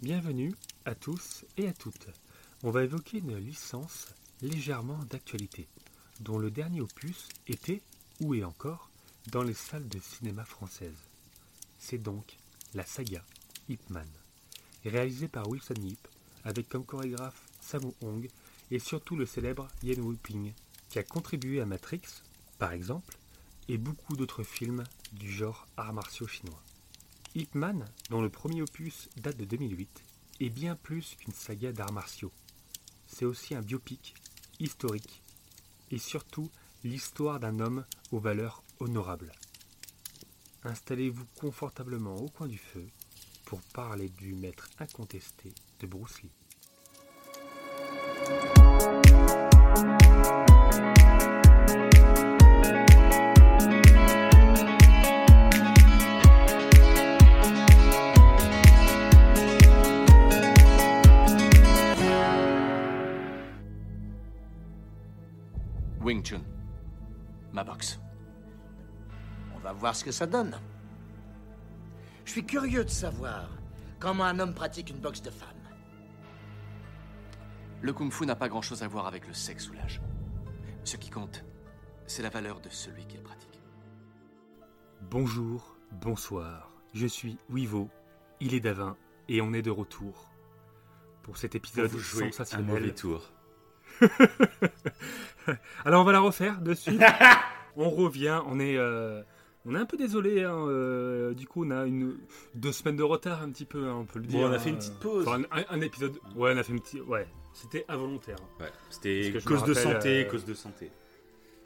Bienvenue à tous et à toutes. On va évoquer une licence légèrement d'actualité, dont le dernier opus était, ou est encore, dans les salles de cinéma françaises. C'est donc la saga Ip Man, réalisée par Wilson Yip, avec comme chorégraphe Sammo Hong et surtout le célèbre Yen Wu-ping, qui a contribué à Matrix, par exemple, et beaucoup d'autres films du genre arts martiaux chinois. Ip Man, dont le premier opus date de 2008, est bien plus qu'une saga d'arts martiaux. C'est aussi un biopic historique et surtout l'histoire d'un homme aux valeurs honorables. Installez-vous confortablement au coin du feu pour parler du maître incontesté de Bruce Lee. Voir ce que ça donne. Je suis curieux de savoir comment un homme pratique une boxe de femme. Le kung fu n'a pas grand-chose à voir avec le sexe ou l'âge. Ce qui compte, c'est la valeur de celui qui le pratique. Bonjour, bonsoir, je suis Wivo, il est Davin, et on est de retour pour cet épisode Vous jouez un sensationnel. mauvais tour. Alors on va la refaire de suite. on revient, on est, euh, on est un peu désolé. hein, euh, du coup, on a une deux semaines de retard un petit peu, hein, on peut le dire. Bon, on a fait une petite pause. Enfin, un, un épisode. Ouais, on a fait une petite. Ouais, c'était involontaire. Ouais, c'était cause de santé, euh, cause de santé.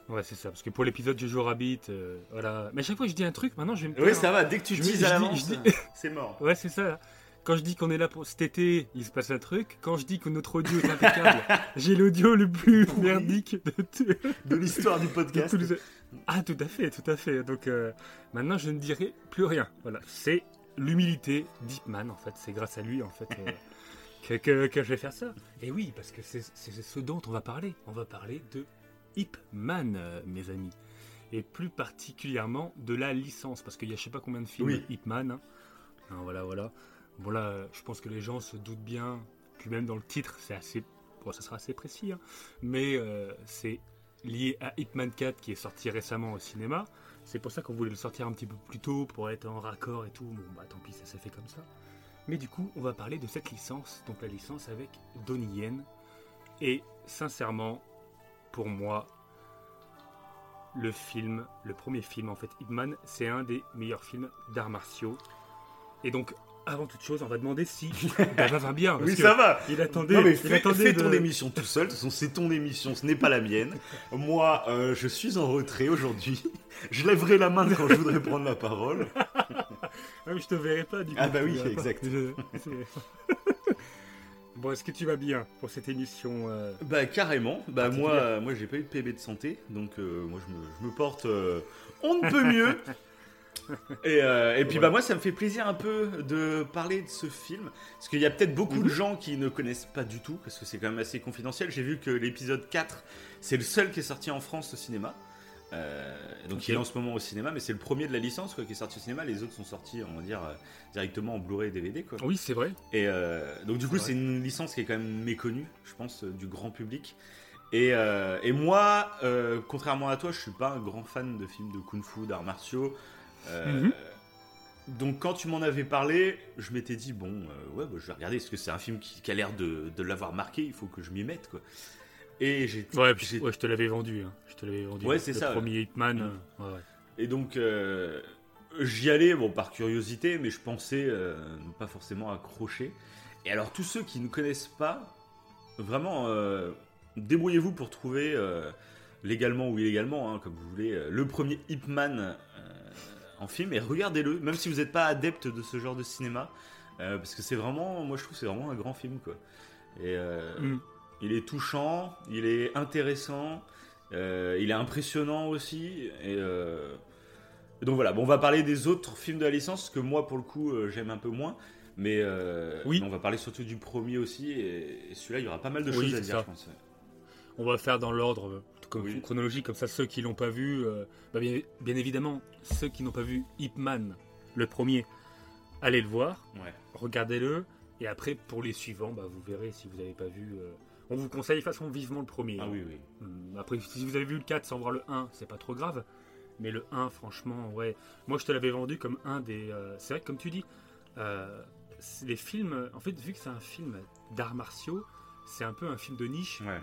Ouais, c'est ça. Parce que pour l'épisode Jojo Rabbit, euh, voilà. Mais à chaque fois que je dis un truc, maintenant je vais me. Oui, ça hein. va, dès que tu Je dis à dis- l'avance, je dis- c'est mort. Ouais, c'est ça. Quand je dis qu'on est là pour cet été, il se passe un truc. Quand je dis que notre audio est impeccable, j'ai l'audio le plus merdique de l'histoire du podcast. les- Ah, tout à fait, tout à fait. Donc euh, maintenant, je ne dirai plus rien. Voilà, c'est l'humilité d'Hipman, en fait. C'est grâce à lui, en fait, euh, que, que- que je vais faire ça. Et oui, parce que c'est ce dont on va parler. On va parler de Hipman, euh, mes amis. Et plus particulièrement de la licence, parce qu'il y a je sais pas combien de films Oui. Hipman. hein. Hein, voilà, voilà. Bon là, je pense que les gens se doutent bien. Puis même dans le titre, c'est assez, bon, ça sera assez précis. hein. Mais euh, c'est lié à Hitman 4 qui est sorti récemment au cinéma. C'est pour ça qu'on voulait le sortir un petit peu plus tôt pour être en raccord et tout. Bon, bah tant pis, ça s'est fait comme ça. Mais du coup, on va parler de cette licence, donc la licence avec Donnie Yen. Et sincèrement, pour moi, le film, le premier film en fait, Hitman, c'est un des meilleurs films d'arts martiaux. Et donc, avant toute chose, on va demander si Dava va bien. parce Oui, ça va. Il attendait, Non mais il fais, attendait fais de- ton émission tout seul, de toute façon c'est ton émission, ce n'est pas la mienne. Moi, euh, je suis en retrait aujourd'hui. Je lèverai la main quand je voudrais prendre la parole. Ah, mais je te verrai pas du coup. Ah bah oui, exact. Bon, est-ce que tu vas bien pour cette émission euh, Bah carrément, bah moi, euh, moi j'ai pas eu de PB de santé, donc euh, moi je me, je me porte on ne peut mieux. Et, euh, et puis bah moi ça me fait plaisir un peu de parler de ce film, parce qu'il y a peut-être beaucoup Mhm. de gens qui ne connaissent pas du tout, parce que c'est quand même assez confidentiel. J'ai vu que l'épisode 4, c'est le seul qui est sorti en France au cinéma. Euh, donc il est en ce moment au cinéma, mais c'est le premier de la licence quoi, qui est sorti au cinéma. Les autres sont sortis, on va dire, euh, directement en Blu-ray et DVD. Quoi. Oui, c'est vrai. Et donc du coup, c'est une licence qui est quand même méconnue, je pense, du grand public. Et, euh, et moi, euh, contrairement à toi, je suis pas un grand fan de films de kung-fu, d'arts martiaux. Euh, Mhm. Donc quand tu m'en avais parlé, je m'étais dit bon, euh, ouais, bah, je vais regarder parce que c'est un film qui, qui a l'air de, de l'avoir marqué. Il faut que je m'y mette, quoi. Et j'ai, Ouais, puis- j'ai- ouais, je te l'avais vendu. hein. Je te l'avais vendu. Ouais, c'est le ça, premier Hitman. Mm. euh, ouais, ouais. Et donc, euh, j'y allais, bon, par curiosité, mais je pensais euh, ne pas forcément accrocher. Et alors, tous ceux qui ne connaissent pas, vraiment, euh, débrouillez-vous pour trouver, euh, légalement ou illégalement, hein, comme vous voulez, euh, le premier Ip Man euh, en film, et regardez-le, même si vous n'êtes pas adepte de ce genre de cinéma, euh, parce que c'est vraiment, moi je trouve, c'est vraiment un grand film, quoi. Et euh, Mm. il est touchant, il est intéressant, euh, il est impressionnant aussi. Et donc voilà, bon, on va parler des autres films de la licence que moi, pour le coup, j'aime un peu moins. Mais, Oui. mais on va parler surtout du premier aussi. Et, et celui-là, il y aura pas mal de Oui, choses à dire, ça. je pense. On va faire dans l'ordre comme- Oui. chronologique, comme ça ceux qui l'ont pas vu, euh, bah, bien, bien évidemment, ceux qui n'ont pas vu Ip Man, le premier, allez le voir, Ouais. regardez-le. Et après, pour les suivants, bah, vous verrez si vous n'avez pas vu. euh, On vous conseille de façon vivement le premier. Ah oui, oui. Hum, Après, si vous avez vu le 4 sans voir le 1, c'est pas trop grave. Mais le 1, franchement, ouais. Moi, je te l'avais vendu comme un des. euh, C'est vrai que, comme tu dis, les films. En fait, vu que c'est un film d'arts martiaux, c'est un peu un film de niche. Ouais.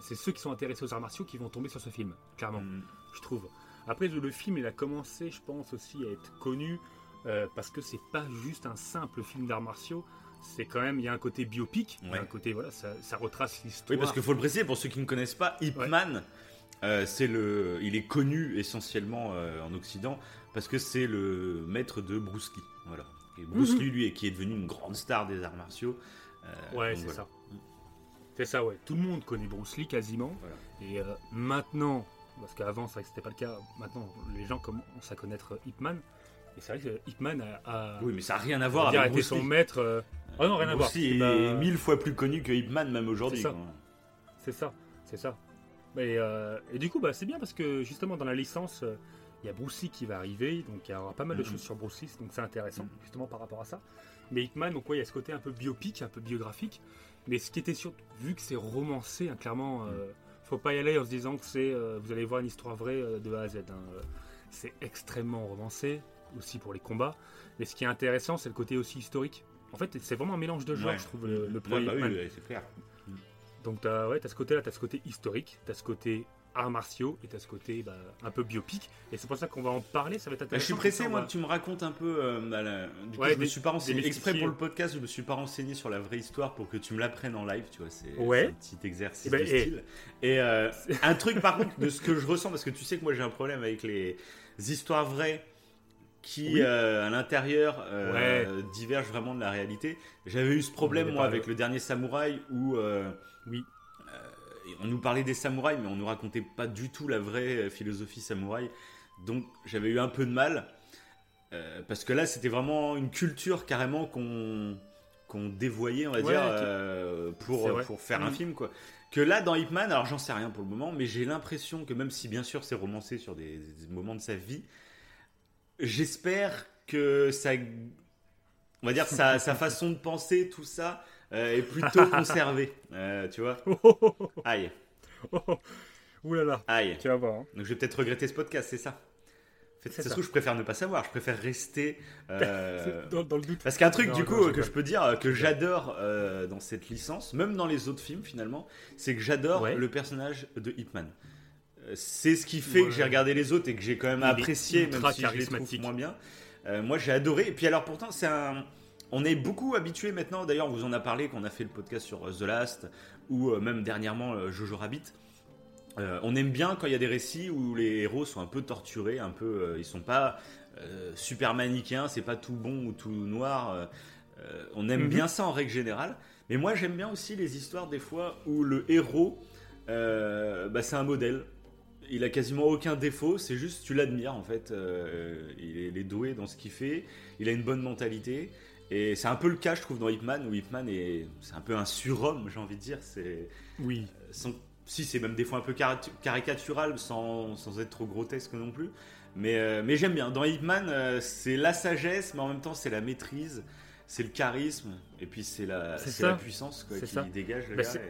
C'est ceux qui sont intéressés aux arts martiaux qui vont tomber sur ce film, clairement, Mm. je trouve. Après, le film, il a commencé, je pense, aussi à être connu euh, parce que c'est pas juste un simple film d'arts martiaux. C'est quand même, il y a un côté biopic, Ouais. un côté, voilà, ça, ça retrace l'histoire. Oui, parce qu'il faut le préciser, pour ceux qui ne connaissent pas, Ip Ouais. Man, euh, c'est le, il est connu essentiellement euh, en Occident parce que c'est le maître de Bruce Lee. Voilà. Et Bruce Mhm. Lee, lui, qui est devenu une grande star des arts martiaux. Euh, Ouais, c'est voilà. ça. C'est ça, ouais. Tout le monde connaît Bruce Lee quasiment. Voilà. Et euh, maintenant, parce qu'avant, c'est vrai que c'était pas le cas, maintenant, les gens commencent à connaître Ip Man. Et c'est vrai que Ip Man a, a, Oui, mais ça n'a rien à voir avec été Bruce son Lee. maître. euh, Ah non, rien à voir. Bruce Lee est mille fois plus connu que Ip Man, même aujourd'hui. C'est ça. C'est ça. Et, euh, et du coup, bah, c'est bien parce que justement, dans la licence, euh, il y a Bruce Lee qui va arriver. Donc, il y aura pas mal de Mhm. choses sur Bruce Lee. Donc, c'est intéressant, Mhm. justement, par rapport à ça. Mais Ip Man, donc, ouais, il y a ce côté un peu biopic, un peu biographique. Mais ce qui était sûr, vu que c'est romancé, hein, clairement, euh, faut pas y aller en se disant que c'est, euh, vous allez voir une histoire vraie euh, de A à Z. hein. Euh, C'est extrêmement romancé, aussi pour les combats. Mais ce qui est intéressant, c'est le côté aussi historique. En fait, c'est vraiment un mélange de genres, Ouais. je trouve, le, le Ouais, premier bah Ip oui, ouais, c'est clair. Donc t'as ouais, as ce côté-là, t'as ce côté historique, t'as ce côté arts martiaux et t'as ce côté bah, un peu biopic. Et c'est pour ça qu'on va en parler, ça va être Bah, intéressant. je suis pressé, moi, va- que tu me racontes un peu. euh, bah, la- Du coup, Ouais, je me suis pas renseigné. Exprès pour le podcast, je me suis pas renseigné sur la vraie histoire pour que tu me l'apprennes en live, tu vois. C'est Ouais. un petit exercice de style. Et euh, un truc, par contre, de ce que je ressens, parce que tu sais que moi j'ai un problème avec les histoires vraies qui, Oui. euh, à l'intérieur, euh, divergent vraiment de la réalité. J'avais eu ce problème, moi, avec le dernier samouraï où. euh, Oui. On nous parlait des samouraïs, mais on nous racontait pas du tout la vraie euh, philosophie samouraï. Donc j'avais eu un peu de mal. euh, parce que là, c'était vraiment une culture carrément qu'on qu'on dévoyait, on va Ouais, dire, euh, pour, pour faire un Mm. film. quoi. Que là, dans Hitman, alors j'en sais rien pour le moment, mais j'ai l'impression que même si bien sûr c'est romancé sur des, des moments de sa vie, j'espère que ça. On va dire sa, sa façon de penser, tout ça, est plutôt conservé. euh, tu vois Aïe, Ouh là là, aïe. tu vas voir. hein. Donc je vais peut-être regretter ce podcast, c'est ça. C'est ça ça. je préfère ne pas savoir. Je préfère rester. euh, Dans, dans le doute. Parce qu'un truc, Non, du coup, euh, que je peux dire euh, que j'adore euh, dans cette licence, même dans les autres films finalement, c'est que j'adore Ouais. le personnage de Hitman. Euh, C'est ce qui fait Ouais. que j'ai regardé les autres et que j'ai quand même Il apprécié, même si je les trouve moins bien. Euh, moi, j'ai adoré. Et puis alors, pourtant, c'est un. On est beaucoup habitué maintenant. D'ailleurs, on vous en a parlé quand on a fait le podcast sur euh, The Last ou euh, même dernièrement euh, Jojo Rabbit. Euh, on aime bien quand il y a des récits où les héros sont un peu torturés, un peu, euh, ils sont pas euh, super manichéens, c'est pas tout bon ou tout noir. on aime Mhm. bien ça en règle générale. Mais moi j'aime bien aussi les histoires des fois où le héros, bah, c'est un modèle. Il a quasiment aucun défaut, c'est juste tu l'admires en fait. Il est doué dans ce qu'il fait, il a une bonne mentalité. Et c'est un peu le cas, je trouve, dans Hitman, où Hitman est, c'est un peu un surhomme, j'ai envie de dire. C'est, Oui, sans- si c'est même des fois un peu cari- caricatural sans, sans être trop grotesque non plus mais, euh, mais j'aime bien dans Hitman euh, c'est la sagesse mais en même temps c'est la maîtrise c'est le charisme et puis c'est la, C'est la puissance quoi, qui ça. dégage le Bah, gars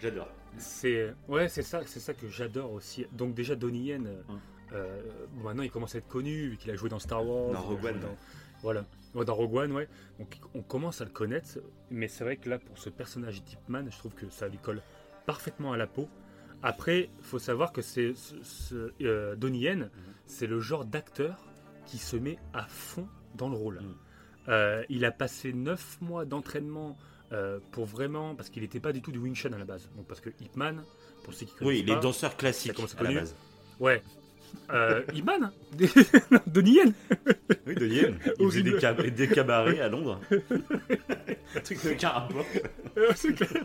j'adore c'est ouais, c'est ça, c'est ça que j'adore aussi. Donc déjà Donnie Yen, euh, Hum. euh, bon, maintenant il commence à être connu vu qu'il a joué dans Star Wars, Dans Rogue One, dans- voilà, Ouais, dans Rogue One, ouais. Donc on commence à le connaître, mais c'est vrai que là pour ce personnage d'Hipman, je trouve que ça lui colle parfaitement à la peau. Après, faut savoir que c'est ce, ce- euh, Donnie Yen, Mhm. c'est le genre d'acteur qui se met à fond dans le rôle. Mhm. Euh, il a passé 9 mois d'entraînement euh, pour vraiment, parce qu'il n'était pas du tout du Wing Chun à la base. Donc parce que Ip Man, pour ceux qui connaissent oui les danseurs classiques à à la base ouais, euh, Ip Man, Non, Donnie Yen. oui de Yen il faisait des, cab- des cabarets à Londres un truc de Euh, c'est clair.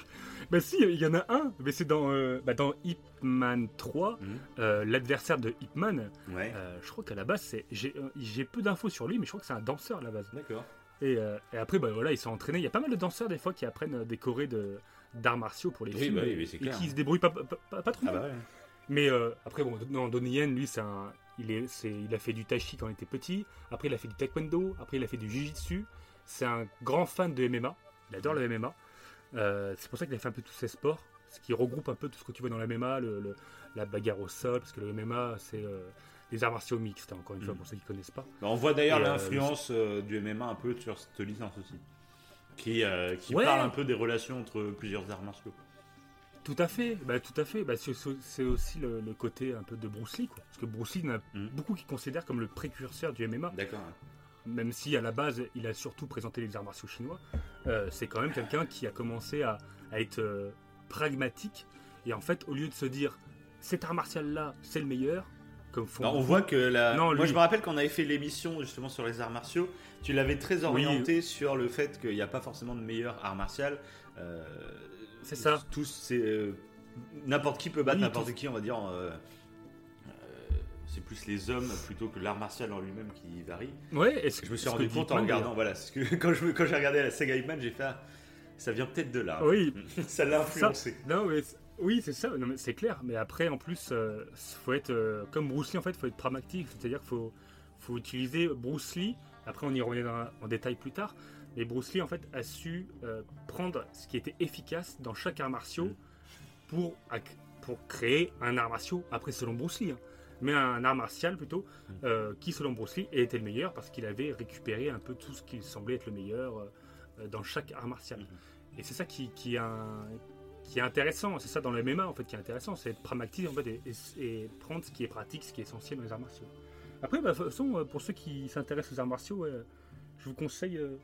Bah si, il y en a un, mais c'est dans, euh, bah, dans Ip Man 3, Mhm. euh, l'adversaire de Ip Man. ouais euh, je crois qu'à la base, c'est j'ai euh, j'ai peu d'infos sur lui, mais je crois que c'est un danseur à la base. d'accord Et, euh, et après, bah, voilà, ils sont entraînés. Il y a pas mal de danseurs des fois qui apprennent des chorés de d'arts martiaux pour les Oui, films bah oui, et- mais c'est et clair. qui se débrouillent pas, pas, pas- pas trop ah mal. bah ouais Mais euh, après, bon, non, Donnie Yen, lui, c'est un, il, est, c'est, il a fait du tai chi quand il était petit. Après, il a fait du taekwondo. Après, il a fait du jiu-jitsu. c'est un grand fan de MMA. Il adore le MMA. Euh, c'est pour ça qu'il a fait un peu tous ces sports, ce qui regroupe un peu tout ce que tu vois dans le MMA, le- le- la bagarre au sol, parce que le MMA, c'est euh, les arts martiaux mixtes, hein, encore une fois, Mm. pour ceux qui connaissent pas. Bah, on voit d'ailleurs Et, euh, l'influence du MMA un peu sur cette licence aussi. Qui, qui Ouais. parle un peu des relations entre plusieurs arts martiaux. Tout à fait, bah, tout à fait. Bah, c'est aussi le, le côté un peu de Bruce Lee, quoi. Parce que Bruce Lee, il y en a Mm. beaucoup qui considèrent comme le précurseur du MMA. D'accord. même si à la base il a surtout présenté les arts martiaux chinois, euh, c'est quand même quelqu'un qui a commencé à, à être euh, pragmatique et en fait au lieu de se dire cet art martial là c'est le meilleur, comme font on voit que la... Non, moi lui- je me rappelle quand on avait fait l'émission justement sur les arts martiaux, tu l'avais très orienté sur le fait qu'il n'y a pas forcément de meilleur art martial. Euh, C'est ça. Tous, c'est euh, n'importe qui peut battre Oui, n'importe qui, on va dire. euh, euh, c'est plus les hommes plutôt que l'art martial en lui-même qui varie. Ouais, et ce- Je me suis rendu compte en regardant, voilà, c'est ce que quand je quand j'ai regardé la saga Hitman, j'ai fait ah, ça vient peut-être de là. Oui, ça l'a influencé. Non, mais oui, c'est ça, non, mais c'est clair. Mais après, en plus, euh, faut être euh, comme Bruce Lee, en fait, faut être pragmatique. C'est-à-dire qu'il faut, faut utiliser Bruce Lee. Après, on y reviendra en détail plus tard. Mais Bruce Lee, en fait, a su euh, prendre ce qui était efficace dans chaque art martiaux Mm. pour, pour créer un art martiaux, après selon Bruce Lee, hein. mais un art martial plutôt, Mm. euh, qui selon Bruce Lee était le meilleur parce qu'il avait récupéré un peu tout ce qui semblait être le meilleur euh, dans chaque art martial. Mm. Et c'est ça qui, qui, est un- qui est intéressant, c'est ça dans le MMA en fait qui est intéressant, c'est être pragmatique en fait et, et- et prendre ce qui est pratique, ce qui est essentiel dans les arts martiaux. Après, bah, de toute façon, pour ceux qui s'intéressent aux arts martiaux, ouais, je vous conseille euh,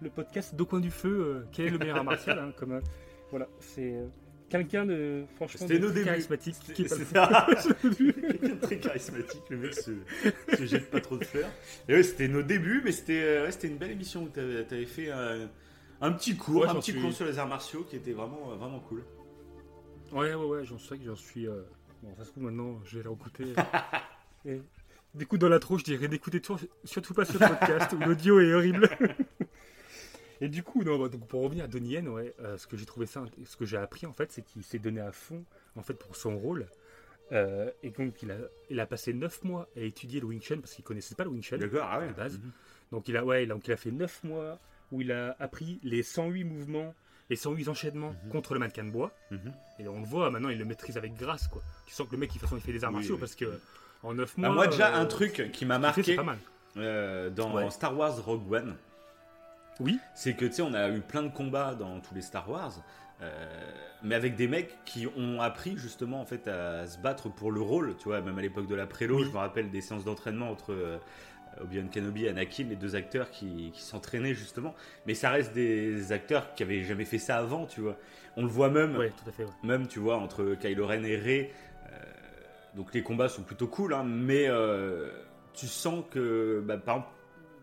le podcast D'au coin du feu, euh, quel est le meilleur art martial hein, comme, euh, Voilà, c'est euh, quelqu'un de franchement C'était de nos très débuts. charismatique. qui est pas- quelqu'un de très charismatique, le mec se, se jette pas trop de fleurs. Et ouais, c'était nos débuts, mais c'était euh, ouais, c'était une belle émission où t'avais avais fait un, un petit cours, Ouais, un petit suis- cours sur les arts martiaux qui était vraiment, euh, vraiment cool. Ouais, ouais, ouais, j'en sais que j'en suis. euh, Bon, ça se trouve maintenant, je vais le réécouter. et... Des coups dans la trop, je dirais d'écouter tout- surtout pas ce podcast où l'audio est horrible. et du coup, non, bah, donc pour revenir à Donnie Yen, ouais, euh, ce que j'ai trouvé ça, ce que j'ai appris en fait, c'est qu'il s'est donné à fond en fait pour son rôle. Euh, et donc il a, il a passé 9 mois à étudier le Wing Chun parce qu'il connaissait pas le Wing Chun. Ah ouais. de base. Mhm. Donc il a, ouais, donc il a fait 9 mois où il a appris les 108 mouvements et 108 enchaînements Mhm. contre le mannequin de bois. Mhm. Et on le voit, maintenant il le maîtrise avec grâce. quoi. Tu sens que le mec, de toute façon, il fait des arts Oui, martiaux oui. parce que en 9 Ah, mois. moi, déjà, euh, un truc qui m'a qu'il fait, c'est marqué pas mal. dans Ouais. Star Wars Rogue One, Oui, c'est que tu sais, on a eu plein de combats dans tous les Star Wars, euh, mais avec des mecs qui ont appris justement en fait à se battre pour le rôle. Tu vois, même à l'époque de la prélo, Oui. je me rappelle des séances d'entraînement entre euh, Obi-Wan Kenobi et Anakin, les deux acteurs qui, qui s'entraînaient justement. Mais ça reste des acteurs qui avaient jamais fait ça avant, tu vois. On le voit même, ouais, tout à fait. ouais. même tu vois, entre Kylo Ren et Rey. euh, donc les combats sont plutôt cool, hein, mais euh, tu sens que, bah, par exemple,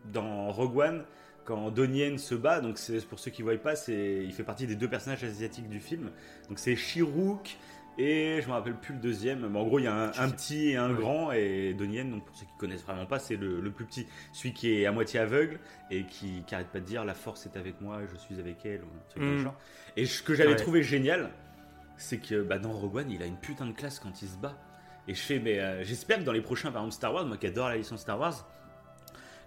dans Rogue One, quand Donnie Yen se bat, donc c'est pour ceux qui ne voient pas, c'est il fait partie des deux personnages asiatiques du film. Donc c'est Shirouk et je me rappelle plus le deuxième, mais en gros il y a un, un petit et un Ouais. grand et Donnie Yen, donc pour ceux qui connaissent vraiment pas, c'est le, le plus petit, celui qui est à moitié aveugle et qui, qui arrête pas de dire la force est avec moi, je suis avec elle, ou un truc Mm. genre. Et ce que j'avais Ouais. trouvé génial, c'est que bah, dans Rogue One, il a une putain de classe quand il se bat. Et je fais, mais euh, j'espère que dans les prochains, par exemple Star Wars, moi qui adore la licence Star Wars,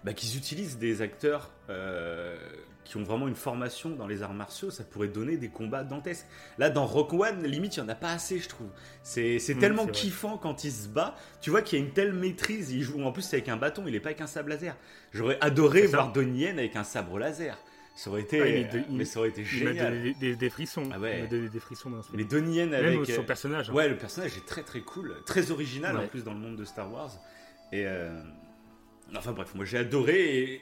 bah, qu'ils utilisent des acteurs euh, qui ont vraiment une formation dans les arts martiaux, ça pourrait donner des combats dantesques. Là, dans Rogue One, limite, il n'y en a pas assez, je trouve. C'est c'est Mm, tellement vrai. kiffant quand il se bat. Tu vois qu'il y a une telle maîtrise. Il joue, en plus, c'est avec un bâton, il n'est pas avec un sabre laser. J'aurais adoré voir Donnie Yen avec un sabre laser. Ça aurait été, Ah, il mais ça aurait été Il m'a génial. donné des, des- des frissons. Ah ouais. Il m'a donné des frissons dans ce film. Mais Donnie Yen Même avec. son euh, personnage. hein. Ouais, le personnage est très très cool, très original en Ouais. plus dans le monde de Star Wars. Et euh, enfin bref, moi j'ai adoré et,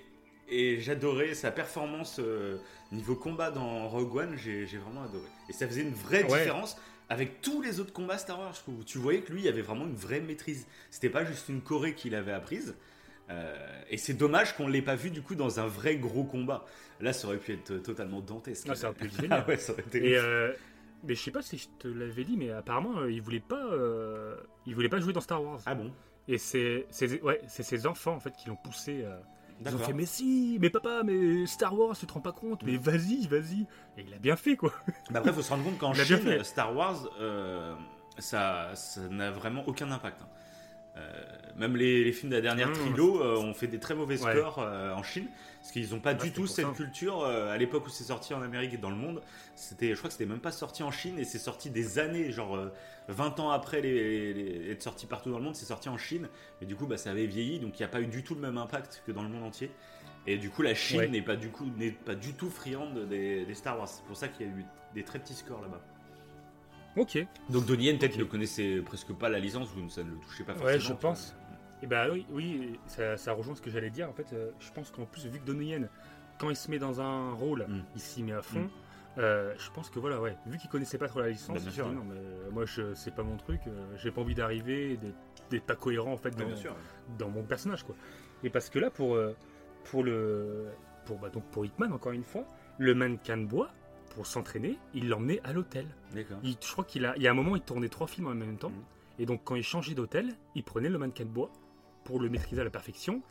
et j'adorais sa performance euh, niveau combat dans Rogue One, j'ai vraiment adoré. Et ça faisait une vraie Ouais. différence avec tous les autres combats Star Wars. Je trouve. Tu voyais que lui, il avait vraiment une vraie maîtrise. C'était pas juste une choré qu'il avait apprise. Euh, et c'est dommage qu'on l'ait pas vu du coup dans un vrai gros combat. Là, ça aurait pu être totalement dantesque. Ah, ça aurait pu être génial. Ah ouais, ça aurait été. Et euh, mais je sais pas si je te l'avais dit, mais apparemment il voulait pas, il voulait pas jouer dans Star Wars. Ah bon? Et c'est, ouais, ses enfants en fait qui l'ont poussé. euh, ils ont fait mais si, mais papa, mais Star Wars, tu te rends pas compte, mais vas-y, vas-y. Et il a bien fait quoi. Bah après, il faut se rendre compte qu'en Chine, fait. Star Wars, euh, ça ça n'a vraiment aucun impact. hein. Euh, même les, les films de la dernière Mmh, trilo euh, ont fait des très mauvais scores euh, en Chine parce qu'ils n'ont pas du c'est tout cette ça. culture à l'époque où c'est sorti en Amérique et dans le monde. C'était, je crois que c'était même pas sorti en Chine et c'est sorti des années, genre euh, 20 ans après les, les- être sorti partout dans le monde, c'est sorti en Chine et du coup bah, ça avait vieilli donc il n'y a pas eu du tout le même impact que dans le monde entier. Et du coup la Chine Ouais. n'est pas du coup n'est pas du tout friande des, des Star Wars. C'est pour ça qu'il y a eu des très petits scores là-bas. Ok. Donc Donnie Yen peut-être Ok. ne connaissait presque pas la licence ou ça ne le touchait pas forcément. Ouais, je pense. Et bah oui, oui ça, ça rejoint ce que j'allais dire. En fait, euh, je pense qu'en plus, vu que Donnie Yen, quand il se met dans un rôle, Mm. il s'y met à fond. Mm. Euh, je pense que voilà, ouais, vu qu'il connaissait pas trop la licence, Bah, bien sûr, dit, ouais. non, mais euh, moi, je, c'est pas mon truc. euh, j'ai pas envie d'arriver, d'être- pas cohérent en fait Ouais, dans, bien sûr. dans mon personnage, quoi. Et parce que là, pour euh, pour le pour bah, donc pour Hitman, encore une fois, le mannequin de bois pour s'entraîner, il l'emmenait à l'hôtel. D'accord. Il- je crois qu'il a, il y a un moment, il tournait trois films en même temps. Mhm. Et donc, quand il changeait d'hôtel, il prenait le mannequin de bois pour le maîtriser à la perfection.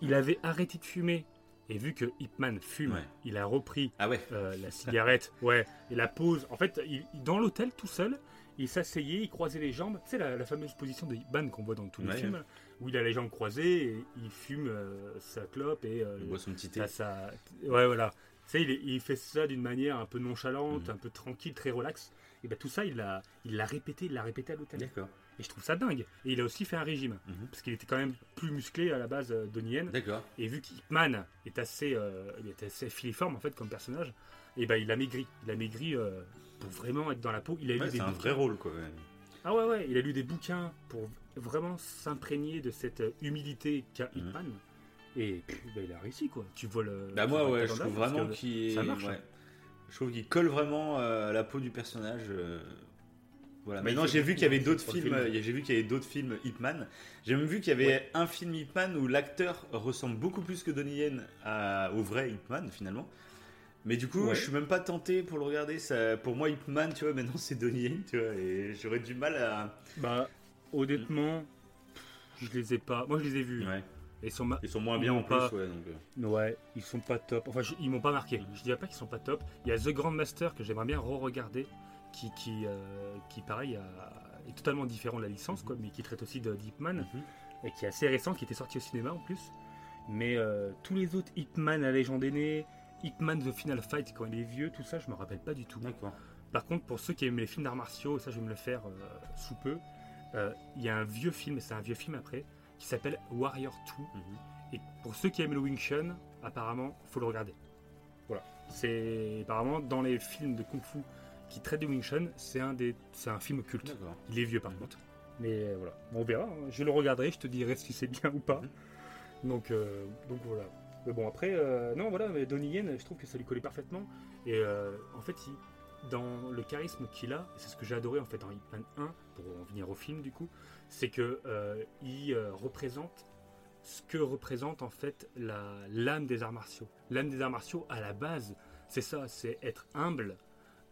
Il avait arrêté de fumer. Et vu que Hipman fume, Ouais. il a repris Ah ouais. euh, la cigarette, ouais, et la pose. En fait, il- dans l'hôtel, tout seul, il s'asseyait, il croisait les jambes. Tu sais, la, la fameuse position de Hipman qu'on voit dans tous les Ouais, films, où il a les jambes croisées, et il fume euh, sa clope et euh, Il boit son petit thé. Ouais, voilà. Sais, il, fait ça d'une manière un peu nonchalante, Mhm. un peu tranquille, très relax. Et ben tout ça, il l'a, il l'a répété, il l'a répété à l'hôtel. D'accord. Et je trouve ça dingue. Et il a aussi fait un régime, Mhm. parce qu'il était quand même plus musclé à la base euh, de Nien. D'accord. Et vu qu'Hipman est assez, euh, il est assez filiforme en fait comme personnage, et ben il a maigri. Il a maigri euh, pour vraiment être dans la peau. Il a lu des c'est un vrai rôle quoi. ouais. Ah ouais, ouais, il a lu des bouquins pour vraiment s'imprégner de cette euh, humilité qu'a Mhm. Hitman. Et puis, bah, il a réussi quoi. Tu vois le. Bah moi ouais, je trouve vraiment qu'il ça marche, ouais. hein. Je trouve qu'il colle vraiment euh, à la peau du personnage. euh, Voilà. Bah, Maintenant, j'ai vu qu'il y avait hein, d'autres films. film. euh, J'ai vu qu'il y avait d'autres films Hitman. J'ai même vu qu'il y avait Ouais. un film Hitman où l'acteur ressemble beaucoup plus que Donnie Yen à- au vrai Hitman finalement. Mais du coup, Ouais. je suis même pas tenté pour le regarder. Ça, pour moi, Hitman, tu vois, maintenant c'est Donnie Yen, tu vois, et j'aurais du mal à. Bah, honnêtement, je les ai pas. Moi, je les ai vus. Ouais. Ils sont, ma- Ils sont moins Ils bien en plus, pas- ouais. Donc, euh, ouais, ils sont pas top. Enfin, je- ils m'ont pas marqué. Mhm. Je dirais pas qu'ils sont pas top. Il y a The Grand Master que j'aimerais bien re-regarder, qui, qui, euh, qui pareil, a- est totalement différent de la licence, quoi, mais qui traite aussi de Deepman. mhm. et qui est assez récent, qui était sorti au cinéma en plus. Mais euh, tous les autres, Hitman, la légende aînée, Hitman The Final Fight quand il est vieux, tout ça, je me rappelle pas du tout. D'accord. Par contre, pour ceux qui aiment les films d'arts martiaux, et ça je vais me le faire euh, sous peu, euh, il y a un vieux film, et c'est un vieux film après, qui s'appelle Warrior 2. Mhm. Et pour ceux qui aiment le Wing Chun, apparemment, faut le regarder. Voilà. C'est apparemment dans les films de Kung Fu qui traitent du Wing Chun, c'est un, des, c'est un film culte. Il est vieux par Mhm. contre. Mais euh, voilà, Bon, on verra. hein. Je le regarderai, je te dirai si c'est bien ou pas. Mhm. Donc, euh, donc voilà. Mais bon, après, euh, non, voilà, mais Donnie Yen, je trouve que ça lui collait parfaitement. Et euh, en fait, il- dans le charisme qu'il a, et c'est ce que j'ai adoré en fait en Hitman 1, pour en venir au film du coup, c'est que euh, il euh, représente ce que représente en fait la l'âme des arts martiaux. L'âme des arts martiaux, à la base, c'est ça, c'est être humble,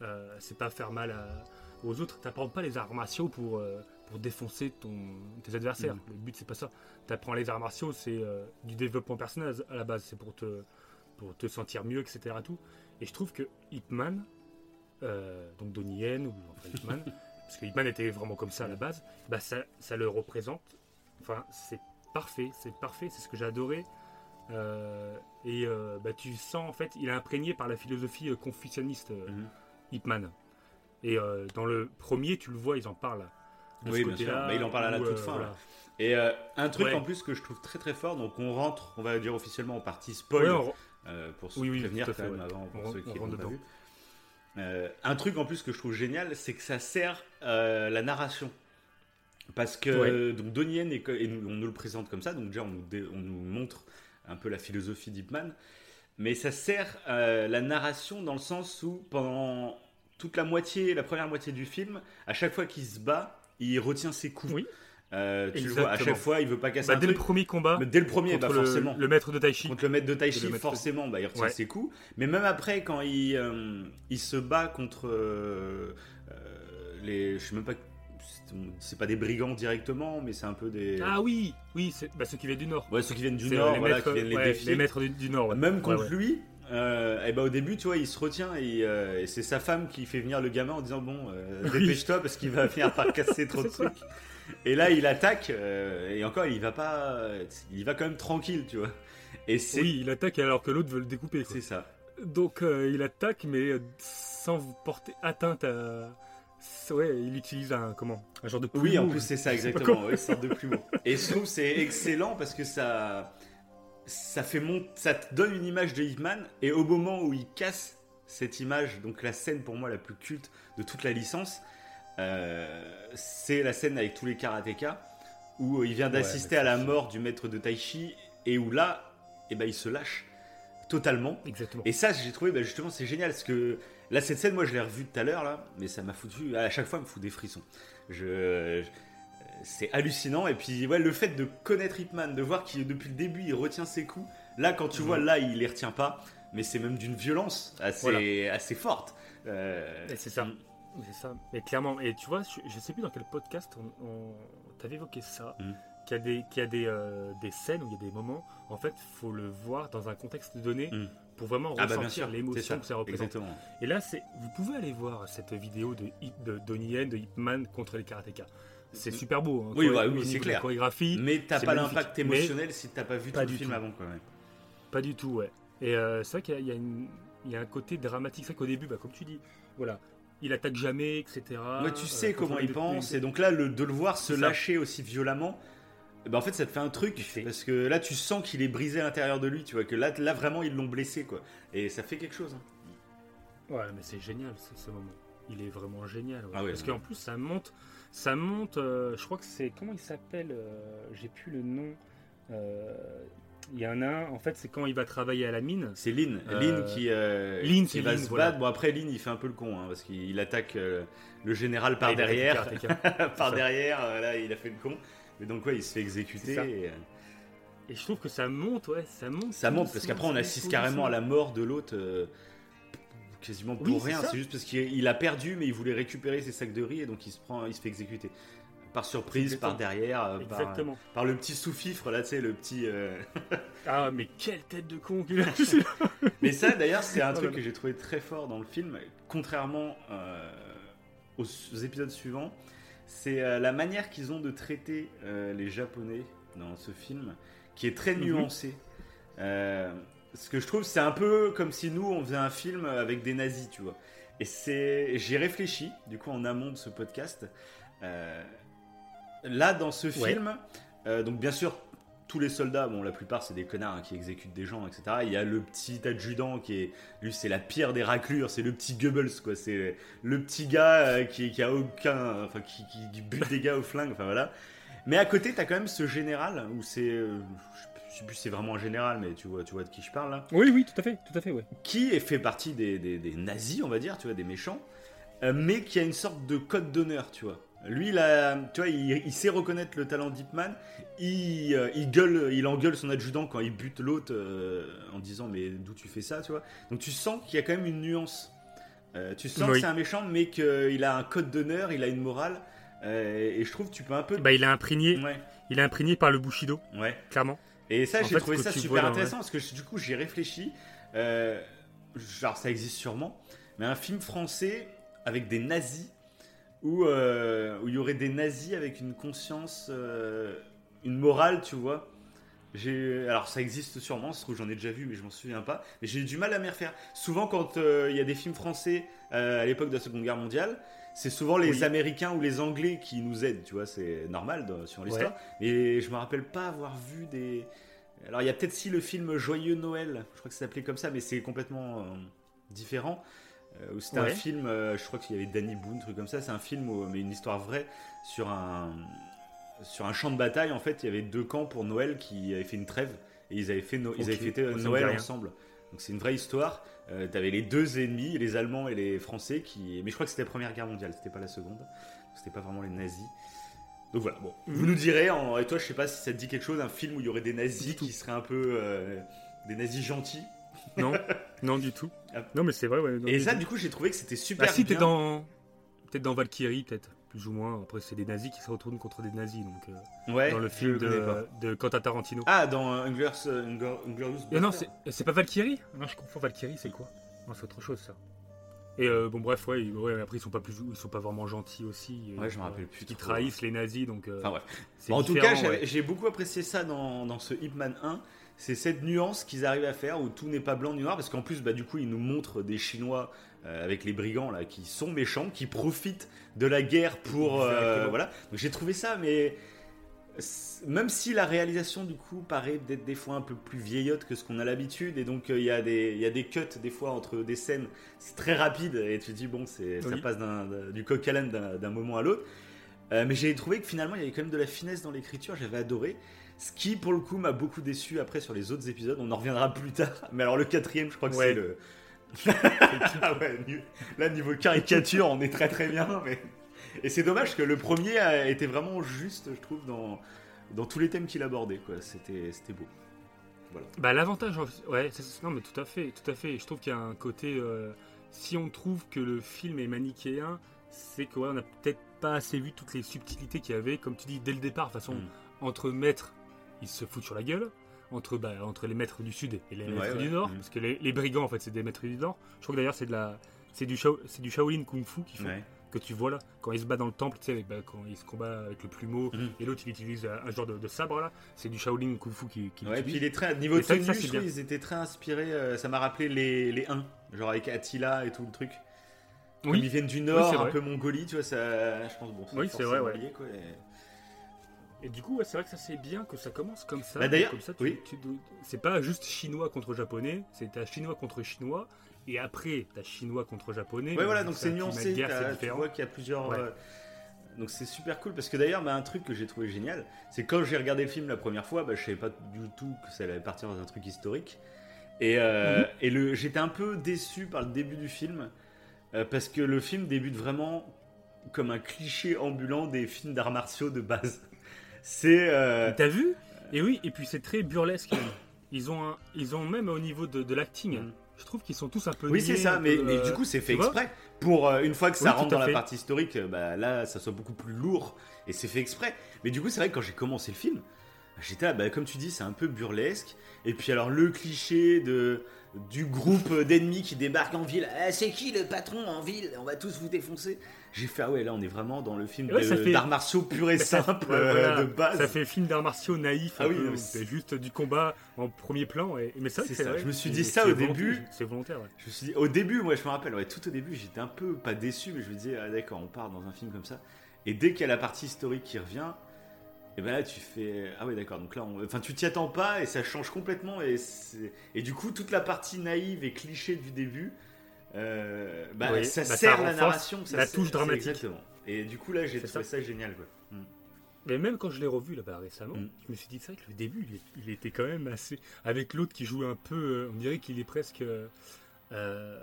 euh, c'est pas faire mal à- aux autres. T'apprends pas les arts martiaux pour, euh, pour défoncer ton, tes adversaires. Mhm. Le but, c'est pas ça. T'apprends les arts martiaux, c'est euh, du développement personnel à la base. C'est pour te, pour te sentir mieux, etc. Tout. Et je trouve que Hitman, donc Donnie Yen, ou enfin Hitman, parce que Hitman était vraiment comme ça à la base, bah ça, ça le représente. Enfin, c'est parfait, c'est parfait, c'est ce que j'ai adoré. Euh, et euh, bah, tu sens, en fait, il est imprégné par la philosophie euh, confucianiste, euh. Hitman. Et euh, dans le premier, tu le vois, ils en parlent. Oui, bien sûr. côté-là, Bah, il en parle à la toute euh, fin, voilà. Et euh, un truc Ouais. en plus que je trouve très très fort, donc on rentre, on va dire officiellement en partie spoil, Ouais, on- euh, pour se Oui, oui, prévenir quand fait, même ouais. avant pour On- ceux qui on l'ont pas vu. Euh, un truc en plus que je trouve génial, c'est que ça sert euh, la narration. Parce que Ouais. donc Donnie Yen, et, et nous- on nous le présente comme ça, donc déjà on nous, dé- on nous montre un peu la philosophie d'Hipman, mais ça sert euh, la narration dans le sens où pendant toute la moitié, la première moitié du film, à chaque fois qu'il se bat, il retient ses coups. Oui. Euh, tu le vois, à chaque fois, il veut pas casser Bah, un dès le premier combat, Mais dès le premier, bah contre le, forcément. le maître de Tai Chi, Contre le maître de Tai C'est Chi, le maître- forcément, bah, il retient Ouais. ses coups. Mais même après, quand il, euh, il se bat contre euh, les. Je sais même pas. c'est- pas des brigands directement, mais c'est un peu des. Ah oui, oui, c'est bah, ceux qui viennent du Nord. Ouais, ceux qui viennent du euh, Nord, les voilà, maîtres, qui viennent les défier. les maîtres du, du Nord. ouais. Même contre lui, euh, et bah, au début, tu vois, il se retient et, euh, et c'est sa femme qui fait venir le gamin en disant Bon, euh, dépêche-toi parce qu'il va finir par casser trop de trucs. Et là, il attaque, euh, et encore, il va pas. Il va quand même tranquille, tu vois. Et. Oui, il attaque alors que l'autre veut le découper. C'est ça. Donc euh, il attaque, mais euh, sans porter atteinte à. Ouais, il utilise un comment? Un genre de plumeau. Oui, en plus, c'est ça, exactement. Ouais, sorte de plumeau. Et je trouve c'est excellent parce que ça. Ça fait mon... ça te donne une image de Hitman, et au moment où il casse cette image, donc la scène pour moi la plus culte de toute la licence, c'est la scène avec tous les karatékas où il vient d'assister à la mort du maître de Tai Chi et où là, eh ben, il se lâche totalement. Exactement. Et ça, j'ai trouvé, bah, justement, c'est génial parce que là, cette scène, moi, je l'ai revue tout à l'heure là, mais ça m'a foutu, à chaque fois, elle me fout des frissons. Je, je- c'est hallucinant. Et puis, ouais, le fait de connaître Hitman, de voir qu'il depuis le début, il retient ses coups. Là, quand tu Mhm. vois, là, il les retient pas, mais c'est même d'une violence assez, Voilà. assez forte. Euh, c'est ça. C'est ça. Mais clairement, et tu vois, je, je sais plus dans quel podcast on, on t'avait évoqué ça, Mhm. qu'il y a des, qu'il y a des, euh, des scènes où il y a des moments, en fait, faut le voir dans un contexte donné Mhm. pour vraiment Ah bah ressentir l'émotion que ça représente. exactement. Et là, c'est, vous pouvez aller voir cette vidéo de, de Donnie Yen, de Hipman contre les karatékas. C'est super beau. hein, Oui, ouais, au oui, c'est clair. chorégraphie, Mais t'as pas l'impact émotionnel si t'as pas vu pas tout le film tout. avant, quand même. Pas du tout, ouais. Et euh, c'est vrai qu'il y y a une- il y a un côté dramatique. C'est vrai qu'au début, bah, comme tu dis, voilà, il attaque jamais, etc. Ouais, tu sais Euh, comment quand il pense, et donc là, le, de le voir se lâcher aussi violemment, ben, en fait, ça te fait un truc, parce que là, tu sens qu'il est brisé à l'intérieur de lui, tu vois, que là, là vraiment, ils l'ont blessé, quoi. Et ça fait quelque chose. hein. Ouais, mais c'est génial ce, ce moment. Il est vraiment génial. ouais. Ah ouais, Parce ouais. qu'en plus, ça monte. Ça monte. euh, je crois que c'est. Comment il s'appelle euh, J'ai plus le nom. Il y en a un. En fait, c'est quand il va travailler à la mine. C'est Lynn, Euh, Lynn qui, euh, Lynn, qui c'est va Lynn, se voilà. battre. Bon, après, Lynn, il fait un peu le con, hein, parce qu'il attaque euh, le général par Ah, derrière. par derrière, là, il a fait le con. Mais donc, ouais, il se fait exécuter. Et, Et je trouve que ça monte, ouais, ça monte. ça monte, parce qu'après, on assiste carrément à la mort de l'autre. quasiment pour Oui, rien, c'est juste parce qu'il il a perdu, mais il voulait récupérer ses sacs de riz et donc il se prend, il se fait exécuter par surprise, Exactement. par derrière, euh, par, Exactement. par le petit sous-fifre là, tu sais, le petit. euh, Ah, mais quelle tête de con qu'il a Mais ça, d'ailleurs, c'est un truc que j'ai trouvé très fort dans le film, contrairement euh, aux, aux épisodes suivants. C'est euh, la manière qu'ils ont de traiter euh, les Japonais dans ce film, qui est très Mhm. nuancée. Euh, ce que je trouve, c'est un peu comme si nous, on faisait un film avec des nazis, tu vois. Et c'est, j'ai réfléchi, du coup, en amont de ce podcast. Là, dans ce Ouais. film, euh, donc bien sûr, tous les soldats, bon, la plupart, c'est des connards hein, qui exécutent des gens, etc. Il y a le petit adjudant qui est, lui, c'est la pire des raclures, c'est le petit Goebbels, quoi. C'est le petit gars euh, qui, qui a aucun, enfin, qui, qui- bute des gars au flingue, enfin voilà. Mais à côté, t'as quand même ce général où c'est, euh, je sais plus si c'est vraiment un général, mais tu vois, tu vois de qui je parle là Oui, oui, tout à fait, tout à fait, ouais. qui fait partie des, des- des nazis, on va dire, tu vois, des méchants, euh, mais qui a une sorte de code d'honneur, tu vois. Lui, il, a- tu vois, il, il sait reconnaître le talent d'Hipman. Il, euh, il gueule, il engueule son adjudant quand il bute l'autre euh, en disant mais d'où tu fais ça, tu vois. Donc tu sens qu'il y a quand même une nuance. Euh, tu sens Oui. que c'est un méchant, mais qu'il a un code d'honneur, il a une morale. et je trouve que tu peux un peu. Bah, il est imprégné, Ouais, il est imprégné par le Bushido, ouais. clairement. Et ça, j'ai trouvé ça super intéressant parce que du coup, j'y ai réfléchi. Genre, ça existe sûrement, mais un film français avec des nazis où euh, où il y aurait des nazis avec une conscience, euh, une morale, tu vois. J'ai, alors ça existe sûrement, je trouve j'en ai déjà vu, mais je m'en souviens pas. Mais j'ai eu du mal à m'y refaire. Souvent, quand euh, il y a des films français à l'époque de la Seconde Guerre mondiale, c'est souvent les Oui. Américains ou les Anglais qui nous aident, tu vois, c'est normal dans- sur l'histoire. Et je me rappelle pas avoir vu des. Alors il y a peut-être si le film Joyeux Noël, je crois que ça s'appelait comme ça, mais c'est complètement différent. Euh, où c'était un film, euh, je crois qu'il y avait Danny Boone, un truc comme ça. C'est un film, où- mais une histoire vraie sur un sur un champ de bataille. En fait, il y avait deux camps pour Noël qui avaient fait une trêve et ils avaient fait no- ils Ok. avaient fêté Noël ensemble. Donc c'est une vraie histoire. Euh, T'avais les deux ennemis, les Allemands et les Français, qui. Mais je crois que c'était la Première Guerre mondiale, c'était pas la Seconde. C'était pas vraiment les nazis. Donc voilà, bon. Mhm. Vous nous direz, en... et toi, je sais pas si ça te dit quelque chose, un film où il y aurait des nazis qui seraient un peu. euh, des nazis gentils. Non, non du tout. Ah. Non, mais c'est vrai, ouais. Et ça, du coup, j'ai trouvé que c'était super Bah, si, t'es dans. Peut-être dans Valkyrie, peut-être, plus ou moins. Après, c'est des nazis qui se retournent contre des nazis, donc. euh, Ouais, dans le film de, de Quentin Tarantino. Ah, dans euh, Inglorious euh, Et non, c'est c'est pas Valkyrie? Non, je confonds Valkyrie, c'est quoi? Non, c'est autre chose, ça. Et euh, bon, bref, ouais, ils- ouais, après, ils sont pas plus, ils sont pas vraiment gentils aussi. Ouais, je me rappelle plus Ils trop. trahissent les nazis, donc. euh, Enfin bref. c'est Bon, en tout cas, j'ai ouais. j'ai beaucoup apprécié ça dans, dans ce Ip Man 1. C'est cette nuance qu'ils arrivent à faire où tout n'est pas blanc ni noir. Parce qu'en plus, bah, du coup, ils nous montrent des Chinois euh, avec les brigands là, qui sont méchants, qui profitent de la guerre pour. euh, voilà. Donc j'ai trouvé ça, mais. Même si la réalisation du coup paraît d'être des fois un peu plus vieillotte que ce qu'on a l'habitude et donc euh, il y, a des- y a des cuts des fois entre des scènes c'est très rapide et tu te dis bon c'est ça passe du coq à l'âne d'un moment à l'autre mais j'ai trouvé que finalement il y avait quand même de la finesse dans l'écriture, j'avais adoré. Ce qui pour le coup m'a beaucoup déçu après sur les autres épisodes, on en reviendra plus tard. Mais alors le quatrième, je crois que Ouais. c'est le. ah ouais, là niveau caricature, on est très très bien. Mais... Et c'est dommage que le premier a été vraiment juste, je trouve, dans, dans tous les thèmes qu'il abordait. quoi. C'était c'était beau. Bah l'avantage, ouais, non mais tout à fait, tout à fait. Je trouve qu'il y a un côté, euh, si on trouve que le film est manichéen, c'est que ouais, on n'a peut-être pas assez vu toutes les subtilités qu'il y avait, comme tu dis dès le départ. De toute façon, Mm. entre maîtres, ils se foutent sur la gueule. Entre, bah, entre les maîtres du sud et les Ouais, maîtres ouais. du nord, Mm. parce que les, les brigands en fait c'est des maîtres du nord. Je crois que d'ailleurs c'est de la, c'est du, Shao- du Shaolin Kung Fu qu'ils font, Ouais. que tu vois là quand ils se battent dans le temple, tu sais, bah, quand ils se combattent avec le plumeau Mhm. et l'autre il utilise un, un genre de, de sabre là, c'est du Shaolin Kung Fu qui, qui et puis il est très, niveau vrai tenue, ça, je trouve ils étaient très inspirés. euh, ça m'a rappelé les, les 1, genre avec Attila et tout le truc. Comme ils viennent du nord, c'est un peu Mongolie, tu vois, ça, je pense, bon, Oui, c'est vrai, ouais. quoi, et- Et du coup, ouais, c'est vrai que ça c'est bien que ça commence comme ça. Bah, d'ailleurs, comme ça, tu- oui. tu- c'est pas juste chinois contre japonais, c'est t'as chinois contre chinois, et après t'as chinois contre japonais. Ouais, voilà, donc c'est nuancé. guerre, tu vois qu'il y a plusieurs. Ouais. euh, Donc c'est super cool parce que d'ailleurs, bah, un truc que j'ai trouvé génial, c'est quand j'ai regardé le film la première fois, bah, je savais pas du tout que ça allait partir dans un truc historique. Et, euh, Mhm. et le, j'étais un peu déçu par le début du film euh, parce que le film débute vraiment comme un cliché ambulant des films d'arts martiaux de base. C'est. euh, T'as vu? Et oui, et puis c'est très burlesque. Ils ont, un- ils ont même au niveau de, de l'acting, Mhm. je trouve qu'ils sont tous un peu. Oui, c'est ça, mais, euh, du coup, c'est fait exprès. Pour euh, une fois que ça Oui, rentre dans la partie historique, bah, là, ça soit beaucoup plus lourd. Et c'est fait exprès. Mais du coup, c'est vrai que quand j'ai commencé le film, j'étais là, bah, comme tu dis, c'est un peu burlesque. Et puis, alors, le cliché de, du groupe d'ennemis qui débarque en ville. Ah, c'est qui le patron en ville? On va tous vous défoncer. J'ai fait, ah ouais, là, on est vraiment dans le film Ouais, fait- d'arts martiaux pur et simple ouais, euh, voilà, de base. Ça fait film d'arts martiaux naïf, Ah oui, peu, juste du combat en premier plan. Et, mais ça, vrai. je me suis dit ça au début. C'est volontaire, ouais. Je me suis dit, au début, moi je me rappelle, ouais, tout au début, j'étais un peu, pas déçu, mais je me disais, ah, d'accord, on part dans un film comme ça. Et dès qu'il y a la partie historique qui revient, et ben là tu fais, ah ouais, d'accord, donc là, on- enfin tu t'y attends pas et ça change complètement. Et, et du coup, toute la partie naïve et cliché du début, euh, bah, Oui, ça bah, ça sert la renforce narration, ça la touche dramatique. Exactement. Et du coup, là, j'ai C'est trouvé ça, génial, quoi. Mm. Mais même quand je l'ai revu là-bas récemment, Mm. je me suis dit c'est vrai que le début, il, était quand même assez. Avec l'autre qui joue un peu, euh, on dirait qu'il est presque. euh, euh,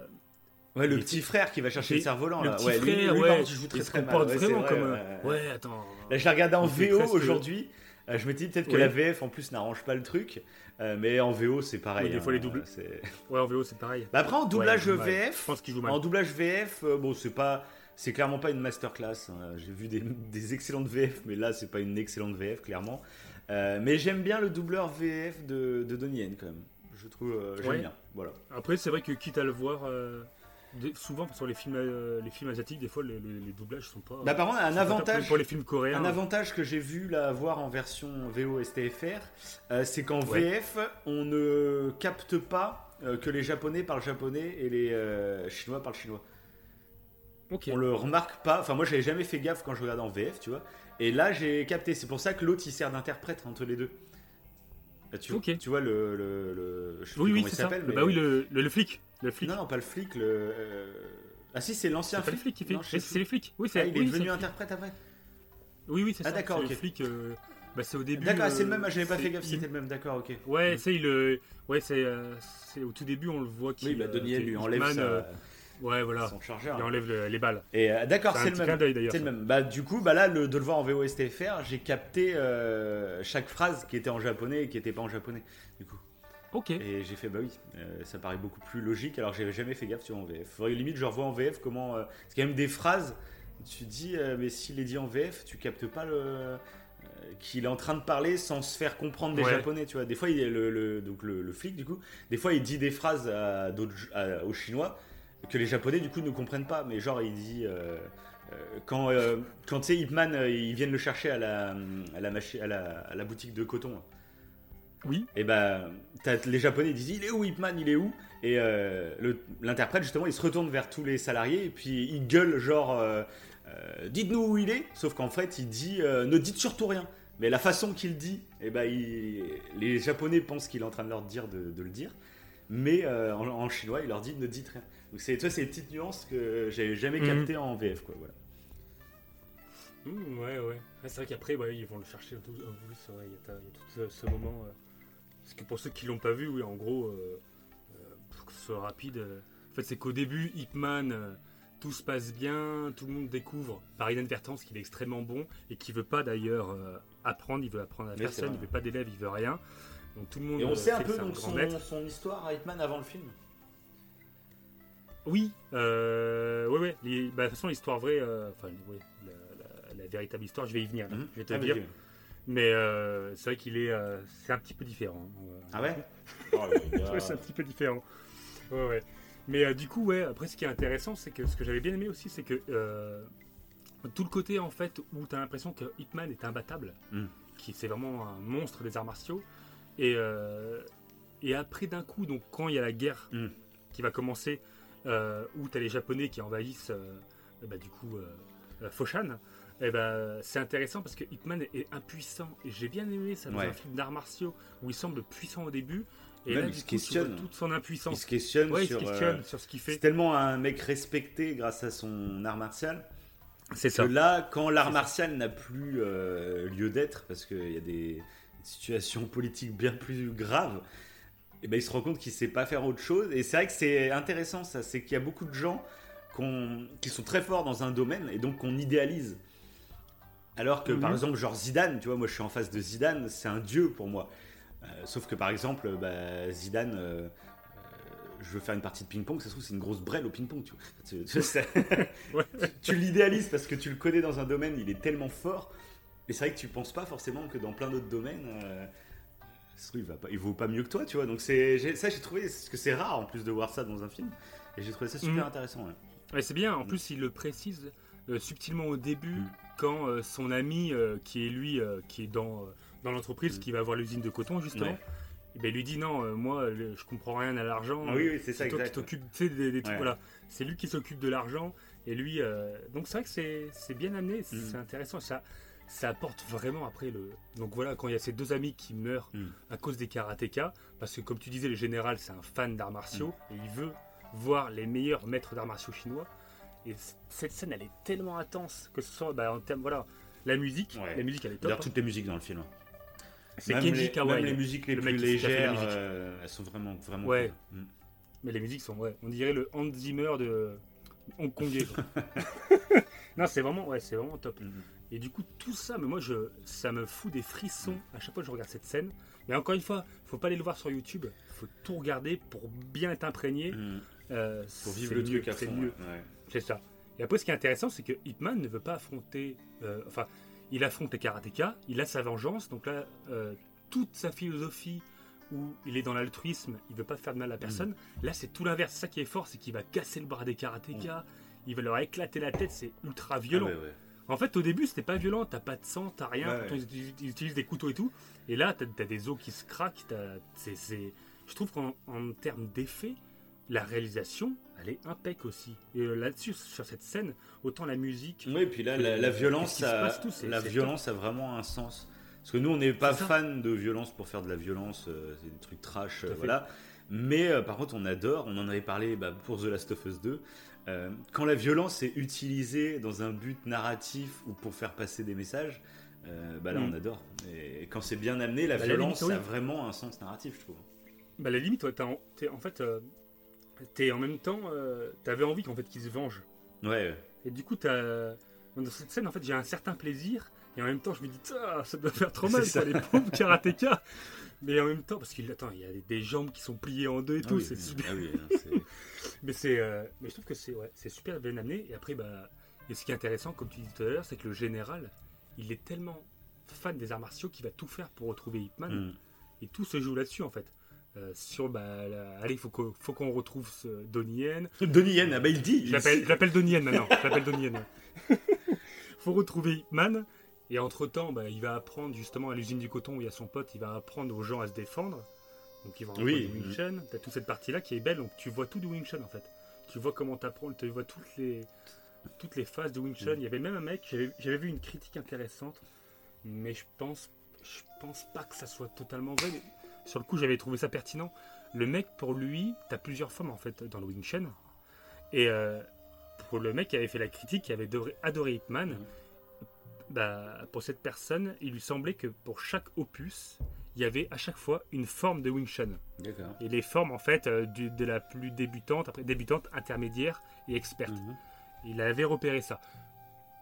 Ouais, le petit frère qui va chercher le cerf-volant, le petit ouais, lui- frère, lui, ouais, joue très très mal. ouais, vraiment vrai, comme. un- ouais. Attends. Là, je l'ai regardé en VO aujourd'hui. Euh, je me dis peut-être que la VF en plus n'arrange pas le truc, euh, mais en VO c'est pareil. Oui, des fois, les hein, doubles. c'est- Ouais, en VO c'est pareil. Bah, après en doublage Ouais. VF, Je pense qu'il joue mal. en doublage VF, euh, bon c'est pas, c'est clairement pas une masterclass. hein. J'ai vu des, des excellentes VF, mais là c'est pas une excellente VF clairement. Euh, mais j'aime bien le doubleur VF de, de Donnie Yen quand même. Je trouve, j'aime Ouais. bien. Voilà. Après, c'est vrai que quitte à le voir, souvent sur les films, euh, les films asiatiques, des fois les, les- les doublages sont pas. Bah par contre un avantage. pour- les films coréens. Un avantage que j'ai vu là voir en version VO STFR, euh, c'est qu'en Ouais. VF, on ne capte pas euh, que les Japonais parlent japonais et les euh, Chinois parlent chinois. Ok. On le remarque pas. Enfin, moi, j'avais jamais fait gaffe quand je regardais en VF, tu vois. Et là, j'ai capté. C'est pour ça que l'autre, il sert d'interprète entre les deux. Là, tu, Ok. tu vois le, le, le- je sais Oui, oui, il s'appelle, Bah oui, le, le, le flic. Le flic. Non, non, pas le flic. Le euh, ah si, c'est l'ancien c'est pas le flic. flic qui fait. Non, je sais Mais plus. c'est les flics. Oui, Ah, c'est. il est oui, devenu c'est- interprète après. Oui, oui, c'est Ah, ça. d'accord, c'est ok. Le flic. euh, Bah, c'est au début. D'accord, ah, c'est le euh, même. J'avais pas fait gaffe. il- C'était le même. D'accord, ok. Ouais, c'est il. euh, Ouais, c'est. euh, c'est au tout début, on le voit qui. Oui, bah, Donnie Yen lui enlève sa- Ouais, voilà. son chargeur. Il enlève le- les balles. Et euh, d'accord, C'est un c'est le petit même. clin d'œil d'ailleurs. C'est le ça. même. Bah, du coup, bah là, le, de le voir en VO STFR, j'ai capté euh, chaque phrase qui était en japonais et qui n'était pas en japonais. Du coup. Ok. Et j'ai fait, bah oui, euh, ça paraît beaucoup plus logique. Alors, j'avais jamais fait gaffe sur en VF. Faudrait limite, je revois en VF comment. euh, c'est quand même des phrases. Tu dis, euh, mais s'il est dit en VF, tu captes pas le. qu'il est en train de parler sans se faire comprendre des Ouais. japonais, tu vois. Des fois, il est le, le- donc le, le flic, du coup, des fois, il dit des phrases à d'autres, à- aux chinois. que les Japonais du coup ne comprennent pas. Mais genre, il dit. quand, euh, quand tu sais, Ip Man, euh, ils viennent le chercher à la, à la, machi- à la, à la boutique de coton. Oui. Et ben, t'as- les Japonais disent il est où Ip Man, il est où? Et euh, l'interprète justement, il se retourne vers tous les salariés et puis il gueule genre euh, euh, dites-nous où il est. Sauf qu'en fait, il dit euh, ne dites surtout rien. Mais la façon qu'il dit, eh ben, il- les Japonais pensent qu'il est en train de leur dire de, de le dire. Mais euh, en, en chinois, il leur dit ne dites rien. Donc c'est, tu vois, c'est des petites nuances que j'avais jamais Mhm. captées en VF, quoi. Voilà. Mmh, ouais, ouais. Ouais, c'est vrai qu'après, ouais, ils vont le chercher. C'est vrai, il y a, tout ce, ce moment. Euh, parce que pour ceux qui l'ont pas vu, oui, en gros, euh, euh, pour que ce soit rapide, euh, en fait, c'est qu'au début, Ip Man, euh, tout se passe bien, tout le monde découvre par inadvertance qu'il est extrêmement bon et qu'il veut pas d'ailleurs euh, apprendre, il veut apprendre à personne, il veut pas d'élèves, il veut rien. Donc tout le monde Et on euh, sait un peu donc son, maître. son histoire à Hitman avant le film. Oui, euh, ouais, ouais. les- bah, de toute façon, l'histoire vraie, euh, enfin, ouais, la, la- la véritable histoire, je vais y venir. Mhm. Je vais te Ah, le dire. Mais euh, c'est vrai qu'il est, euh, c'est un petit peu différent. euh. Ah ouais Oh c'est un petit peu différent. Ouais, ouais. Mais euh, du coup, ouais. Après, ce qui est intéressant, c'est que ce que j'avais bien aimé aussi, c'est que euh, tout le côté en fait où tu as l'impression que Hitman est imbattable, Mm. qui c'est vraiment un monstre des arts martiaux, et euh, et après d'un coup, donc quand il y a la guerre Mm. qui va commencer, euh, où tu as les Japonais qui envahissent, euh, bah, du coup, euh, euh, Foshan. Et ben, c'est intéressant parce que Hitman est impuissant et j'ai bien aimé ça dans Ouais. un film d'arts martiaux où il semble puissant au début et Même, là il se questionne. toute son Il impuissance. se questionne Ouais, il se questionne euh, sur ce qu'il c'est fait. tellement un mec respecté grâce à son art martial C'est que là, quand l'art C'est martial n'a plus euh, lieu d'être, parce qu'il y a des situations politiques bien plus graves, et ben il se rend compte qu'il sait pas faire autre chose. Et c'est vrai que c'est intéressant, ça, c'est qu'il y a beaucoup de gens qui sont très forts dans un domaine et donc qu'on idéalise. Alors que par Mhm. exemple, genre Zidane, tu vois, moi je suis en face de Zidane, c'est un dieu pour moi. Euh, sauf que par exemple, bah, Zidane, euh, euh, je veux faire une partie de ping-pong, ça se trouve, c'est une grosse brêle au ping-pong, tu vois. Tu- l'idéalises parce que tu le connais dans un domaine, il est tellement fort. Et c'est vrai que tu penses pas forcément que dans plein d'autres domaines, euh, ça se trouve, il, va pas, il vaut pas mieux que toi, tu vois. Donc c'est, ça, j'ai trouvé parce que c'est rare en plus de voir ça dans un film. Et j'ai trouvé ça super Mhm. intéressant. ouais. Ouais, c'est bien. En plus, il le précise euh, subtilement au début Mm. Quand euh, son ami, euh, qui est lui, euh, qui est dans, dans l'entreprise, qui va avoir l'usine de coton justement, Ouais. eh ben, il lui dit non, moi, le- je comprends rien à l'argent. Ah oui, oui, c'est ça, C'est toi qui t'occupes des, trucs. Voilà, c'est lui qui s'occupe de l'argent et lui. donc c'est vrai que c'est c'est bien amené, c'est Mm. intéressant. Ça, ça apporte vraiment après le. Donc voilà, quand il y a ces deux amis qui meurent Mm. à cause des karatékas, parce que comme tu disais, le général c'est un fan d'arts martiaux Mm. et il veut voir les meilleurs maîtres d'arts martiaux chinois. Et cette scène, elle est tellement intense que ce soit bah, en termes voilà. La musique, Ouais. la musique elle est top. D'ailleurs, toutes les musiques dans le film. C'est Kenji les, Kawai. même les musiques les le plus légères, euh, elles sont vraiment, vraiment Ouais. cool. Mm. Mais les musiques sont, ouais, on dirait le Hans Zimmer de hongkongais. quoi. non, c'est vraiment, ouais, c'est vraiment top. Mm. Et du coup, tout ça, mais moi, je, ça me fout des frissons à chaque fois que je regarde cette scène. Mais encore une fois, faut pas aller le voir sur YouTube. faut tout regarder pour bien être imprégné. Mm. Euh, Pour vivre le mieux, truc à fond. mieux. ouais. C'est ça. Et après, ce qui est intéressant, c'est que Hitman ne veut pas affronter. euh, enfin, il affronte les karatékas, il a sa vengeance. Donc là, euh, toute sa philosophie où il est dans l'altruisme, il veut pas faire de mal à personne. Là, c'est tout l'inverse. C'est ça qui est fort, c'est qu'il va casser le bras des karatékas, il va leur éclater la tête. C'est ultra violent. Ah ouais. En fait, au début, c'était pas violent. T'as pas de sang, t'as rien. Ouais. ils, ils utilisent des couteaux et tout. Et là, t'as as des os qui se craquent. c'est- Je trouve qu'en en termes d'effet, la réalisation, elle est impec aussi. Et euh, là-dessus, sur cette scène, autant la musique. Oui, et puis là, la, violence, a, passe tout, la violence a vraiment un sens. Parce que nous, on n'est pas fan de violence pour faire de la violence, euh, c'est des trucs trash, euh, voilà. Mais euh, par contre, on adore, on en avait parlé bah, pour The Last of Us 2. euh, quand la violence est utilisée dans un but narratif ou pour faire passer des messages, euh, bah là, Mm. on adore. Et quand c'est bien amené, la Bah, la violence limite, oui. a vraiment un sens narratif, je trouve. Bah, la limite, ouais, en, t'es- en fait, euh, t'es en même temps, euh, t'avais envie qu'en fait qu'ils se vengent. Ouais, ouais. Et du coup, t'as dans cette scène, en fait, j'ai un certain plaisir. Et en même temps, je me dis, Ah, ça doit faire trop mal, ça, les pauvres karatékas. Mais en même temps, parce qu'il attends, il y a des, jambes qui sont pliées en deux et Ah tout, oui, c'est super. Ah oui, c'est- Mais c'est, euh, mais je trouve que c'est, ouais, c'est super bien amené. Et après, bah, et ce qui est intéressant, comme tu dis tout à l'heure, c'est que le général, il est tellement fan des arts martiaux qu'il va tout faire pour retrouver Hitman. Mm. Et tout se joue là-dessus, en fait. Euh, sur bah, la- allez, faut qu'on faut qu'on retrouve ce Donnie Yen. Donnie Yen, ah bah il dit. Je l'appelle- je l'appelle Donnie Yen maintenant. Je l'appelle Donnie Yen. faut retrouver Man. Et entre temps, bah, il va apprendre justement à l'usine du coton où il y a son pote, il va apprendre aux gens à se défendre. Donc il va Oui. Wing Chun. T'as toute cette partie-là qui est belle, donc tu vois tout du Wing Chun en fait. Tu vois comment t'apprends, tu vois toutes les, toutes les phases de Wing Chun. Il y avait même un mec, j'avais j'avais vu une critique intéressante, mais je pense, je pense pas que ça soit totalement vrai. mais sur le coup, j'avais trouvé ça pertinent. Le mec, pour lui, t'as plusieurs formes en fait dans le Wing Chun. Et euh, pour le mec qui avait fait la critique, qui avait adoré, adoré Ip Man, Mhm. bah, pour cette personne, il lui semblait que pour chaque opus, il y avait à chaque fois une forme de Wing Chun. Et les formes, en fait, euh, du- de la plus débutante, après débutante, intermédiaire et experte. Mhm. Il avait repéré ça.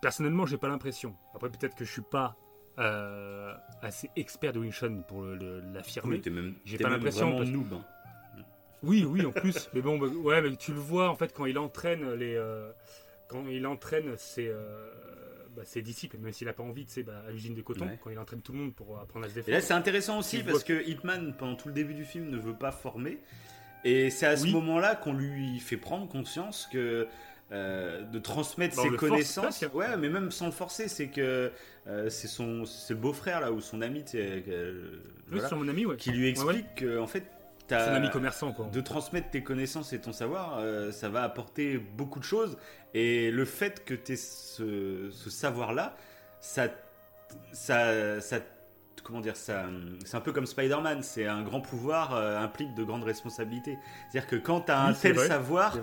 Personnellement, j'ai pas l'impression. Après, peut-être que je suis pas euh, assez expert de Wing Chun pour l'affirmer. Oui, J'ai pas l'impression, parce- noob. hein. Oui, oui, en plus. mais bon, bah, ouais, mais tu le vois en fait quand il entraîne les, euh, quand il entraîne ses, euh, bah, ses disciples, même s'il a pas envie, tu sais, bah, à l'usine de coton, Ouais. quand il entraîne tout le monde pour apprendre à se Et là, défendre. c'est intéressant aussi parce vois- que Hitman, pendant tout le début du film, ne veut pas former. Et c'est à ce Oui. moment-là qu'on lui fait prendre conscience que euh, de transmettre ses force connaissances. Ouais, mais même sans le forcer, c'est que euh, c'est son c'est le beau-frère là ou son ami, euh, Oui, voilà, c'est mon ami, ouais. qui lui Ouais, explique que en fait, ami commerçant, quoi. de transmettre tes connaissances et ton savoir, ça va apporter beaucoup de choses. Et le fait que tu aies ce, ce savoir-là, ça, ça, ça, comment dire, ça, c'est un peu comme Spider-Man. C'est un grand pouvoir euh, implique de grandes responsabilités. C'est-à-dire que quand tu as Oui, un tel vrai, savoir,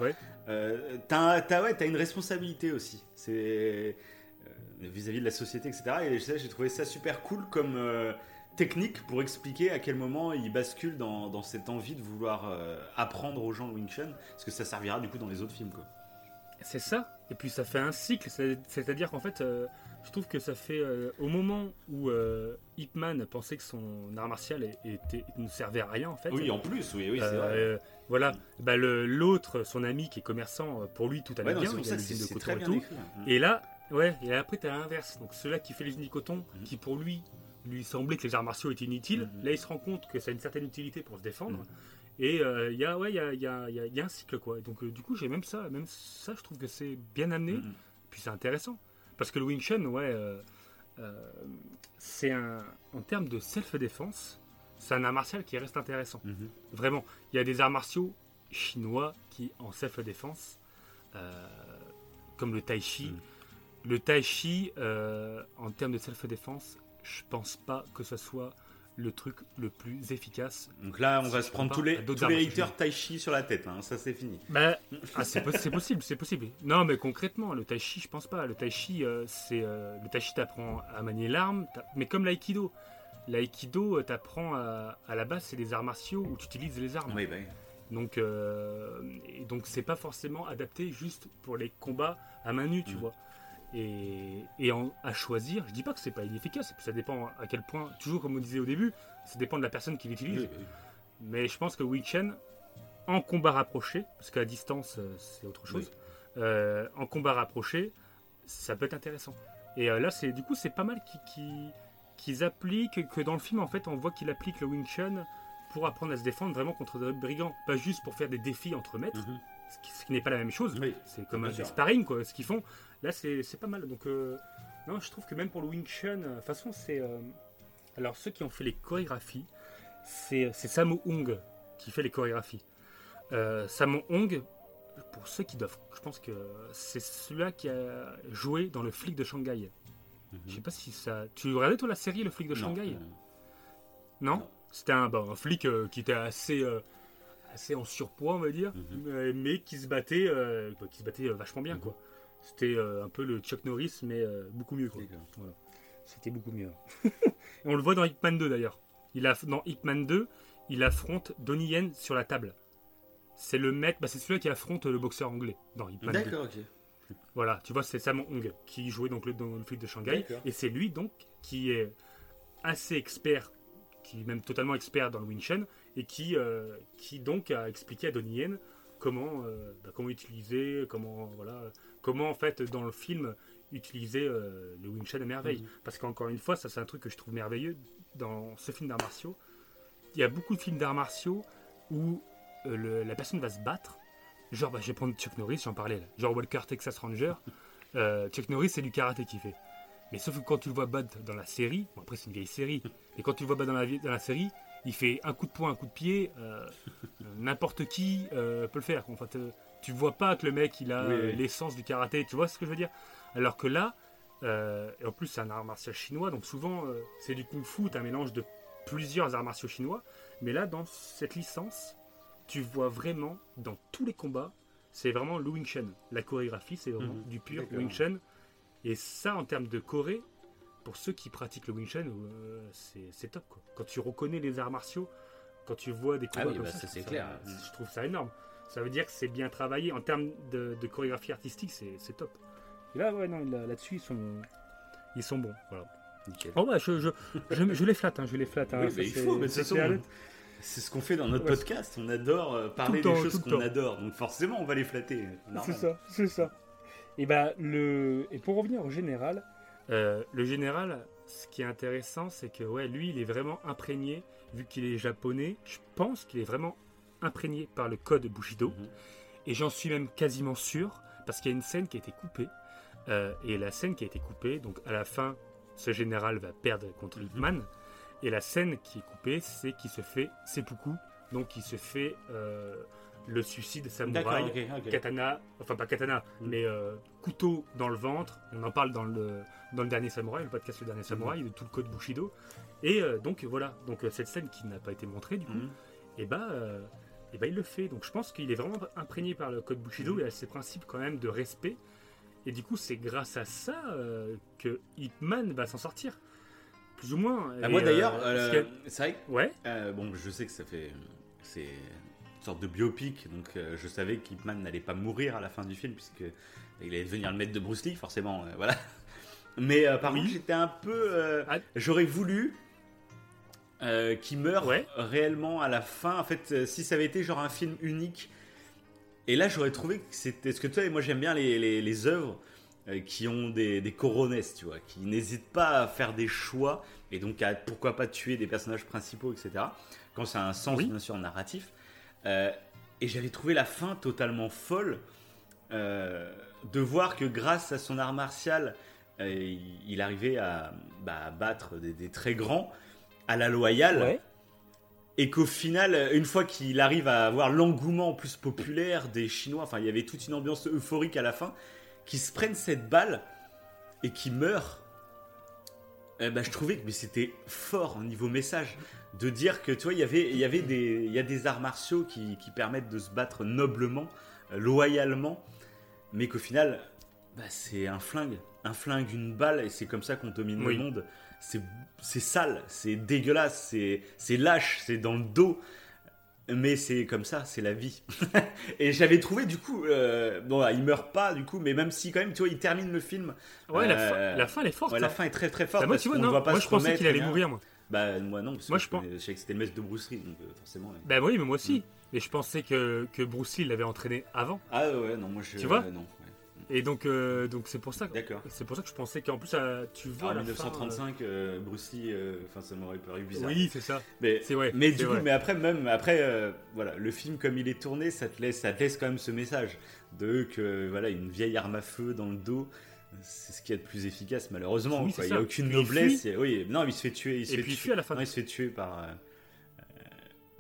euh, ouais, t'as une responsabilité aussi. C'est euh, vis-à-vis de la société, etc. Et j'ai trouvé ça super cool comme euh, technique pour expliquer à quel moment il bascule dans, dans cette envie de vouloir euh, apprendre aux gens le Wing Chun, parce que ça servira du coup dans les autres films. Quoi. C'est ça. Et puis ça fait un cycle, c'est- c'est-à-dire qu'en fait, euh, je trouve que ça fait euh, au moment où euh, Ip Man pensait que son art martial était, ne servait à rien en fait. Oui, en plus, oui, oui, c'est Euh, vrai. euh, voilà, bah, l'autre, son ami qui est commerçant, pour lui tout allait Ouais, non, bien, pour il a l'usine de coton et tout. écrit. hein. Et là, ouais, et après t'as l'inverse. Donc celui-là qui fait l'usine du coton, Mhm. qui pour lui lui semblait que les arts martiaux étaient inutiles, Mhm. là il se rend compte que ça a une certaine utilité pour se défendre. Et euh, il y a ouais, y a, y a- y a- il y a un cycle quoi. Et donc euh, du coup j'ai même ça, même ça je trouve que c'est bien amené, puis c'est intéressant parce que le Wing Chun, ouais, euh, euh, c'est un en termes de self-défense, c'est un art martial qui reste intéressant. Mhm. Vraiment, il y a des arts martiaux chinois qui, en self-défense, euh, comme le tai chi, Mm. le tai chi, en termes de self-défense, je pense pas que ce soit le truc le plus efficace. Donc là, on va se prendre tous les, tous les haters tai chi sur la tête, hein, ça c'est fini. Bah, ah, c'est pos- c'est possible, c'est possible. Non, mais concrètement, le tai chi, je pense pas. Le tai chi, euh, c'est euh, le tai chi t'apprend à manier l'arme, mais comme l'aïkido. L'aïkido, euh, t'apprends à, à la base, c'est des arts martiaux où tu utilises les armes. Oui, oui. Donc, euh, et donc c'est pas forcément adapté juste pour les combats à main nue, tu Mhm. vois. Et, et en- à choisir, je dis pas que c'est pas inefficace, ça dépend à quel point, toujours comme on disait au début, ça dépend de la personne qui l'utilise. Oui, oui. Mais je pense que Wing Chun, en combat rapproché, parce qu'à distance euh, c'est autre chose, euh, en combat rapproché, ça peut être intéressant. Et euh, là, c'est du coup, c'est pas mal qu'ils appliquent, que dans le film, en fait, on voit qu'il applique le Wing Chun pour apprendre à se défendre vraiment contre des brigands, pas juste pour faire des défis entre maîtres, Mhm. ce qui, n'est pas la même chose. Oui. C'est comme un sparring, quoi, ce qu'ils font. Là, c'est pas mal. Donc, euh, non, je trouve que même pour le Wing Chun, euh, de toute façon, c'est. euh, alors, ceux qui ont fait les chorégraphies, c'est Sammo Hung qui fait les chorégraphies. Euh, Sammo Hung, pour ceux qui doivent. Je pense que c'est celui-là qui a joué dans Le flic de Shanghai. Je sais pas si ça. Tu regardais, toi, la série Le flic de Shanghai Non, Non. C'était un, bon, un flic qui était assez, assez en surpoids, on va dire, Mhm. mais qui se battait, euh, bah, qui se battait vachement bien, Mhm. quoi. C'était euh, un peu le Chuck Norris, mais euh, beaucoup mieux, quoi. D'accord. Voilà. C'était beaucoup mieux. Et on le voit dans Hitman 2 d'ailleurs. Il a, dans Hitman 2, il affronte Donnie Yen sur la table. C'est le maître, bah, c'est celui qui affronte le boxeur anglais dans Hitman 2. D'accord, ok. Voilà, tu vois, c'est Sam Hong qui jouait donc le, dans le flic de Shanghai. Et c'est lui donc qui est assez expert, qui est même totalement expert dans le Wing Chun, et qui, euh, qui donc a expliqué à Donnie Yen comment, euh, bah, comment utiliser, comment, voilà, comment en fait dans le film utiliser euh, le Wing Chun à merveille. Mhm. Parce qu'encore une fois, ça c'est un truc que je trouve merveilleux dans ce film d'arts martiaux. il y a beaucoup de films d'arts martiaux où euh, le- la personne va se battre. Genre, bah, je vais prendre Chuck Norris, j'en parlais là. Genre Walker Texas Ranger. Euh, Chuck Norris, c'est du karaté qu'il fait. Mais sauf que quand tu le vois battre dans la série, bon après c'est une vieille série, mais quand tu le vois battre dans la, vie- dans la série, il fait un coup de poing, un coup de pied, euh, n'importe qui euh, peut le faire. En fait, tu vois pas que le mec il a Oui, euh, oui. l'essence du karaté, tu vois ce que je veux dire? Alors que là, euh, et en plus c'est un art martial chinois, donc souvent euh, c'est du kung fu, tu un mélange de plusieurs arts martiaux chinois, mais là dans cette licence, tu vois vraiment dans tous les combats, c'est vraiment le Wing Chun. La chorégraphie, c'est vraiment Mhm. du pur. Wing Chun. Et ça, en termes de Corée, pour ceux qui pratiquent le Wing Chun, euh, c'est top. Quoi. Quand tu reconnais les arts martiaux, quand tu vois des combats oui, comme bah, ça, ça, c'est clair. Je trouve ça énorme. Ça veut dire que c'est bien travaillé. En termes de, de chorégraphie artistique, c'est c'est top. Et là, ouais, non, là- là-dessus, ils sont, ils sont bons. Voilà. Nickel. Oh, bah, je, je, je, je les flatte, hein, je les flatte. hein, Oui, ça, mais il c'est- faut, mais c'est. C'est ce qu'on fait dans notre Ouais. podcast. On adore euh, parler le des temps, choses qu'on temps. adore. Donc forcément, on va les flatter. C'est Normal. ça, c'est ça. Et, bah, le... et pour revenir au général, euh, le général, ce qui est intéressant, c'est que ouais, lui, il est vraiment imprégné, vu qu'il est japonais, je pense qu'il est vraiment imprégné par le code Bushido. Mhm. Et j'en suis même quasiment sûr, parce qu'il y a une scène qui a été coupée. euh, et la scène qui a été coupée, donc à la fin, ce général va perdre contre Mhm. Man. Et la scène qui est coupée, c'est qu'il se fait seppuku, donc il se fait euh, le suicide samouraï katana, enfin pas katana, Mm. mais euh, couteau dans le ventre. On en parle dans le, dans le dernier samouraï, le podcast Le dernier samouraï, Mm. de tout le code Bushido. Et donc voilà, donc cette scène qui n'a pas été montrée du coup, Mhm. et bah, euh, et bah il le fait. Donc je pense qu'il est vraiment imprégné par le code Bushido Mm. et à ses principes quand même de respect. Et du coup, c'est grâce à ça euh, que Ip Man va s'en sortir, plus ou moins. Ah, Et, moi euh, d'ailleurs, euh, que- c'est vrai que ouais, Euh, bon, je sais que ça fait. C'est une sorte de biopic, donc euh, je savais qu'Hipman n'allait pas mourir à la fin du film, puisque il allait devenir le maître de Bruce Lee, forcément, euh, voilà. Mais euh, par Oui. contre, j'étais un peu. euh, Ah. J'aurais voulu euh, qu'il meure Ouais. réellement à la fin. En fait, euh, si ça avait été genre un film unique. Et là, j'aurais trouvé que c'était. Parce que toi et moi, j'aime bien les, les, les œuvres euh, qui ont des, des coronesses, tu vois, qui n'hésitent pas à faire des choix et donc à pourquoi pas tuer des personnages principaux, etc. Quand ça a un sens, Oui. bien sûr, narratif. Euh, et j'avais trouvé la fin totalement folle de voir que grâce à son art martial, il, arrivait à, bah, battre des, des très grands à la loyale. ouais. Et qu'au final, une fois qu'il arrive à avoir l'engouement plus populaire des Chinois, enfin il y avait toute une ambiance euphorique à la fin, qui se prennent cette balle et qui meurent. eh ben, je trouvais que c'était fort au niveau message de dire que tu vois il y avait il y avait des il y a des arts martiaux qui, qui permettent de se battre noblement euh, loyalement mais qu'au final bah, c'est un flingue un flingue une balle et c'est comme ça qu'on domine Oui. le monde c'est sale c'est dégueulasse c'est lâche c'est dans le dos mais c'est comme ça, c'est la vie. et j'avais trouvé du coup, euh, bon, il meurt pas du coup, mais même si quand même, tu vois, il termine le film. Ouais, la, Euh, fin, la fin, elle est forte. Ouais, la hein. fin est très très forte. Bah, moi, tu vois, non, moi je pensais qu'il allait rien. mourir, moi. Bah moi non, parce Moi, que je pense- je savais que c'était le maître de Bruce Lee, donc euh, forcément. ouais. Bah oui, mais moi aussi. Mais je pensais que, que Bruce Lee l'avait entraîné avant. Ah ouais, non, moi je. Tu vois euh, non. Et donc, euh, donc c'est pour ça. C'est pour ça que je pensais qu'en plus, euh, tu vois. En à la fin, 1935, euh, Bruce Lee, euh, enfin ça m'aurait paru euh, bizarre. Oui, c'est ça. Mais, du coup, mais après même, après, euh, voilà, le film comme il est tourné, ça te laisse, ça te laisse quand même ce message de que voilà, une vieille arme à feu dans le dos, c'est ce qu'il y a de plus efficace malheureusement. Oui, quoi. c'est Il n'y a aucune Puis il noblesse. fuit. et- oui, non, il se fait tuer. Il se Et fait puis il tuer- fuit à la fin. non, il se fait tuer par. euh,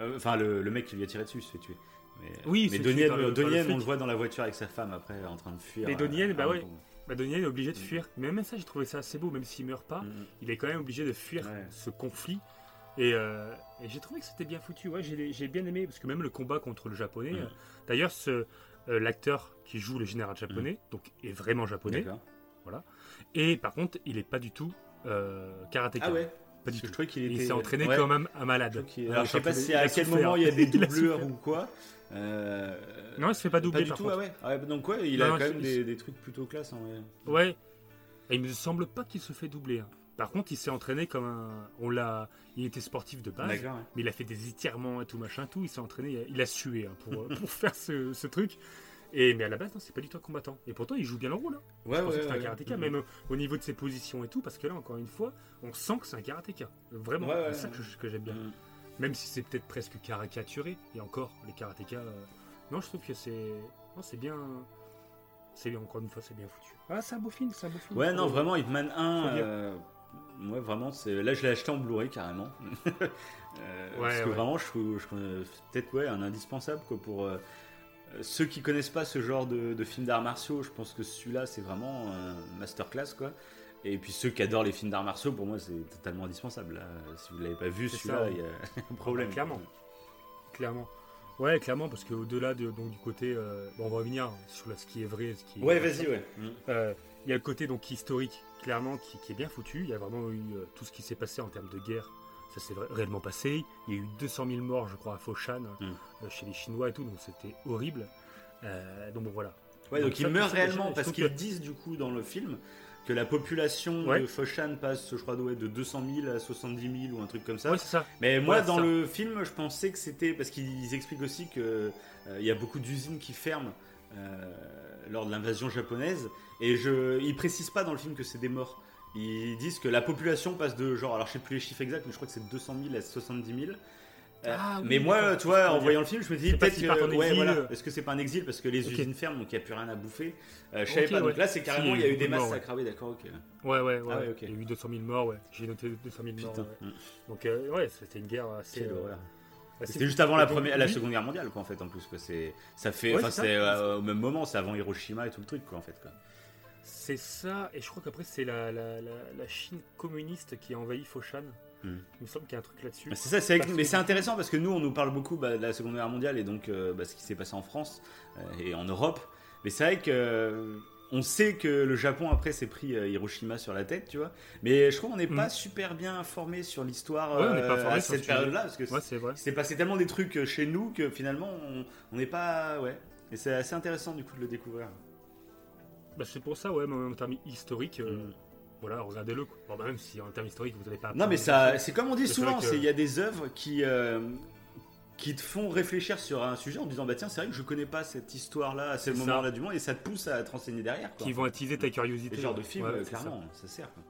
euh, Enfin, le, le mec qui lui a tiré dessus se fait tuer. Mais, Oui, mais par le- Yen, on le voit dans la voiture avec sa femme après en train de fuir. Mais euh, bah à ouais. Bah, Yen est obligé de Mm. fuir. Mais même ça, j'ai trouvé ça assez beau, même s'il meurt pas. Mm. Il est quand même obligé de fuir Ouais. ce conflit. Et, euh, et j'ai trouvé que c'était bien foutu. Ouais, j'ai bien aimé parce que même le combat contre le japonais. Mm. euh, D'ailleurs, ce euh, l'acteur qui joue le général japonais, donc est vraiment japonais. D'accord. Et par contre, il est pas du tout euh, karatéka. Ah ouais. Pas Parce du tout. je trouvais qu'il était. Il s'est entraîné Ouais. comme un, un malade. Ouais, Alors je sais pas si à quel souffert. moment il y a des Il a ou quoi. Euh, Non, il se fait pas doubler du par tout, contre. ah ouais. Ah ouais, donc ouais, il Non, a non, quand même des, des trucs plutôt classe en vrai. Ouais. Et il me semble pas qu'il se fait doubler. hein. Par contre, il s'est entraîné comme un. On l'a. Il était sportif de base. Ouais. Mais il a fait des étirements et tout machin, tout. Il s'est entraîné. Il a sué hein, pour, pour faire ce, ce truc. Et mais à la base, non, c'est pas du tout un combattant. Et pourtant, il joue bien le rôle. hein. Ouais, Je pensais ouais, que c'était un ouais. karatéka, même au- au niveau de ses positions et tout, parce que là, encore une fois, on sent que c'est un karatéka. Vraiment, Ouais, ouais, c'est ça ouais. que, j'aime bien. Mhm. même si c'est peut-être presque caricaturé, et encore, les karatékas. euh, Non, je trouve que c'est. Non, c'est bien. C'est bien, encore une fois, c'est bien foutu. Ah, c'est un beau film, c'est un beau film. Ouais, non, vraiment, Hitman 1, faut dire. euh, ouais, vraiment, c'est... là je l'ai acheté en Blu-ray carrément. Euh, parce que ouais. vraiment, je trouve, je euh, peut-être ouais, un indispensable quoi, pour euh, ceux qui connaissent pas ce genre de, de films d'arts martiaux. Je pense que celui-là, c'est vraiment un masterclass quoi. Et puis ceux qui adorent les films d'arts martiaux, pour moi, c'est totalement indispensable. là. Si vous l'avez pas vu, celui-là, il y a un problème. clairement. Clairement. Ouais, clairement, parce qu'au-delà de, donc, du côté. euh, bon, on va revenir sur là, ce qui est vrai, ce qui est. Ouais, vas-y, ouais. Mm. Euh, Il y a le côté donc historique, clairement, qui, qui est bien foutu. Il y a vraiment eu euh, tout ce qui s'est passé en termes de guerre. Ça s'est réellement passé. Il y a eu 200 000 morts, je crois, à Foshan, Mm. euh, chez les Chinois et tout, donc c'était horrible. Euh, donc bon, voilà. Ouais, donc, Donc il ça, meurt ça, déjà, réellement parce qu'ils que- disent du coup dans le film que la population Ouais. de Foshan passe, je crois, ouais, de 200 000 à 70 000 ou un truc comme ça. Ouais, ça. Mais moi, dans ça. le film, je pensais que c'était parce qu'ils expliquent aussi que euh, il y a beaucoup d'usines qui ferment euh, lors de l'invasion japonaise, et je, ils précisent pas dans le film que c'est des morts. Ils disent que la population passe de genre, alors je sais plus les chiffres exacts, mais je crois que c'est de 200 000 à 70 000. Euh, Ah oui, mais moi, tu vois, en voyant le film, je me dis peut-être que, ouais, exil. voilà, est-ce que c'est pas un exil? Parce que les Ok. usines ferment, donc il n'y a plus rien à bouffer. Euh, je savais pas. Donc ouais. là, c'est Si, carrément, il il y a eu des massacres. Ah oui, d'accord, ok. Ouais, ouais, ouais. Ah ouais. Il y a eu 200 000 morts, ouais. J'ai noté 200 000 morts. Putain. ouais. Mm. Donc, euh, ouais, c'était une guerre assez. Euh, C'était juste avant la première, la Seconde Guerre mondiale, quoi, en fait, en plus. Quoi. C'est, ça fait, Ouais, enfin, c'est euh, au même moment, c'est avant Hiroshima et tout le truc, quoi, en fait. Quoi. C'est ça, et je crois qu'après c'est la, la, la, la Chine communiste qui a envahi Foshan. Hmm. Il me semble qu'il y a un truc là-dessus. Bah, C'est ça, mais c'est intéressant parce que nous, on nous parle beaucoup bah, de la Seconde Guerre mondiale et donc euh, bah, ce qui s'est passé en France euh, et en Europe. Mais c'est vrai que euh, on sait que le Japon après s'est pris euh, Hiroshima sur la tête, tu vois. Mais je trouve qu'on n'est pas Mhm. super bien informé sur l'histoire Ouais, on n'est pas euh, à sur cette période-là parce que Ouais, c'est passé tellement des trucs chez nous que finalement on on n'est pas, ouais. Et c'est assez intéressant du coup de le découvrir. Bah, c'est pour ça, ouais, mais en termes historiques, euh, Mhm. voilà, regardez-le. quoi. Bon, bah, même si en termes historiques vous n'avez pas. Non, mais ça, c'est comme on dit souvent, que- il y a des œuvres qui, euh, qui te font réfléchir sur un sujet en disant bah tiens, c'est vrai que je connais pas cette histoire-là à ce C'est ça. moment-là du monde et ça te pousse à te renseigner derrière. Quoi. qui vont attiser ta curiosité. Les genres de films, Ouais, euh, ça. clairement, ça. sert. quoi.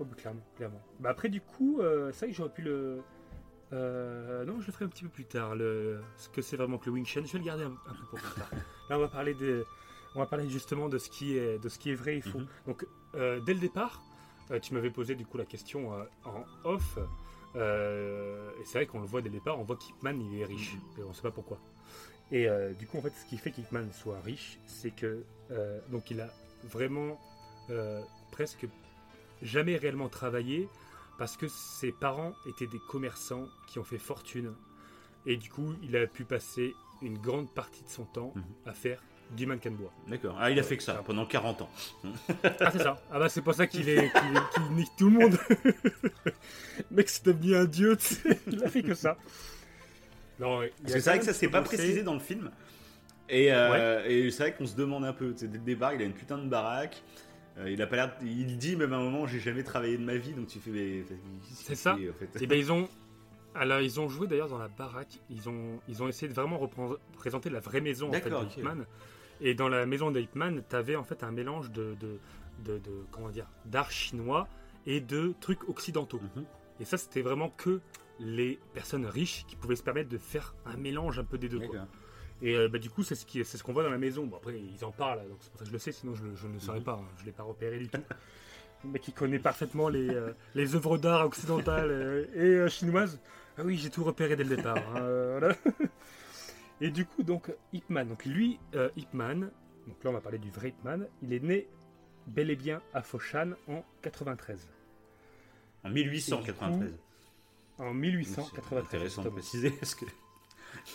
Oh, bah, clairement, clairement. Bah, après, du coup, euh, c'est vrai que j'aurais pu le. euh, non, je le ferai un petit peu plus tard. Le... Ce que c'est vraiment que le Wing Chun, je vais le garder un, un peu pour plus tard. Là, on va parler de, on va parler justement de ce qui est, de ce qui est vrai et faux. Mhm. Donc, euh, dès le départ, euh, tu m'avais posé du coup la question euh, en off. et c'est vrai qu'on le voit dès le départ, on voit qu'Hipman il est riche. Et on sait pas pourquoi. Et du coup, en fait, ce qui fait qu'Hipman soit riche, c'est que donc il a vraiment presque jamais réellement travaillé parce que ses parents étaient des commerçants qui ont fait fortune. Et du coup, il a pu passer une grande partie de son temps Mhm. à faire du mannequin de bois. D'accord. Ah, il a fait que ça pendant 40 ans. Ah, c'est ça. Ah, bah, c'est pour ça qu'il est, qu'il est- qu'il nique tout le monde. Le mec, c'est devenu un dieu, tu sais. Il a fait que ça. Non, il Parce a que c'est vrai que ça c'est pas commencé- précisé dans le film. Et, euh, et c'est vrai qu'on se demande un peu. tu sais, Dès le départ, il a une putain de baraque. Euh, il a pas l'air. Il dit même à un moment, j'ai jamais travaillé de ma vie, donc tu fais. mais- qu'est-ce C'est ça. fait, en fait? Et ben ils ont, alors ils ont joué d'ailleurs dans la baraque. Ils ont, ils ont essayé de vraiment représenter présenter la vraie maison en fait, D'accord, de ok. Hitman. Et dans la maison de Hitman, t'avais en fait un mélange de, de, de, de- comment dire, d'art chinois et de trucs occidentaux. Mhm. Et ça, c'était vraiment que les personnes riches qui pouvaient se permettre de faire un mélange un peu des deux. quoi. Et euh, bah, du coup, c'est ce c'est ce qu'on voit dans la maison. Bon, après, ils en parlent, donc c'est pour ça que je le sais, sinon je, je ne le saurais Mhm. pas. hein. Je ne l'ai pas repéré du tout. Mec qui connaît parfaitement les, euh, les œuvres d'art occidentales euh, et euh, chinoises. Ah oui, j'ai tout repéré dès le départ. hein, voilà. Et du coup, donc, Ip Man. Donc, lui, euh, Ip Man, donc là, on va parler du vrai Ip Man, il est né bel et bien à Foshan en 93. En 1893. En C'est 1893. intéressant de préciser parce que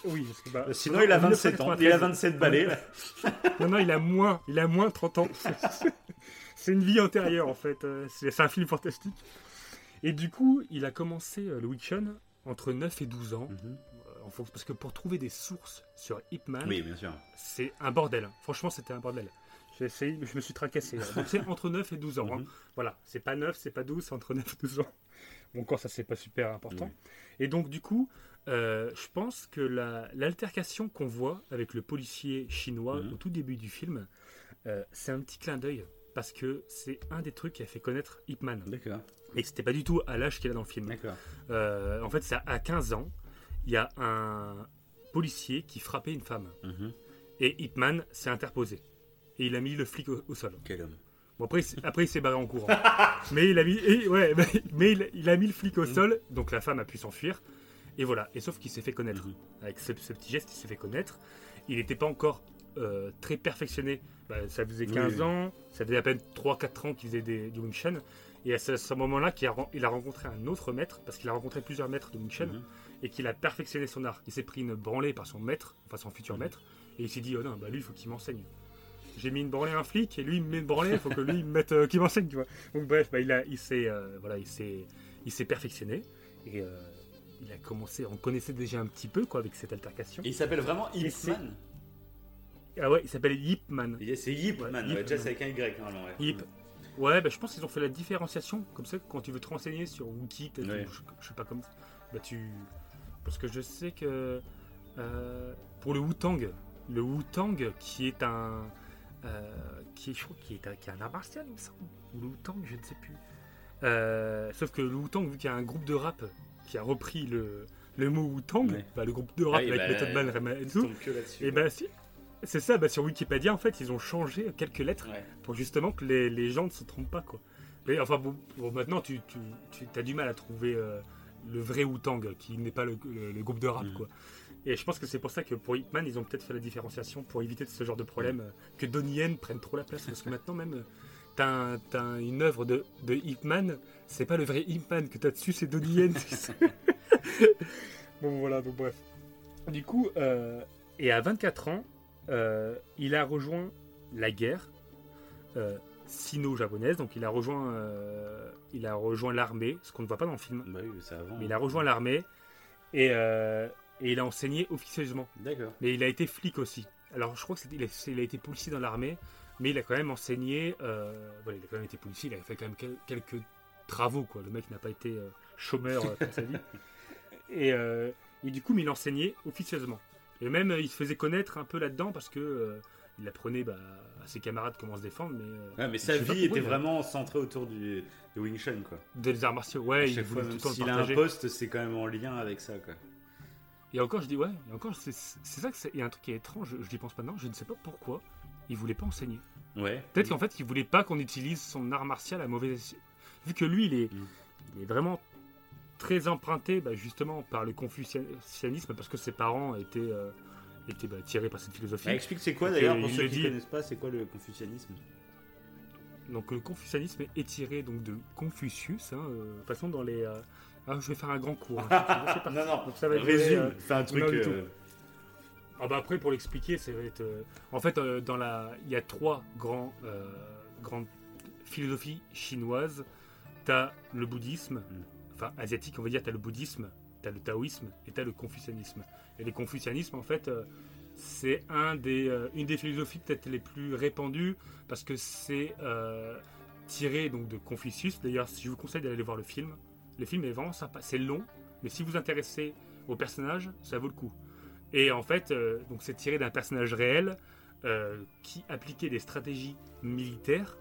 Oui, parce que, bah, sinon il a en 27 ans, il a 1993. 27 balais. là. Non, non, il a moins, il a moins 30 ans. C'est une vie antérieure en fait. Euh, C'est un film fantastique. Et du coup, il a commencé euh, le Chun entre 9 et 12 ans. Mhm. En fonction- parce que pour trouver des sources sur Ip Man, Oui, bien sûr. c'est un bordel. Franchement, c'était un bordel. J'ai essayé, mais je me suis tracassé. c'est entre 9 et 12 ans. hein. Mhm. Voilà, c'est pas 9, c'est pas 12, c'est entre 9 et 12 ans. Bon, encore ça, c'est pas super important. Et donc, du coup, euh, je pense que la- l'altercation qu'on voit avec le policier chinois Mhm. au tout début du film, euh, c'est un petit clin d'œil parce que c'est un des trucs qui a fait connaître Ip Man. D'accord. Et c'était pas du tout à l'âge qu'il a dans le film. D'accord. Euh, en fait, c'est à 15 ans, il y a un policier qui frappait une femme. Mhm. Et Hitman s'est interposé. Et il a mis le flic au, au sol. Quel homme. Bon, après, il s'est- après il s'est barré en courant. mais il a mis, et- ouais, mais, mais il, il a mis le flic au sol, donc la femme a pu s'enfuir. Et voilà. Et sauf qu'il s'est fait connaître. Mhm. Avec ce, ce petit geste, il s'est fait connaître. Il n'était pas encore euh, très perfectionné. Bah, ça faisait 15 Oui. ans, ça faisait à peine 3-4 ans qu'il faisait des, du Wing Chun. Et à ce, ce moment-là qu'il a, ren- il a rencontré un autre maître, parce qu'il a rencontré plusieurs maîtres de Wing Chun, Mhm. Et qu'il a perfectionné son art. Il s'est pris une branlée par son maître, enfin son futur Mhm. maître, et il s'est dit, oh non, bah lui, il faut qu'il m'enseigne. J'ai mis une branlée à un flic, et lui, il me met une branlée, il faut que lui, il me mette, euh, qu'il m'enseigne, tu vois. Donc bref, bah, il, a, il s'est euh, voilà, il s'est, il s'est perfectionné, et euh, il a commencé, on connaissait déjà un petit peu, quoi, avec cette altercation. Et il s'appelle vraiment Yipman. Ah ouais, il s'appelle Yip Man. Yeah, C'est Yipman, Ouais, ouais, Yip déjà c'est avec un Y normalement. Ouais. Yip. Ouais, bah, je pense qu'ils ont fait la différenciation, comme ça, quand tu veux te renseigner sur Wiki, Ouais. ou je, je sais pas comment, bah tu... Parce que je sais que euh, pour le Wu-Tang, le Wu-Tang qui est un... euh, qui est, je crois, qui est, un, qui est un art martial, il me semble. Ou le Wu-Tang, je ne sais plus. Euh, sauf que le Wu-Tang, vu qu'il y a un groupe de rap qui a repris le, le mot Wu-Tang, Ouais. bah, le groupe de rap Ah avec bah, Method Man, Rema et tout, et bah si... C'est ça, bah, sur Wikipédia, en fait, ils ont changé quelques lettres pour justement que les, les gens ne se trompent pas quoi. Mais enfin bon, bon, maintenant tu, tu, tu as du mal à trouver euh, le vrai Wu-Tang qui n'est pas le, le- le groupe de rap Mhm. quoi. Et je pense que c'est pour ça que pour Hitman ils ont peut-être fait la différenciation pour éviter ce genre de problème euh, que Donnie Yen prenne trop la place parce que maintenant même euh, t'as un- une œuvre de, de Hitman, c'est pas le vrai Hitman que t'as dessus c'est Donnie Yen. bon voilà donc bref. Du coup euh, et à 24 ans euh, il a rejoint la guerre sino-japonaise, donc il a rejoint, il a rejoint l'armée, ce qu'on ne voit pas dans le film, Bah oui, avant. mais il a rejoint l'armée et, euh, et il a enseigné officieusement. D'accord. Mais il a été flic aussi. Alors je crois que c'était- il, a, il a été policier dans l'armée, mais il a quand même enseigné. euh, voilà, il a quand même été policier, il a fait quand même quel- quelques travaux quoi. Le mec n'a pas été euh, chômeur toute sa vie. Et, et du coup, mais il enseignait officieusement. Et même il se faisait connaître un peu là-dedans parce que il apprenait bah, ses camarades comment se défendre, mais euh, mais sa pas vie était a- vraiment centrée autour du de Wing Chun quoi. des arts martiaux. À Ouais, il fois, tout s'il a un poste, c'est quand même en lien avec ça quoi. Et encore, je dis ouais, et encore, c'est ça que c'est. Il y a un truc qui est étrange, je, n'y pense pas maintenant, je ne sais pas pourquoi il voulait pas enseigner. Ouais. Peut-être qu'en fait, il voulait pas qu'on utilise son art martial à mauvais escient. Vu que lui, il est, Mm. il est vraiment très emprunté bah, justement par le confucianisme parce que ses parents étaient, euh, étaient bah, tirés par cette philosophie. Bah, explique c'est quoi d'ailleurs pour il ceux qui dit- connaissent pas, c'est quoi le confucianisme? Donc le confucianisme est tiré donc de Confucius. Hein, euh, de toute façon, dans les. euh, ah, je vais faire un grand cours. hein, c'est. Non non, Donc, ça va durer, résume, euh, fais un truc. euh, Ah bah après pour l'expliquer, ça va être. euh, En fait, euh, dans la, il y a trois grands, euh, grandes philosophies chinoises. T'as le bouddhisme, enfin asiatique, on va dire. T'as le bouddhisme, t'as le taoïsme et t'as le confucianisme. Et le confucianisme, en fait, euh, c'est un des, euh, une des philosophies peut-être les plus répandues parce que c'est euh, tiré donc de Confucius. D'ailleurs, je vous conseille d'aller voir le film, le film est vraiment sympa. C'est long, mais si vous vous intéressez au personnage, ça vaut le coup. Et en fait, donc c'est tiré d'un personnage réel qui appliquait des stratégies militaires,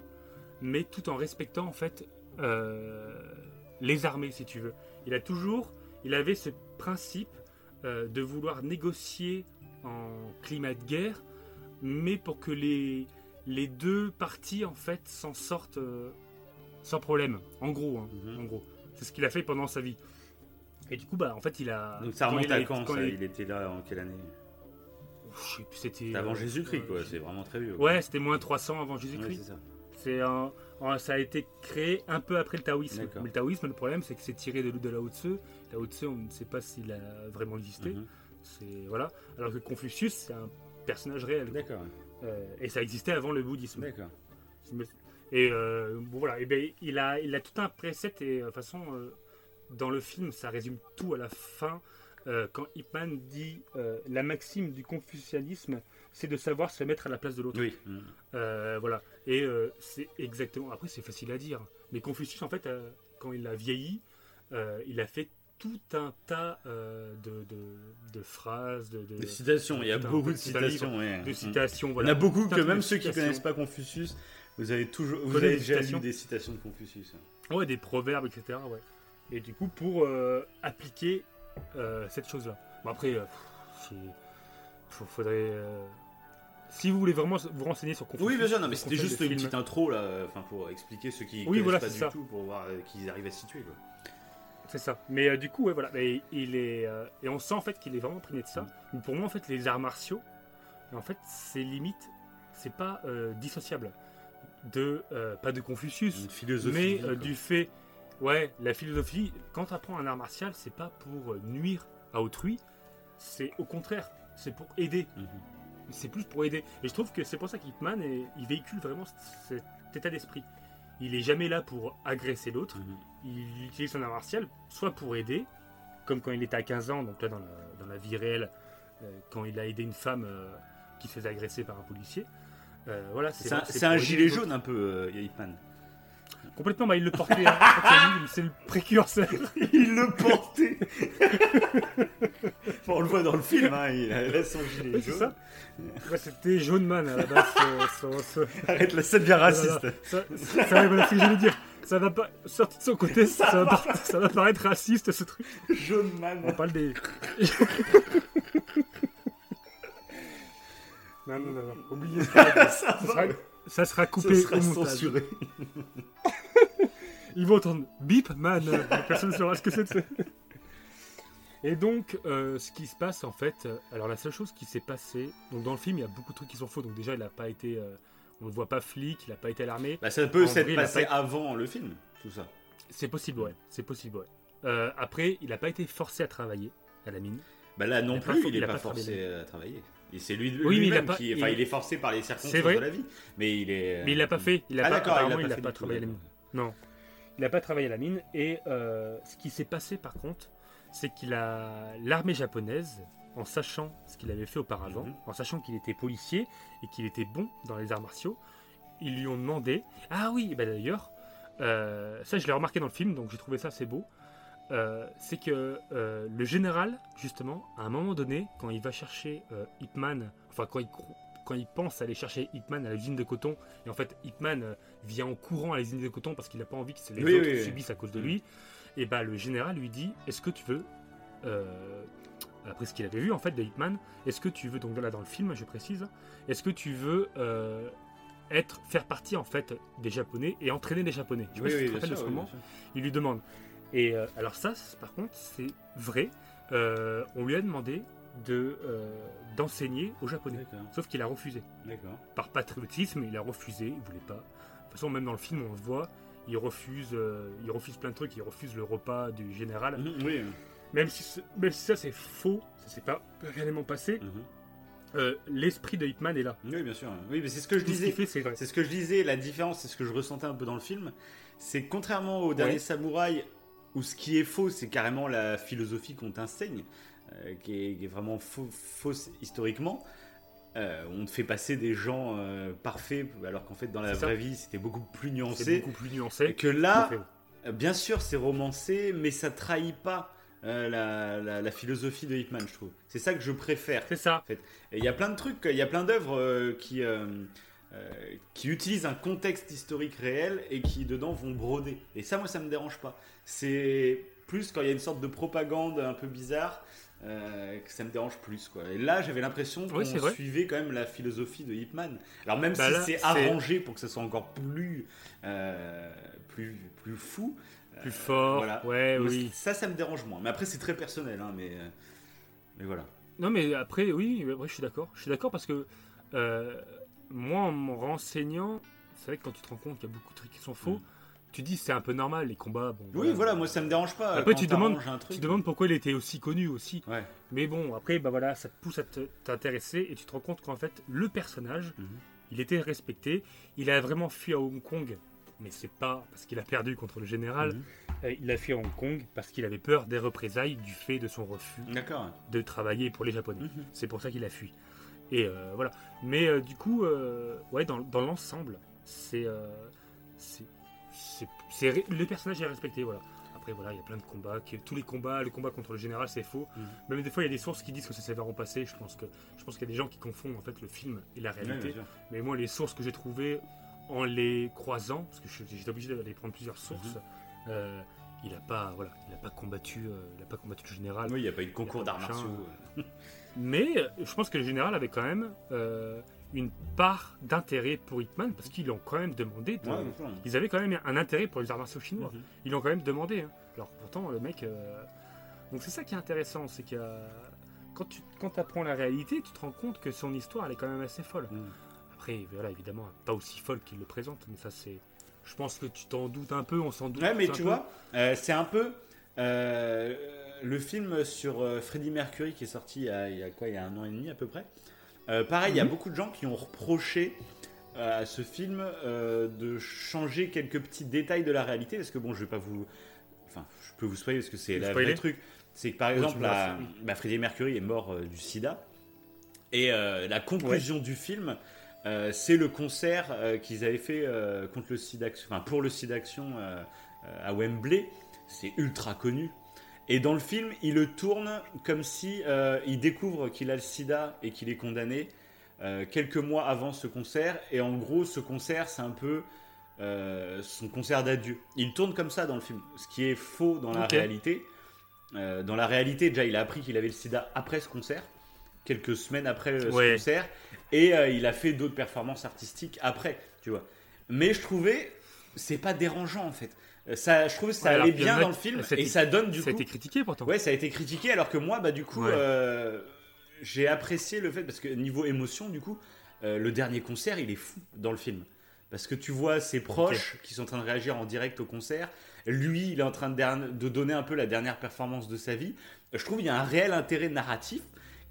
mais tout en respectant en fait les armées, si tu veux. Il a toujours, il avait ce principe euh, de vouloir négocier en climat de guerre, mais pour que les les deux parties en fait s'en sortent euh, sans problème. En gros, hein, Mhm. en gros, c'est ce qu'il a fait pendant sa vie. Et du coup, bah en fait, il a. Donc ça remonte il a à quand, quand ça il- Il était là en quelle année? Je sais plus, c'était. Avant euh, Jésus-Christ quoi, c'est vraiment très vieux. quoi. Ouais, c'était moins 300 avant Jésus-Christ. C'est un, un- ça a été créé un peu après le taoïsme. Mais le taoïsme, le problème, c'est que c'est tiré de, de Lao Tzu. Lao Tzu, on ne sait pas s'il a vraiment existé. Mhm. C'est voilà. Alors que Confucius, c'est un personnage réel. D'accord, Euh, et ça existait avant le bouddhisme. d'accord. Et euh, bon, voilà. Et ben, il a, il a tout un précepte et de toute façon, euh, dans le film, ça résume tout à la fin. euh, quand Ipman dit euh, la maxime du confucianisme, c'est de savoir se mettre à la place de l'autre. Oui. Euh, voilà. Et euh, c'est exactement. Après, c'est facile à dire. Mais Confucius, en fait, euh, quand il a vieilli, il a fait tout un tas de, de- de phrases, de, citations, il y a beaucoup de citations. ouais. de citations. Il y en Voilà. a beaucoup que même ceux qui citations. connaissent pas Confucius Vous avez toujours, vous avez déjà lu des citations de Confucius. Ouais, des proverbes, etc. Ouais. Et du coup, pour appliquer cette chose-là. Bon, après, faut- faudrait. Si vous voulez vraiment vous renseigner sur Confucius. Oui, bien sûr, non, mais c'était juste une film. petite intro là, enfin pour expliquer ceux qui Oui, connaissent voilà, pas du ça. tout, pour voir euh, qu'ils arrivent à se situer. C'est ça. Mais euh, du coup, ouais, voilà. Et, il est, euh, et on sent en fait qu'il est vraiment imprégné de ça. Mais pour moi, en fait, les arts martiaux, en fait, c'est limite, c'est pas dissociable de, pas de Confucius, Une philosophie. mais du fait, ouais, la philosophie, quand tu apprends un art martial, c'est pas pour nuire à autrui, c'est au contraire, c'est pour aider. Mhm. C'est plus pour aider. Et je trouve que c'est pour ça qu'Hitman, il véhicule vraiment cet état d'esprit. Il est jamais là pour agresser l'autre, Mhm. il utilise son art martial soit pour aider, comme quand il était à 15 ans, donc là dans la, dans la vie réelle, euh, quand il a aidé une femme euh, qui se faisait agresser par un policier. Euh, voilà, C'est un, un gilet jaune un peu, Hitman. Complètement, bah, il le portait. hein. C'est le précurseur. Il le portait Enfin, On le voit dans le film, hein, il a son gilet Oui, c'est jaune. ça. Ouais, C'était Jaune Man à la base. ce- Arrête là, ça devient raciste. Ça, ça, ça- voilà ce que j'allais dire. Ça va pas sorti de son côté, ça, va, pas- ça va paraître raciste ce truc. Jaune man. On parle des. non, non, non, non. Oubliez ça. ça va, sera, ça sera coupé sera au montage. censuré. Ils vont entendre bip man. Personne ne saura ce que c'est. de Et donc, euh, ce qui se passe en fait, euh, alors la seule chose qui s'est passée, donc dans le film, il y a beaucoup de trucs qui sont faux. Donc déjà, il n'a pas été, euh, on ne voit pas flic, il n'a pas été à l'armée. Bah, ça peut En s'être passé pas- avant le film, tout ça. C'est possible, ouais. C'est possible, ouais. Après, il n'a pas été forcé à travailler à la mine. Bah là non Il a pas plus, il il est a pas, pas forcé à travailler. Et c'est lui, Oui, lui-même pas- qui, enfin, il- il est forcé par les circonstances de la vie. Mais il est. Mais il l'a pas fait. Il a ah pas, d'accord, il pas n'a pas travaillé à la mine. Non, il n'a pas travaillé à la mine. Et euh, ce qui s'est passé par contre, c'est qu'il a l'armée japonaise, en sachant ce qu'il avait fait auparavant, Mhm. en sachant qu'il était policier et qu'il était bon dans les arts martiaux, ils lui ont demandé. Ah oui, bah d'ailleurs, euh, ça je l'ai remarqué dans le film, donc j'ai trouvé ça assez beau. Euh, c'est que euh, le général, justement, à un moment donné, quand il va chercher euh, Hitman, enfin quand il, quand il pense aller chercher Hitman à l'usine de coton, et en fait Hitman vient en courant à l'usine de coton parce qu'il n'a pas envie que les Oui, autres oui, oui. subissent à cause de Mm. lui, et bah le général lui dit Est-ce que tu veux, euh, après ce qu'il avait vu en fait de Hitman, est-ce que tu veux, donc là dans le film je précise, est-ce que tu veux euh, être, faire partie en fait des Japonais et entraîner les Japonais? Je sais pas si tu te rappelles de ce moment il lui demande. Et euh, alors ça, par contre, c'est vrai. Euh, on lui a demandé de euh, d'enseigner aux Japonais. Sauf qu'il a refusé. Par patriotisme, il a refusé. Il voulait pas. De toute façon, même dans le film, on le voit. Il refuse, il refuse plein de trucs. Il refuse le repas du général. Mhm, Oui. Même si, ce- même si ça c'est faux, ça s'est pas réellement passé. mhm. euh, L'esprit de Hitman est là. Oui, bien sûr. Oui, mais c'est ce que je Tout ce disais. c'est. C'est ce que je disais, la différence, c'est ce que je ressentais un peu dans le film, c'est contrairement au dernier Ouais. samouraï, où ce qui est faux, c'est carrément la philosophie qu'on t'enseigne, euh, qui, est, qui est vraiment faux- fausse historiquement. euh, on te fait passer des gens euh, parfaits, alors qu'en fait dans la ça. vraie vie c'était beaucoup plus nuancé. beaucoup plus nuancé. que là, fait. bien sûr c'est romancé, mais ça trahit pas euh, la, la- la philosophie de Hitman, je trouve. C'est ça que je préfère. C'est ça. Et il y a plein de trucs, il y a plein d'œuvres euh, qui, euh, euh, qui utilisent un contexte historique réel et qui dedans vont broder. Et ça, moi, ça me dérange pas. C'est plus quand il y a une sorte de propagande un peu bizarre euh, que ça me dérange plus. Quoi. Et là, j'avais l'impression qu'on Oui, suivait quand même la philosophie de Hitman. Alors même Bah si c'est arrangé pour que ça soit encore plus, euh, plus, plus fou. Plus fort. voilà. Ouais, oui. Ça, ça me dérange moins. Mais après, c'est très personnel. hein, mais, mais voilà. Non, mais après, oui, je suis d'accord. Je suis d'accord parce que euh, moi, en me renseignant, c'est vrai que quand tu te rends compte qu'il y a beaucoup de trucs qui sont faux, Mm. tu dis c'est un peu normal, les combats. Bon, Oui, voilà, moi, ça me dérange pas. Après, tu demandes- t'arranges un truc. Tu te demandes pourquoi il était aussi connu aussi. Ouais. Mais bon, après, bah voilà, ça te pousse à t'intéresser et tu te rends compte qu'en fait, le personnage, Mhm. il était respecté. Il a vraiment fui à Hong Kong, mais c'est pas parce qu'il a perdu contre le général. Mhm. Euh, il a fui à Hong Kong parce qu'il avait peur des représailles du fait de son refus de travailler pour les Japonais. Mhm. C'est pour ça qu'il a fui. Et euh, voilà. Mais euh, du coup, euh, ouais, dans, dans l'ensemble, c'est, c'est, c'est, c'est ré- le personnage est respecté, voilà. Après, voilà, il y a plein de combats. qui- tous les combats, le combat contre le général, c'est faux. Même des fois, il y a des sources qui disent que ça s'est vraiment passé. Je pense que, je pense qu'il y a des gens qui confondent en fait le film et la réalité. Mais moi, les sources que j'ai trouvées, en les croisant, parce que j'étais obligé d'aller prendre plusieurs sources, Mhm. il n'a pas, voilà, il a pas combattu, euh, il a pas combattu le général. Oui, il n'y a pas eu de concours d'arts martiaux. Mais euh, je pense que le général avait quand même euh, une part d'intérêt pour Hitman, parce qu'ils l'ont quand même demandé. de- Ouais. Ils avaient quand même un intérêt pour les arts martiaux chinois. Mhm. Ils l'ont quand même demandé. hein. Alors pourtant, le mec. euh, Donc c'est ça qui est intéressant, c'est que quand tu quand apprends la réalité, tu te rends compte que son histoire, elle est quand même assez folle. Mhm. Après, voilà, évidemment, pas aussi folle qu'il le présente, mais ça c'est. Je pense que tu t'en doutes un peu, on s'en doute. Ouais, mais tu peu. vois, euh, c'est un peu euh, le film sur euh, Freddie Mercury qui est sorti il y, a, il y a quoi, il y a un an et demi à peu près. Euh, pareil, il y a Mhm. beaucoup de gens qui ont reproché euh, à ce film euh, de changer quelques petits détails de la réalité, parce que bon, je vais pas vous, enfin, je peux vous spoiler parce que c'est le vrai truc. C'est que par exemple, la- fait. bah, Freddie Mercury est mort du SIDA, et la conclusion du film. c'est le concert qu'ils avaient fait contre le SIDA, enfin pour le SIDA Action à Wembley. C'est ultra connu. Et dans le film, il le tourne comme si euh, il découvre qu'il a le SIDA et qu'il est condamné euh, quelques mois avant ce concert. Et en gros, ce concert, c'est un peu euh, son concert d'adieu. Il tourne comme ça dans le film, ce qui est faux dans la réalité. Dans la réalité, déjà, il a appris qu'il avait le SIDA après ce concert, quelques semaines après ce Ouais. concert, et il a fait d'autres performances artistiques après, tu vois. Mais je trouvais, c'est pas dérangeant en fait. Ça, je trouvais que ça Ouais, allait bien dans le film, et ça donne du ça a coup. été critiqué pourtant. Ouais, ça a été critiqué, alors que moi, bah du coup, Ouais. euh, j'ai apprécié le fait parce que niveau émotion, du coup, euh, le dernier concert, il est fou dans le film. Parce que tu vois ses proches qui sont en train de réagir en direct au concert. Lui, il est en train de donner un peu la dernière performance de sa vie. Je trouve qu'il y a un réel intérêt narratif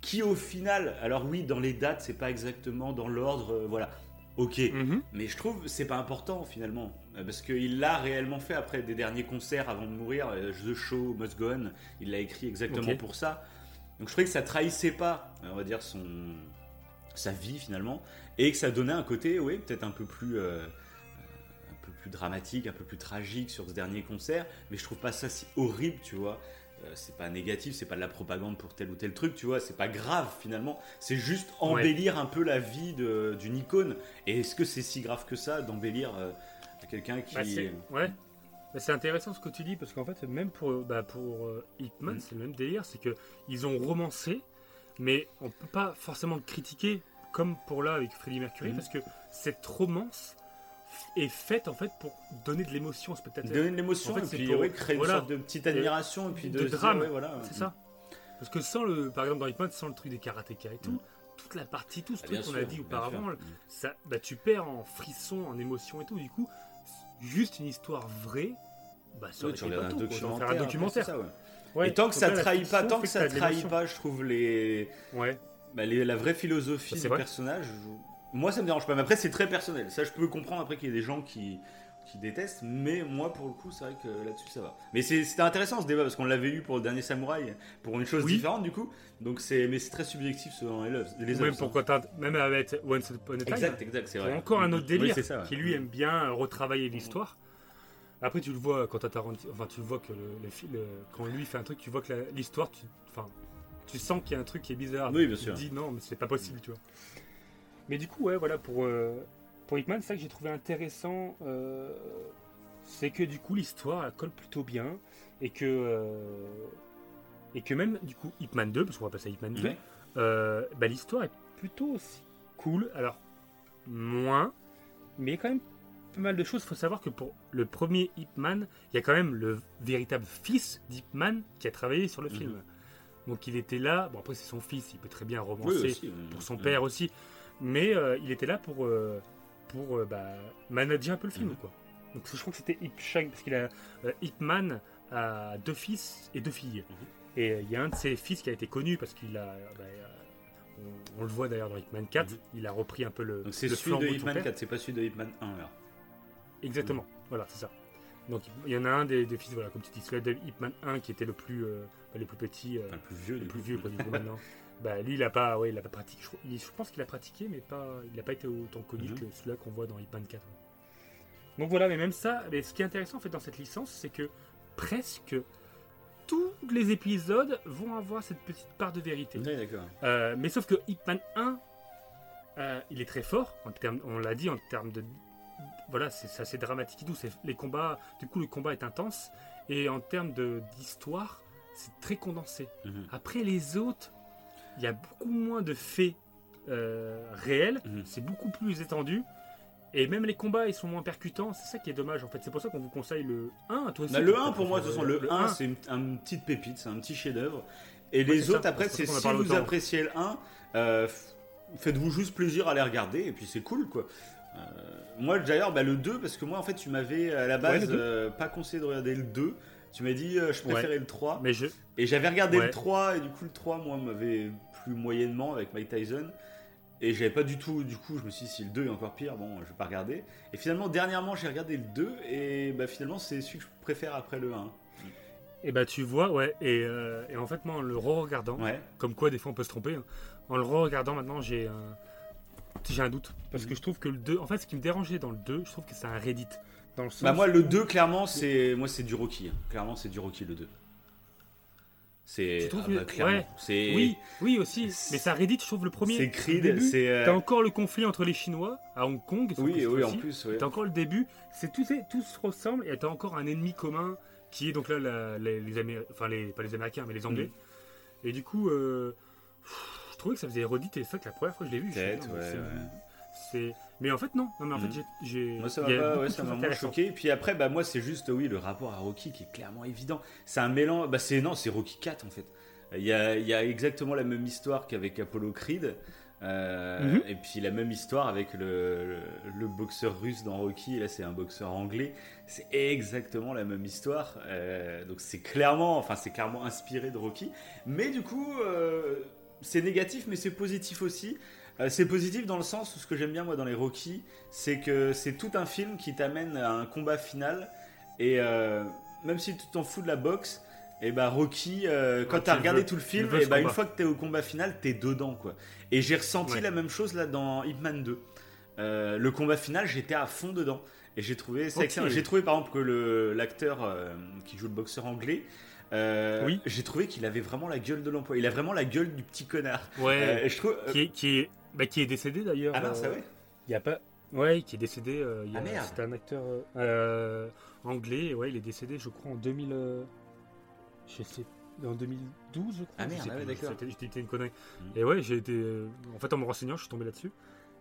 qui, au final, alors oui, dans les dates, c'est pas exactement dans l'ordre, euh, voilà. Ok, Mhm. mais je trouve que c'est pas important finalement, euh, parce qu'il l'a réellement fait après des derniers concerts avant de mourir, euh, The Show Must Go On, il l'a écrit exactement pour ça. Donc je trouvais que ça trahissait pas, euh, on va dire, son sa vie finalement, et que ça donnait un côté, oui, peut-être un peu plus euh, un peu plus dramatique, un peu plus tragique sur ce dernier concert, mais je trouve pas ça si horrible, tu vois. Euh, c'est pas négatif, c'est pas de la propagande pour tel ou tel truc, tu vois, c'est pas grave finalement, c'est juste embellir un peu la vie d'une icône. Et est-ce que c'est si grave que ça d'embellir euh, quelqu'un qui. Bah, c'est- ouais. Bah, c'est intéressant ce que tu dis parce qu'en fait même pour bah, pour euh, Hitman Mm. c'est le même délire c'est que ils ont romancé mais on peut pas forcément le critiquer comme pour là avec Freddie Mercury Mm. parce que cette romance est faite en fait pour donner de l'émotion au spectateur. donner de l'émotion En fait, et puis pour- ouais, créer voilà. une sorte de petite admiration et puis de, drame. ouais, voilà. C'est ça. Parce que sans le par exemple dans Hitman sans le truc des karatékas et tout Mm. toute la partie tout ce Ah, truc qu'on a dit auparavant sûr. ça bah, tu perds en frisson en émotion et tout du coup juste une histoire vraie bah ça aurait tu pas un tout, documentaire. faire un documentaire c'est ça, ouais. Ouais, et tant que ça trahit pas, tant que ça trahit pas, je trouve les, Ouais. bah, les- la vraie philosophie Bah, du vrai. personnage. je- Moi, ça me dérange pas. Mais après, c'est très personnel. Ça, je peux comprendre après qu'il y ait des gens qui qui détestent, mais moi, pour le coup, c'est vrai que là-dessus, ça va. Mais c'est- c'était intéressant ce débat parce qu'on l'avait eu pour le dernier Samouraï, pour une chose Oui. différente du coup. Donc c'est, mais c'est très subjectif selon les œuvres. Les Ou œuvres, même ça. pour Quentin, même avec Once Upon a Time, Exact, exact, c'est qui vrai. encore un autre Oui, délire, c'est ça, ouais. qui lui aime bien retravailler l'histoire. Après, tu le vois quand Tarantino, enfin, tu le vois que le, le fil, quand lui fait un truc, tu vois que la- l'histoire, tu, enfin, tu sens qu'il y a un truc qui est bizarre. Oui, bien tu sûr. te dis non, mais c'est pas possible, tu vois. Mais du coup, ouais, voilà, pour, euh, pour ça que j'ai trouvé intéressant, euh, c'est que du coup, l'histoire, elle colle plutôt bien, et que, euh, et que même, du coup, Hitman 2, parce qu'on va passer à Hitman 2, Ouais. euh, bah, l'histoire est plutôt aussi cool. Alors, moins, mais il y a quand même pas mal de choses. Il faut savoir que pour le premier Hitman, il y a quand même le véritable fils d'Hitman qui a travaillé sur le film. Mhm. Donc il était là. Bon, après, c'est son fils, il peut très bien Oui, romancer aussi, oui. pour son père aussi. Mais euh, il était là pour, euh, pour euh, bah, manager un peu le film. Mhm. Quoi. Donc je crois que c'était Hip Shang, parce qu'il a euh, Hitman a deux fils et deux filles. Mhm. Et il y a un de ses fils qui a été connu parce qu'il a. bah, on, on le voit d'ailleurs dans Hitman 4, Mhm. il a repris un peu le. Donc c'est celui de Hitman père. 4, c'est pas celui de Hitman 1 alors. Exactement, voilà, c'est ça. Donc il y en a un des, des fils, voilà, comme tu dis, celui de Hitman 1 qui était le plus, euh, bah, le plus petit, euh, Enfin, le plus vieux. le plus vieux quoi, maintenant. Bah lui il a pas, ouais, il a pas pratiqué. Je, crois- il- je pense qu'il a pratiqué, mais pas, il a pas été autant connu Mhm. que celui-là qu'on voit dans Hitman 4. Donc voilà, mais même ça, mais ce qui est intéressant en fait dans cette licence, c'est que presque tous les épisodes vont avoir cette petite part de vérité. D'accord. Euh, mais sauf que Hitman 1, euh, il est très fort, en termes, on l'a dit, en termes de voilà, c'est assez dramatique et tout. c'est- Les combats, du coup, le combat est intense. Et en termes de- d'histoire, c'est très condensé. Mhm. Après les autres, il y a beaucoup moins de faits euh, réels. Mhm. C'est beaucoup plus étendu. Et même les combats, ils sont moins percutants. C'est ça qui est dommage, en fait. C'est pour ça qu'on vous conseille le 1. Toi aussi, Bah, le tu 1 t'as pour moi, de toute façon, préféré le 1 c'est une, une petite pépite, c'est un petit chef-d'œuvre. Et les autres, ça, après, c'est si vous appréciez le 1, euh, faites-vous juste plaisir à les regarder, et puis c'est cool quoi. Euh, moi d'ailleurs, bah, le 2, parce que moi en fait, tu m'avais à la base le euh, pas conseillé de regarder le 2. Tu m'as dit, je préférais le 3. Mais je. Et j'avais regardé le 3, et du coup, le 3, moi, m'avait moyennement avec Mike Tyson. Et j'avais pas du tout, du coup, je me suis dit, si le 2 est encore pire, bon, je vais pas regarder. Et finalement, dernièrement, j'ai regardé le 2, et bah, finalement, c'est celui que je préfère après le 1. Et bah, tu vois, ouais. Et, euh, et en fait, moi, en le re-regardant, Ouais. comme quoi, des fois, on peut se tromper. hein, En le re-regardant, maintenant, j'ai un. J'ai un doute. Parce Mhm. que je trouve que le 2. En fait, ce qui me dérangeait dans le 2, je trouve que c'est un Reddit. Dans le sens Bah moi le où- 2 clairement c'est moi c'est du Rocky. hein. Clairement c'est du Rocky le 2. C'est ah bah, clairement. ouais. C'est Oui, oui aussi. Mais ça Reddit, je trouve le premier. c'est Creed, c'est euh, T'as encore le conflit entre les Chinois à Hong Kong. Oui, oui, en plus ouais. T'as encore le début. C'est tout, tout se ressemble et t'as encore un ennemi commun qui est donc là la- les, les Améri- enfin les pas les Américains mais les Anglais. Mm. Et du coup, euh, je trouvais que ça faisait redite et ça que la première fois que je l'ai vu. c'est- ouais. C'est mais en fait non, non mais en fait j'ai- j'ai Moi ça m'a a pas, ouais, ça m'a choqué. Puis après bah moi c'est juste oui le rapport à Rocky qui est clairement évident. C'est un mélange bah c'est non, c'est Rocky 4 en fait. Il y a, il y a exactement la même histoire qu'avec Apollo Creed. Euh, Mhm. Et puis la même histoire avec le, le, le boxeur russe dans Rocky, là c'est un boxeur anglais, c'est exactement la même histoire. Euh, donc c'est clairement, enfin c'est clairement inspiré de Rocky. Mais du coup, euh, c'est négatif, mais c'est positif aussi. Euh, c'est positif dans le sens où ce que j'aime bien moi dans les Rocky, c'est que c'est tout un film qui t'amène à un combat final. Et euh, même si tu t'en fous de la boxe, et bah Rocky, euh, quand Ouais, t'as regardé veux- tout le film, et ce bah une combat. fois que t'es au combat final, t'es dedans quoi. Et j'ai ressenti Ouais. la même chose là dans Hitman 2. Euh, le combat final, j'étais à fond dedans. Et j'ai trouvé. J'ai trouvé par exemple que l'acteur qui joue le boxeur anglais, euh, Oui. j'ai trouvé qu'il avait vraiment la gueule de l'emploi. Il a vraiment la gueule du petit connard. Ouais. Euh, je trouve. euh, qui est qui est bah, qui est décédé d'ailleurs. Ah mince, euh, ah ouais Il y a pas. Ouais, qui est décédé. il y a- Ah, merde. C'était un acteur anglais. Ouais, il est décédé, je crois, en 2000. euh, je sais. En 2012, je crois. Ah, merde, ah ouais, d'accord. c'était- été une connerie. Mhm. Et ouais, j'ai été. En fait, en me renseignant, je suis tombé là-dessus.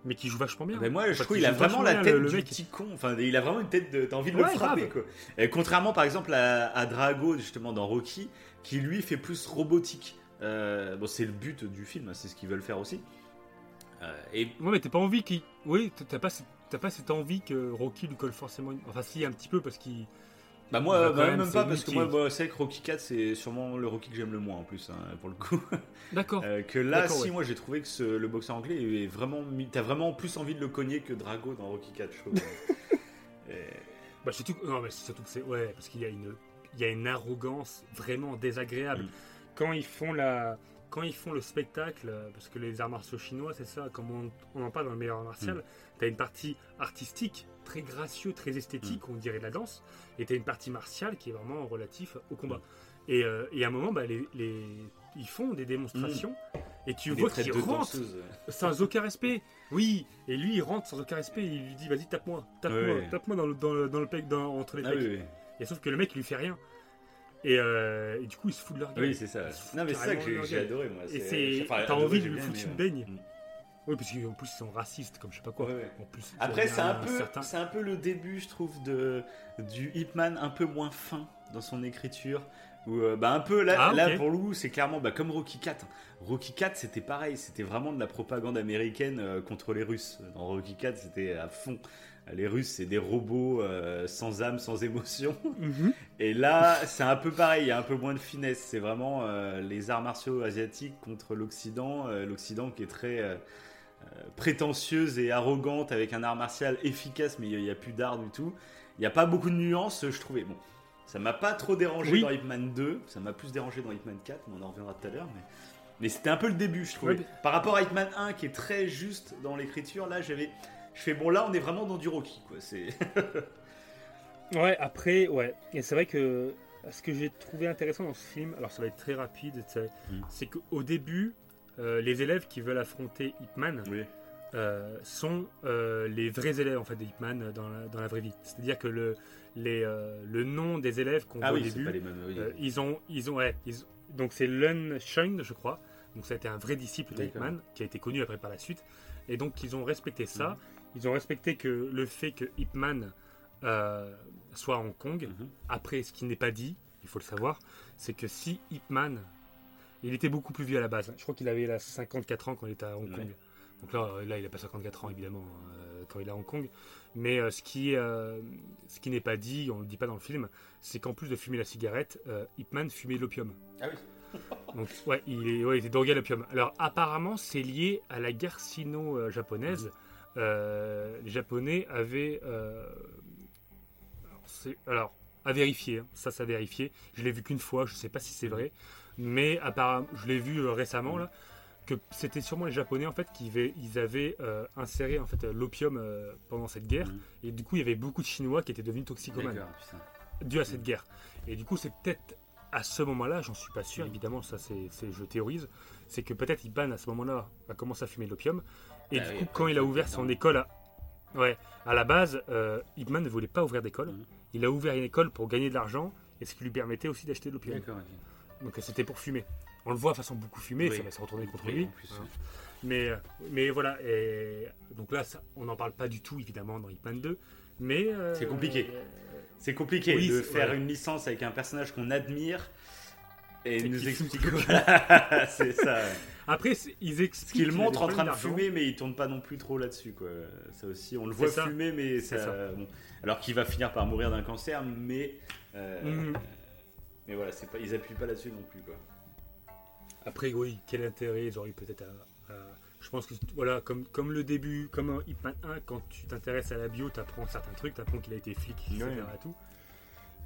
Mais qui joue vachement bien. Mais moi, En je fait, trouve il qu'il a vraiment la tête le- du mec. petit con. Enfin, il a vraiment une tête de. T'as envie de Ouais, le frapper, quoi. Et contrairement, par exemple, à, à Drago, justement, dans Rocky, qui lui fait plus robotique. Euh, bon, c'est le but du film, hein, c'est ce qu'ils veulent faire aussi. Euh, et Ouais, mais t'as pas envie qu'il. Oui, t'as pas, pas cette envie que Rocky lui colle forcément. une- Enfin, si, un petit peu, parce qu'il. Bah, moi, Bah, même, même, pas, parce que moi, bah, c'est vrai que Rocky 4, c'est sûrement le Rocky que j'aime le moins en plus, hein, pour le coup. D'accord. Euh, que là, si, ouais. moi, j'ai trouvé que ce- le boxeur anglais est vraiment. T'as vraiment plus envie de le cogner que Drago dans Rocky 4, je trouve. Et- Bah, surtout, non, mais c'est surtout que c'est. Ouais, parce qu'il y a une. Il y a une arrogance vraiment désagréable. Mm. Quand ils font la. Quand ils font le spectacle, euh, parce que les arts martiaux chinois, c'est ça, comme on, on en parle dans le meilleur art martial, Mm. t'as une partie artistique, très gracieux, très esthétique, Mm. on dirait de la danse, et t'as une partie martiale qui est vraiment relatif au Mm. combat. Et, euh, et à un moment, bah, les, les- ils font des démonstrations, et tu des vois qu'ils rentrent sans aucun respect. Oui, et lui il rentre sans aucun respect, il lui dit vas-y tape-moi, tape-moi, tape-moi dans le, dans le, dans le pec, dans- entre les Ah pecs. oui, oui. Et sauf que le mec il lui fait rien. Et, euh, et du coup il se fout de leur gueule. Oui, c'est ça. Non, mais c'est ça que j'ai adoré, moi. Et c'est- enfin, t'as envie de lui foutre une ouais. baigne. Mm. Oui, parce qu'en plus ils sont racistes comme je sais pas quoi. Ouais, ouais. En plus, Après, c'est un peu, certain- c'est un peu le début, je trouve, de du Hitman un peu moins fin dans son écriture. Où, euh, bah, un peu là, Ah, là pour le coup, c'est clairement bah, comme Rocky 4. Rocky 4, c'était pareil, c'était vraiment de la propagande américaine euh, contre les Russes. Dans Rocky 4, c'était à fond. Les Russes, c'est des robots euh, sans âme, sans émotion. Mhm. Et là, c'est un peu pareil, il y a un peu moins de finesse. C'est vraiment euh, les arts martiaux asiatiques contre l'Occident. euh, L'Occident qui est très prétentieuse et arrogante avec un art martial efficace, mais il n'y a, plus d'art du tout. Il n'y a pas beaucoup de nuances, je trouvais. Bon, ça m'a pas trop dérangé Oui. dans Hitman 2, ça m'a plus dérangé dans Hitman 4, mais on en reviendra tout à l'heure. Mais, mais c'était un peu le début, je trouvais. Par rapport à Hitman 1, qui est très juste dans l'écriture, là, j'avais. Je fais bon, là, on est vraiment dans du Rocky, quoi. C'est. Ouais, après, ouais. Et c'est vrai que ce que j'ai trouvé intéressant dans ce film, alors ça va être très rapide, c'est Mm. c'est qu'au début, euh, les élèves qui veulent affronter Hitman, Oui. euh, sont euh, les vrais élèves en fait de Ip Man dans la, dans la vraie vie. C'est-à-dire que le, les, euh, le nom des élèves qu'on Ah voit oui, au c'est début, pas les mêmes. oui. euh, ils ont, ils ont, ouais, ils- donc c'est Lun Shun, je crois. Donc ça a été un vrai disciple de Ip D'accord. Man qui a été connu après par la suite. Et donc ils ont respecté ça. Mhm. Ils ont respecté que le fait que Ip Man euh, soit à Hong Kong. Mhm. Après, ce qui n'est pas dit, il faut le savoir, c'est que si Ip Man, il était beaucoup plus vieux à la base. Je crois qu'il avait là 54 ans quand il était à Hong Ouais. Kong. Donc là, euh, là, il n'a pas 54 ans évidemment euh, quand il est à Hong Kong. Mais euh, ce qui, ce qui n'est pas dit, on ne le dit pas dans le film, c'est qu'en plus de fumer la cigarette, Ip Man fumait de l'opium. Ah oui. Donc ouais, il, est, ouais, il était drogué à l'opium. Alors apparemment, c'est lié à la guerre sino-japonaise. Euh, les Japonais avaient... euh, alors, à vérifier, hein, ça, ça a vérifié. Je l'ai vu qu'une fois, je sais pas si c'est vrai. Mais apparemment, je l'ai vu euh, récemment, là, que c'était sûrement les Japonais, en fait, qui avaient, ils avaient euh, inséré, en fait, euh, l'opium euh, pendant cette guerre. Mhm. Et du coup, il y avait beaucoup de Chinois qui étaient devenus toxicomanes dû à cette guerre. Et du coup, c'est peut-être à ce moment-là, j'en suis pas sûr, évidemment, ça c'est, je théorise, c'est que peut-être Iban à ce moment-là a commencé à fumer de l'opium. Et Ah du oui, coup, quand il a ouvert son école à, ouais, à la base, euh, ne voulait pas ouvrir d'école. Mhm. Il a ouvert une école pour gagner de l'argent et ce qui lui permettait aussi d'acheter de l'opium. Donc c'était pour fumer. On le voit de façon beaucoup fumer, Oui. ça va se retourner contre Oui, lui. plus, hein. Mais, euh, mais voilà, et donc là, ça- on n'en parle pas du tout évidemment dans Hitman 2. Mais euh, C'est compliqué. C'est compliqué Oui, de faire ouais. une licence avec un personnage qu'on admire et Et nous explique. c'est ça. ouais. Après, ils expliquent. qu'il qu'il a montre des en train de fumer, mais il tourne pas non plus trop là-dessus, quoi. Ça aussi, on le voit ça. fumer, mais ça. ça. bon. Alors qu'il va finir par mourir d'un cancer, mais. euh, Mhm. Mais voilà, c'est pas, ils appuient pas là-dessus non plus, quoi. Après, oui, quel intérêt ils auraient eu peut-être à, à- Je pense que, voilà, comme, comme le début, comme un Hitman 1, quand tu t'intéresses à la bio, tu apprends certains trucs, tu apprends qu'il a été flic, etc. Ouais. et tout.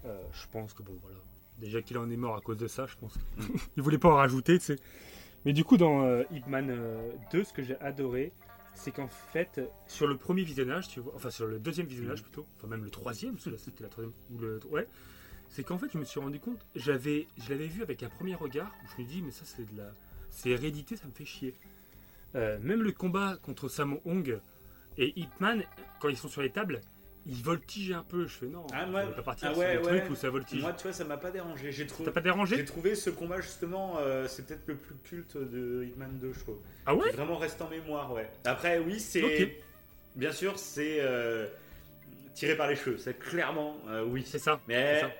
Euh, je pense que, bon, voilà. Déjà qu'il en est mort à cause de ça, je pense qu'il voulait pas en rajouter, tu sais. Mais du coup, dans euh, Hitman euh, 2, ce que j'ai adoré, c'est qu'en fait, sur le premier visionnage, tu vois, enfin sur le deuxième visionnage Mhm. plutôt, enfin même le troisième, parce que là, c'était la troisième, ou le, ouais, c'est qu'en fait, je me suis rendu compte, j'avais, je l'avais vu avec un premier regard, où je me dis, mais ça, c'est de la, c'est hérédité, ça me fait chier. Euh, même le combat contre Sammo Hong et Hitman, quand ils sont sur les tables, ils voltigent un peu. Je fais non, Ah, on va pas partir Ah, sur ouais, des ouais. trucs où ça voltige. Moi, tu vois, ça m'a pas dérangé. J'ai trouvé. T'as pas dérangé J'ai trouvé ce combat justement, euh, c'est peut-être le plus culte de Hitman 2, je trouve. Ah ouais Qui vraiment reste en mémoire, ouais. Après, oui, c'est. Ok. Bien sûr, c'est euh, tiré par les cheveux. C'est clairement, euh, oui. C'est ça. Mais ça.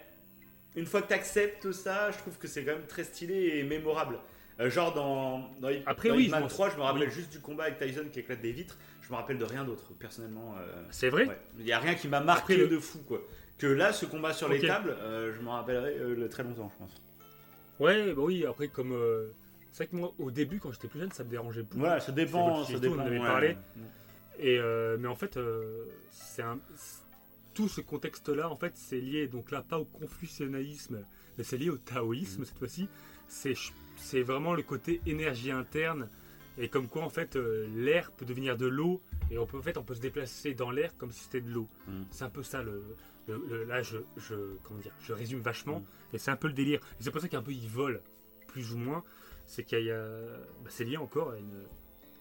une fois que tu acceptes ça, je trouve que c'est quand même très stylé et mémorable. Genre dans, Après, dans oui, Hitman je m'en- 3, je me rappelle oui. juste du combat avec Tyson qui éclate des vitres. Je me rappelle de rien d'autre, personnellement. euh, C'est vrai ouais. Il n'y a rien qui m'a marqué Après, de fou, quoi. Que là, ce combat sur les tables, euh, je m'en rappellerai euh, le- très longtemps, je pense. Ouais, bah oui, après, comme. euh, c'est vrai que moi, au début, quand j'étais plus jeune, ça me dérangeait beaucoup. Voilà, ça dépend. Ça et dépend on avait ouais. parlé. Et, euh, mais en fait, c'est un. Tout ce contexte-là, en fait, c'est lié, donc là, pas au confucianisme, mais c'est lié au taoïsme Mhm. cette fois-ci. C'est c'est vraiment le côté énergie interne. Et comme quoi, en fait, euh, l'air peut devenir de l'eau. Et on peut, en fait, on peut se déplacer dans l'air comme si c'était de l'eau. Mhm. C'est un peu ça, le, le- le- là, je, je, comment dire, je résume vachement. Mhm. Et c'est un peu le délire. Et c'est pour ça qu'un peu, il vole, plus ou moins. C'est qu'il y a. bah, c'est lié encore à une,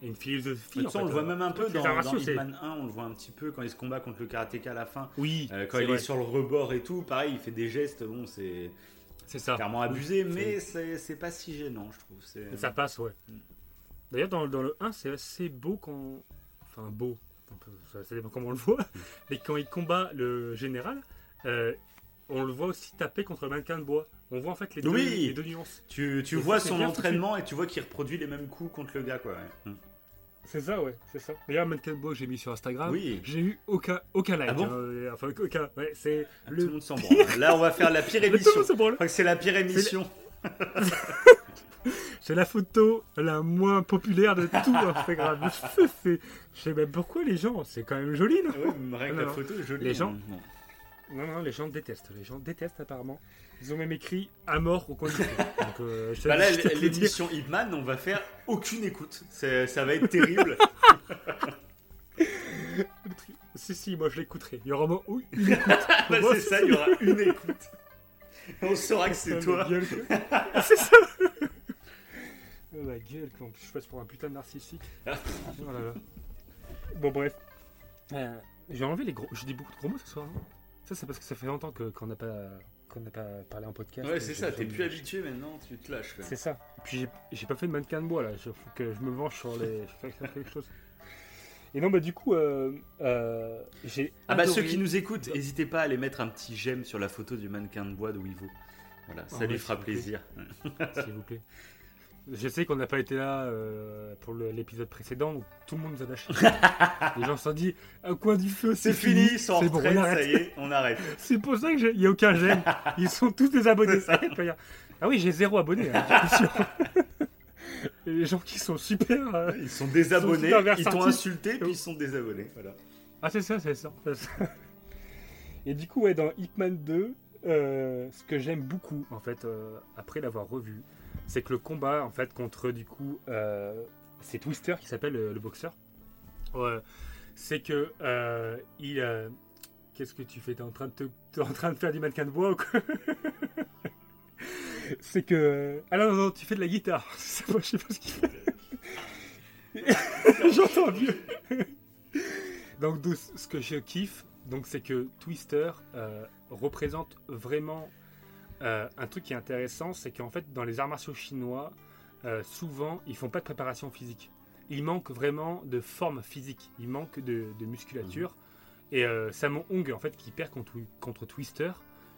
à une philosophie. En ça, on fait. le voit même un peu dans, dans Hitman 1, on le voit un petit peu quand il se combat contre le karatéka à la fin. Oui, Euh, quand il vrai. est sur le rebord et tout, pareil, il fait des gestes, bon, c'est c'est ça. clairement abusé, mais c'est pas si gênant, je trouve. ça passe, ouais. Mm. D'ailleurs, dans, dans le 1, c'est assez beau quand. Enfin, beau. Ça, ça dépend comment on le voit. Mais quand il combat le général, euh, on le voit aussi taper contre le mannequin de bois. On voit en fait les deux, Oui. les deux nuances. Tu, tu vois ça, son foutu. entraînement et tu vois qu'il reproduit les mêmes coups contre le gars, quoi. ouais. Mm. C'est ça, ouais, c'est ça. D'ailleurs, le mannequin de bois j'ai mis sur Instagram, Oui. j'ai eu aucun, aucun like. Ah bon hein, euh, enfin, aucun. Ouais, c'est Ah, Tout le. monde s'en branle. Là, on va faire la pire émission. Je crois que c'est la pire émission. C'est la photo la moins populaire de tout Instagram. Je sais- je sais même pourquoi les gens. C'est quand même joli, non Ouais, rien que Non, la photo est jolie. Les gens- hein. Non, non, les gens détestent. Les gens détestent apparemment. Ils ont même écrit à mort au coin du. Donc, euh, je Bah là, l'émission Hitman, on va faire aucune écoute. Ça va être terrible. Si, si, moi je l'écouterai. Il y aura au moins une écoute. Bah, c'est ça, il y aura une écoute. On saura que c'est toi. c'est ça. Oh, la gueule, plus, je passe pour un putain de narcissique. Oh là là. Bon, bref. Euh, j'ai enlevé les gros. Je dis beaucoup de gros mots ce soir. non ça, c'est parce que ça fait longtemps que- qu'on n'a pas, qu'on n'a pas parlé en podcast. Ouais, Et c'est ça, t'es plus habitué maintenant, tu te lâches. C'est ça. Et puis j'ai- pas fait de mannequin de bois là. Faut que je me venge sur les. Je faire quelque chose. Et non, bah du coup, euh, euh, j'ai. Ah bah ceux qui nous écoutent, n'hésitez pas à aller mettre un petit j'aime sur la photo du mannequin de bois de Wivo. Voilà, ça Ah lui fera plaisir. S'il vous plaît. Je sais qu'on n'a pas été là euh, pour l'épisode précédent, donc tout le monde nous a lâché. Les gens se sont dit, un coin du feu, C'est fini, sans c'est bon, retraite, ça y est, on arrête. C'est pour ça qu'il n'y a aucun j'aime. Ils sont tous des abonnés. Ça. Ah oui, j'ai zéro abonné. hein, je suis sûr. Et les gens qui sont super. euh, Ils sont désabonnés, ils t'ont insulté, puis ils sont désabonnés. Voilà. Ah, c'est ça, c'est ça. Et du coup, ouais, dans Hitman 2, euh, ce que j'aime beaucoup, en fait, après l'avoir revu, c'est que le combat, en fait, contre, du coup, euh, c'est Twister qui s'appelle euh, le boxeur. C'est que euh, il. Qu'est-ce que tu fais? T'es en train de te- t'es en train de faire du mannequin de bois ou quoi? C'est que. Ah non, non, non, tu fais de la guitare. Je sais. J'entends mieux. Donc, ce que je kiffe, donc, c'est que Twister représente vraiment euh, un truc qui est intéressant, c'est qu'en fait, dans les arts martiaux chinois, euh, souvent, ils font pas de préparation physique. Il manque vraiment de forme physique. Il manque de, de musculature. Et euh, Samon Hong, en fait, qui perd contre, contre Twister,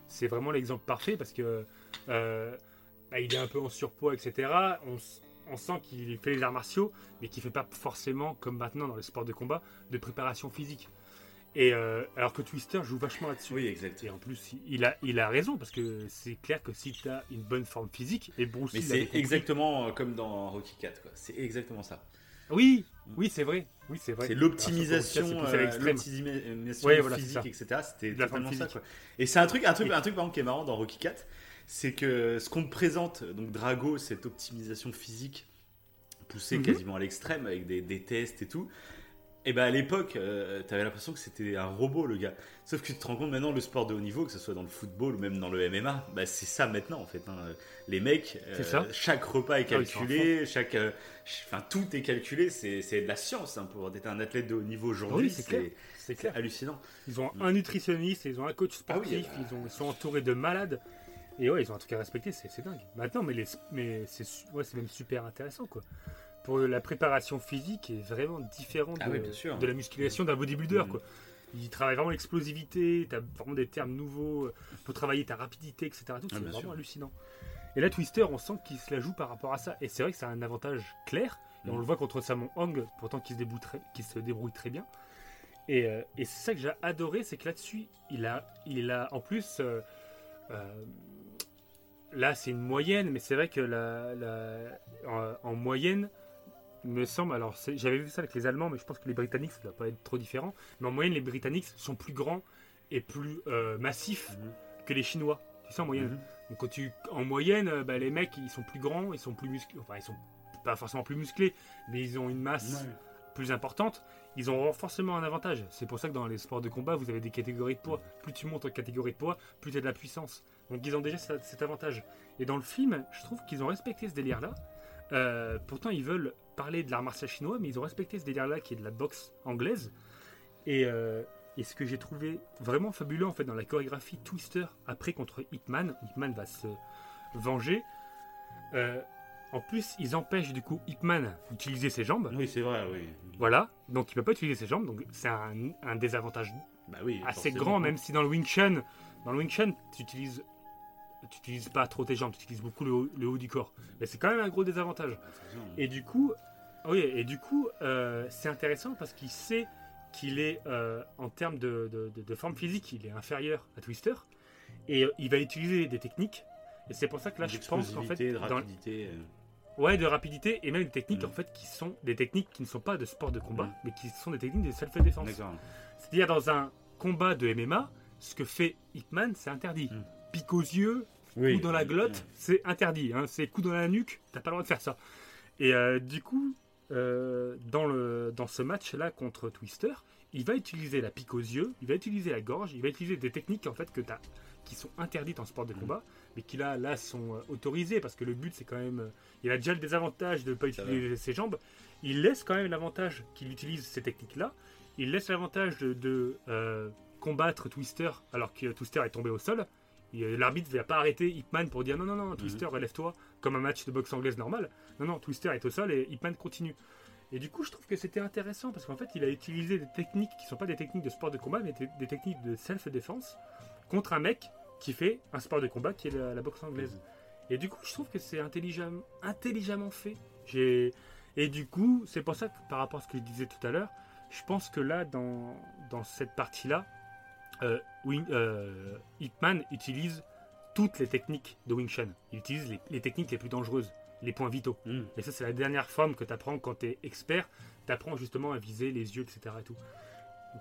c'est vraiment l'exemple parfait parce que bah, il est un peu en surpoids, etc. On, on sent qu'il fait les arts martiaux, mais qu'il fait pas forcément, comme maintenant dans les sports de combat, de préparation physique. Et euh, alors que Twister joue vachement là-dessus. Oui, exact. Et en plus, il- a, il a raison parce que c'est clair que si tu as une bonne forme physique, et Bruce Mais c'est exactement euh, comme dans Rocky 4, quoi. C'est exactement ça. Oui, oui, c'est vrai. Oui, c'est vrai. C'est l'optimisation, euh, l'extrême. l'optimisation Ouais, voilà, c'est physique, etc. C'était totalement ça. Quoi. Et c'est un truc, un truc, Et- un truc par exemple qui est marrant dans Rocky 4, c'est que ce qu'on te présente, donc Drago, cette optimisation physique poussée Mhm. quasiment à l'extrême avec des, des tests et tout. Et ben à l'époque, euh, t'avais l'impression que c'était un robot le gars. Sauf que tu te rends compte maintenant le sport de haut niveau, que ce soit dans le football ou même dans le MMA, bah c'est ça maintenant en fait. hein. Les mecs, euh, ça. chaque repas est Ah, calculé, chaque, euh, enfin tout est calculé. C'est de la science hein, pour être un athlète de haut niveau aujourd'hui. Oui, c'est clair. c'est clair. hallucinant. Ils ont un nutritionniste, ils ont un coach Ah oui, sportif, bah. ils, ont, ils sont entourés de malades. Et ouais, ils ont un truc à respecter, c'est dingue. Maintenant, mais, les, mais c'est ouais, c'est même super intéressant, quoi. Pour la préparation physique est vraiment différente Ah de, oui, bien sûr. de la musculation d'un bodybuilder, Mhm. quoi. Ils travaillent vraiment l'explosivité, t'as vraiment des termes nouveaux pour travailler ta rapidité, etc. Ah, c'est vraiment sûr. hallucinant. Et là, Twister, on sent qu'il se la joue par rapport à ça. Et c'est vrai que c'est un avantage clair. Et on Mhm. le voit contre Samon Hong, pourtant qui se débrouille très, qui se débrouille très bien. Et, euh, et c'est ça que j'ai adoré, c'est que là-dessus, il a, il a en plus. euh, euh, là, c'est une moyenne, mais c'est vrai que la, la- en, en moyenne, il me semble. Alors, j'avais vu ça avec les Allemands, mais je pense que les Britanniques, ça ne doit pas être trop différent. Mais en moyenne, les Britanniques sont plus grands et plus euh, massifs Mhm. que les Chinois. Tu sais, en moyenne. Mhm. Donc, quand tu, en moyenne, euh, bah, les mecs, ils sont plus grands, ils sont plus musclés. Enfin, ils sont pas forcément plus musclés, mais ils ont une masse plus importante, ils auront forcément un avantage. C'est pour ça que dans les sports de combat, vous avez des catégories de poids. Plus tu montes en catégorie de poids, plus tu as de la puissance. Donc ils ont déjà cet avantage. Et dans le film, je trouve qu'ils ont respecté ce délire-là. Euh, pourtant, ils veulent parler de l'art martial chinois, mais ils ont respecté ce délire-là qui est de la boxe anglaise. Et, euh, et ce que j'ai trouvé vraiment fabuleux en fait dans la chorégraphie Twister après contre Hitman, Hitman va se venger. Euh, en plus, ils empêchent du coup Hitman d'utiliser ses jambes. Oui, c'est vrai, oui. Voilà, donc il peut pas utiliser ses jambes, donc c'est un, un désavantage Bah oui. assez forcément. grand, même si dans le Wing Chun, dans le Wing Chun, tu utilises, tu utilises pas trop tes jambes, tu utilises beaucoup le haut, le haut du corps. Mais c'est quand même un gros désavantage. Et du coup, oui, et du coup, euh, c'est intéressant parce qu'il sait qu'il est euh, en termes de, de- de- de forme physique, il est inférieur à Twister, et euh, il va utiliser des techniques. Et c'est pour ça que là, je pense qu'en fait, de dans, rapidité. euh, Ouais, de rapidité et même des techniques Mm. en fait qui sont des techniques qui ne sont pas de sport de combat, Mm. mais qui sont des techniques de self-défense. C'est-à-dire dans un combat de MMA, ce que fait Hitman, c'est interdit. Mm. Pique aux yeux, Oui. coup dans la glotte, c'est interdit. Hein. C'est coup dans la nuque, t'as pas le droit de faire ça. Et euh, du coup, euh, dans, le, dans ce match-là contre Twister, il va utiliser la pique aux yeux, il va utiliser la gorge, il va utiliser des techniques en fait que as, qui sont interdites en sport de combat, mais qui là, là sont euh, autorisées parce que le but c'est quand même. il a déjà le désavantage de ne pas utiliser ses jambes. Il laisse quand même l'avantage qu'il utilise ces techniques-là. Il laisse l'avantage de, de, euh, combattre Twister alors que Twister est tombé au sol. L'arbitre ne va pas arrêter Hipman pour dire non, non, non, Twister, relève-toi, comme un match de boxe anglaise normal. Non, non, Twister est au sol et Hipman continue. Et du coup, je trouve que c'était intéressant parce qu'en fait, il a utilisé des techniques qui ne sont pas des techniques de sport de combat, mais des, techniques de self-défense contre un mec qui fait un sport de combat qui est la, la boxe anglaise. Et du coup, je trouve que c'est intelligemment, intelligemment fait. Et du coup, c'est pour ça que par rapport à ce que je disais tout à l'heure, je pense que là, dans, dans cette partie-là, euh, Wing, euh, Hitman utilise toutes les techniques de Wing Chun. Il utilise les, les techniques les plus dangereuses, les points vitaux. Mm. Et ça, c'est la dernière forme que tu apprends quand tu es expert. Tu apprends justement à viser les yeux, etc. Et tout.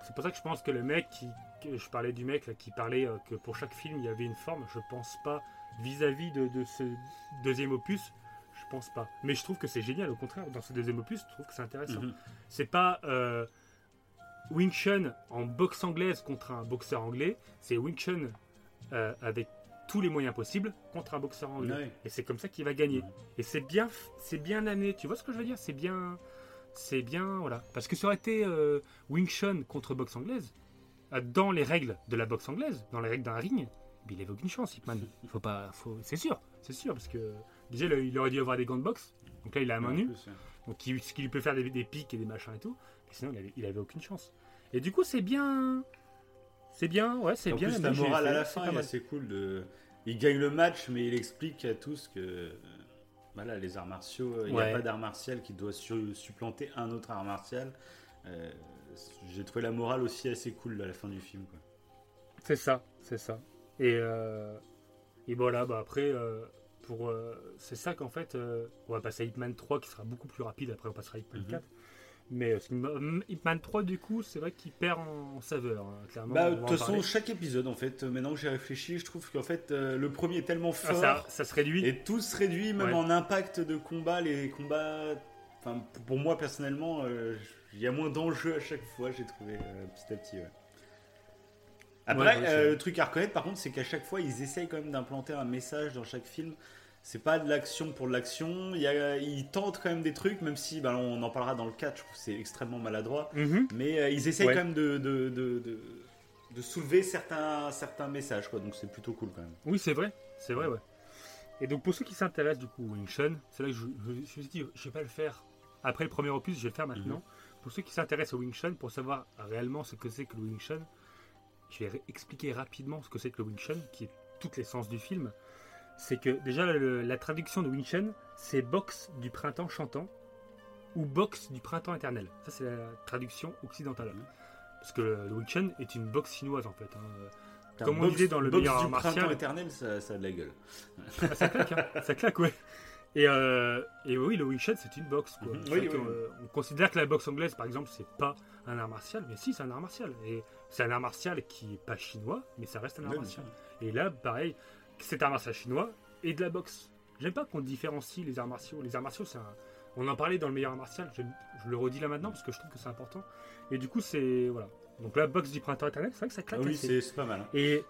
C'est pour ça que je pense que le mec, qui, que je parlais du mec là, qui parlait euh, que pour chaque film il y avait une forme, je pense pas vis-à-vis de, de ce deuxième opus, je pense pas. Mais je trouve que c'est génial, au contraire, dans ce deuxième opus, je trouve que c'est intéressant. Mhm. C'est pas euh, Wing Chun en boxe anglaise contre un boxeur anglais, c'est Wing Chun euh, avec tous les moyens possibles contre un boxeur anglais. Ouais. Et c'est comme ça qu'il va gagner. Et c'est bien, c'est bien amené. Tu vois ce que je veux dire? C'est bien, c'est bien, voilà. Parce que ça aurait été euh, Wing Chun contre boxe anglaise, euh, dans les règles de la boxe anglaise, dans les règles d'un ring, il avait aucune chance, Hitman. Faut pas, faut, c'est sûr, c'est sûr, parce que déjà il il aurait dû avoir des gants de boxe. Donc là, il a la main nue. Donc il, ce qui lui peut faire des, des pics et des machins et tout. Mais sinon, il avait, il avait aucune chance. Et du coup, c'est bien. C'est bien, ouais, c'est En bien. plus, la morale à la fin est assez cool. De... Il gagne le match, mais il explique à tous que euh, voilà, les arts martiaux, euh, il n'y Ouais. a pas d'art martial qui doit su- supplanter un autre art martial. Euh, J'ai trouvé la morale aussi assez cool à la fin du film. C'est ça, c'est ça. Et, euh, et voilà, bah après, euh, pour, c'est ça qu'en fait, on va passer à Hitman 3 qui sera beaucoup plus rapide, après on passera à Hitman Mhm. 4. Mais euh, Hitman 3, du coup, c'est vrai qu'il perd en, saveur, hein, clairement. Bah, de toute façon, chaque épisode, en fait, euh, maintenant que j'ai réfléchi, je trouve qu'en fait, euh, le premier est tellement Ah, fort. ça, ça se réduit. Et tout se réduit, même Ouais. en impact de combat. Les combats, enfin, pour moi personnellement, euh, il y a moins d'enjeux à chaque fois, j'ai trouvé euh, petit à petit. ouais. Après, Ouais, le truc à reconnaître par contre, c'est qu'à chaque fois, ils essayent quand même d'implanter un message dans chaque film. C'est pas de l'action pour de l'action. Il Ils tentent quand même des trucs, même si ben, on en parlera dans le 4, je trouve c'est extrêmement maladroit. Mhm. Mais euh, ils essayent Ouais. quand même de, de, de, de- de soulever certains, certains messages, quoi. donc c'est plutôt cool quand même. Oui, c'est vrai, c'est vrai, ouais. Et donc pour ceux qui s'intéressent du coup au Wing Chun, c'est là que je, je- je me suis dit, je vais pas le faire après le premier opus, je vais le faire maintenant. Mhm. Pour ceux qui s'intéressent au Wing Chun, pour savoir réellement ce que c'est que le Wing Chun, je vais expliquer rapidement ce que c'est que le Wing Chun, qui est toute l'essence du film. C'est que déjà le- la traduction de Wing Chun, c'est boxe du printemps chantant ou boxe du printemps éternel. Ça c'est la traduction occidentale. Parce que le, le Wing Chun est une boxe chinoise en fait. hein. Comme on disait dans le meilleur du art martial. printemps éternel, ça, ça a de la gueule. Ah, ça claque, hein. ça claque, ouais. Et, euh, et oui, le Wing Chun, c'est une boxe. Quoi. Mhm. Oui, oui, oui. euh, on considère que la boxe anglaise, par exemple, c'est pas un art martial, mais si, c'est un art martial. Et c'est un art martial qui est pas chinois, mais ça reste un art martial. Et là, pareil, c'est un art martial chinois et de la boxe. J'aime pas qu'on différencie les arts martiaux. Les arts martiaux, c'est un... On en parlait dans le meilleur art martial, je, je le redis là maintenant parce que je trouve que c'est important. Et du coup, c'est. Voilà. Donc la boxe du printemps éternel, c'est vrai que ça Ah claque oui, assez. c'est pas mal. hein. Et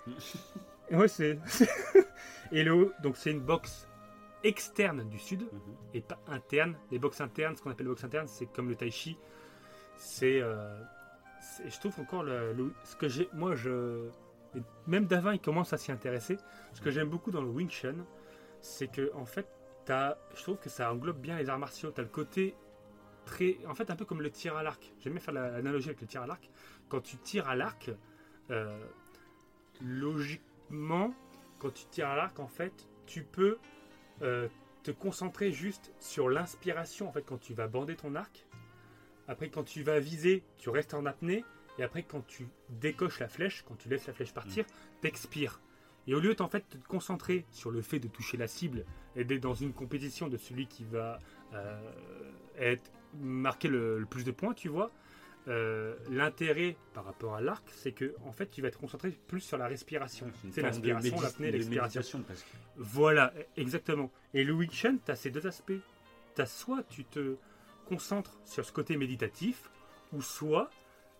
ouais, c'est et le donc c'est une boxe externe du sud Mhm. et pas interne. Les boxes internes, ce qu'on appelle boxe interne, c'est comme le tai chi. C'est euh, je trouve encore le, le- ce que j'ai moi je même Davin il commence à s'y intéresser. Ce que j'aime beaucoup dans le Wing Chun, c'est que en fait t'as je trouve que ça englobe bien les arts martiaux. T'as le côté très en fait un peu comme le tir à l'arc. J'aime bien faire la- l'analogie avec le tir à l'arc. Quand tu tires à l'arc, euh, logiquement, quand tu tires à l'arc, en fait, tu peux euh, te concentrer juste sur l'inspiration, en fait, quand tu vas bander ton arc. Après, quand tu vas viser, tu restes en apnée. Et après, quand tu décoches la flèche, quand tu laisses la flèche partir, t'expires. Et au lieu d'en fait te concentrer sur le fait de toucher la cible et d'être dans une compétition de celui qui va euh, être marquer le, le plus de points, tu vois, euh, l'intérêt par rapport à l'arc, c'est que en fait, tu vas te concentrer plus sur la respiration. C'est de l'inspiration, l'apnée, de l'expiration. Voilà, exactement. Et le Wing tu as ces deux aspects. Tu as soit tu te concentres sur ce côté méditatif, ou soit,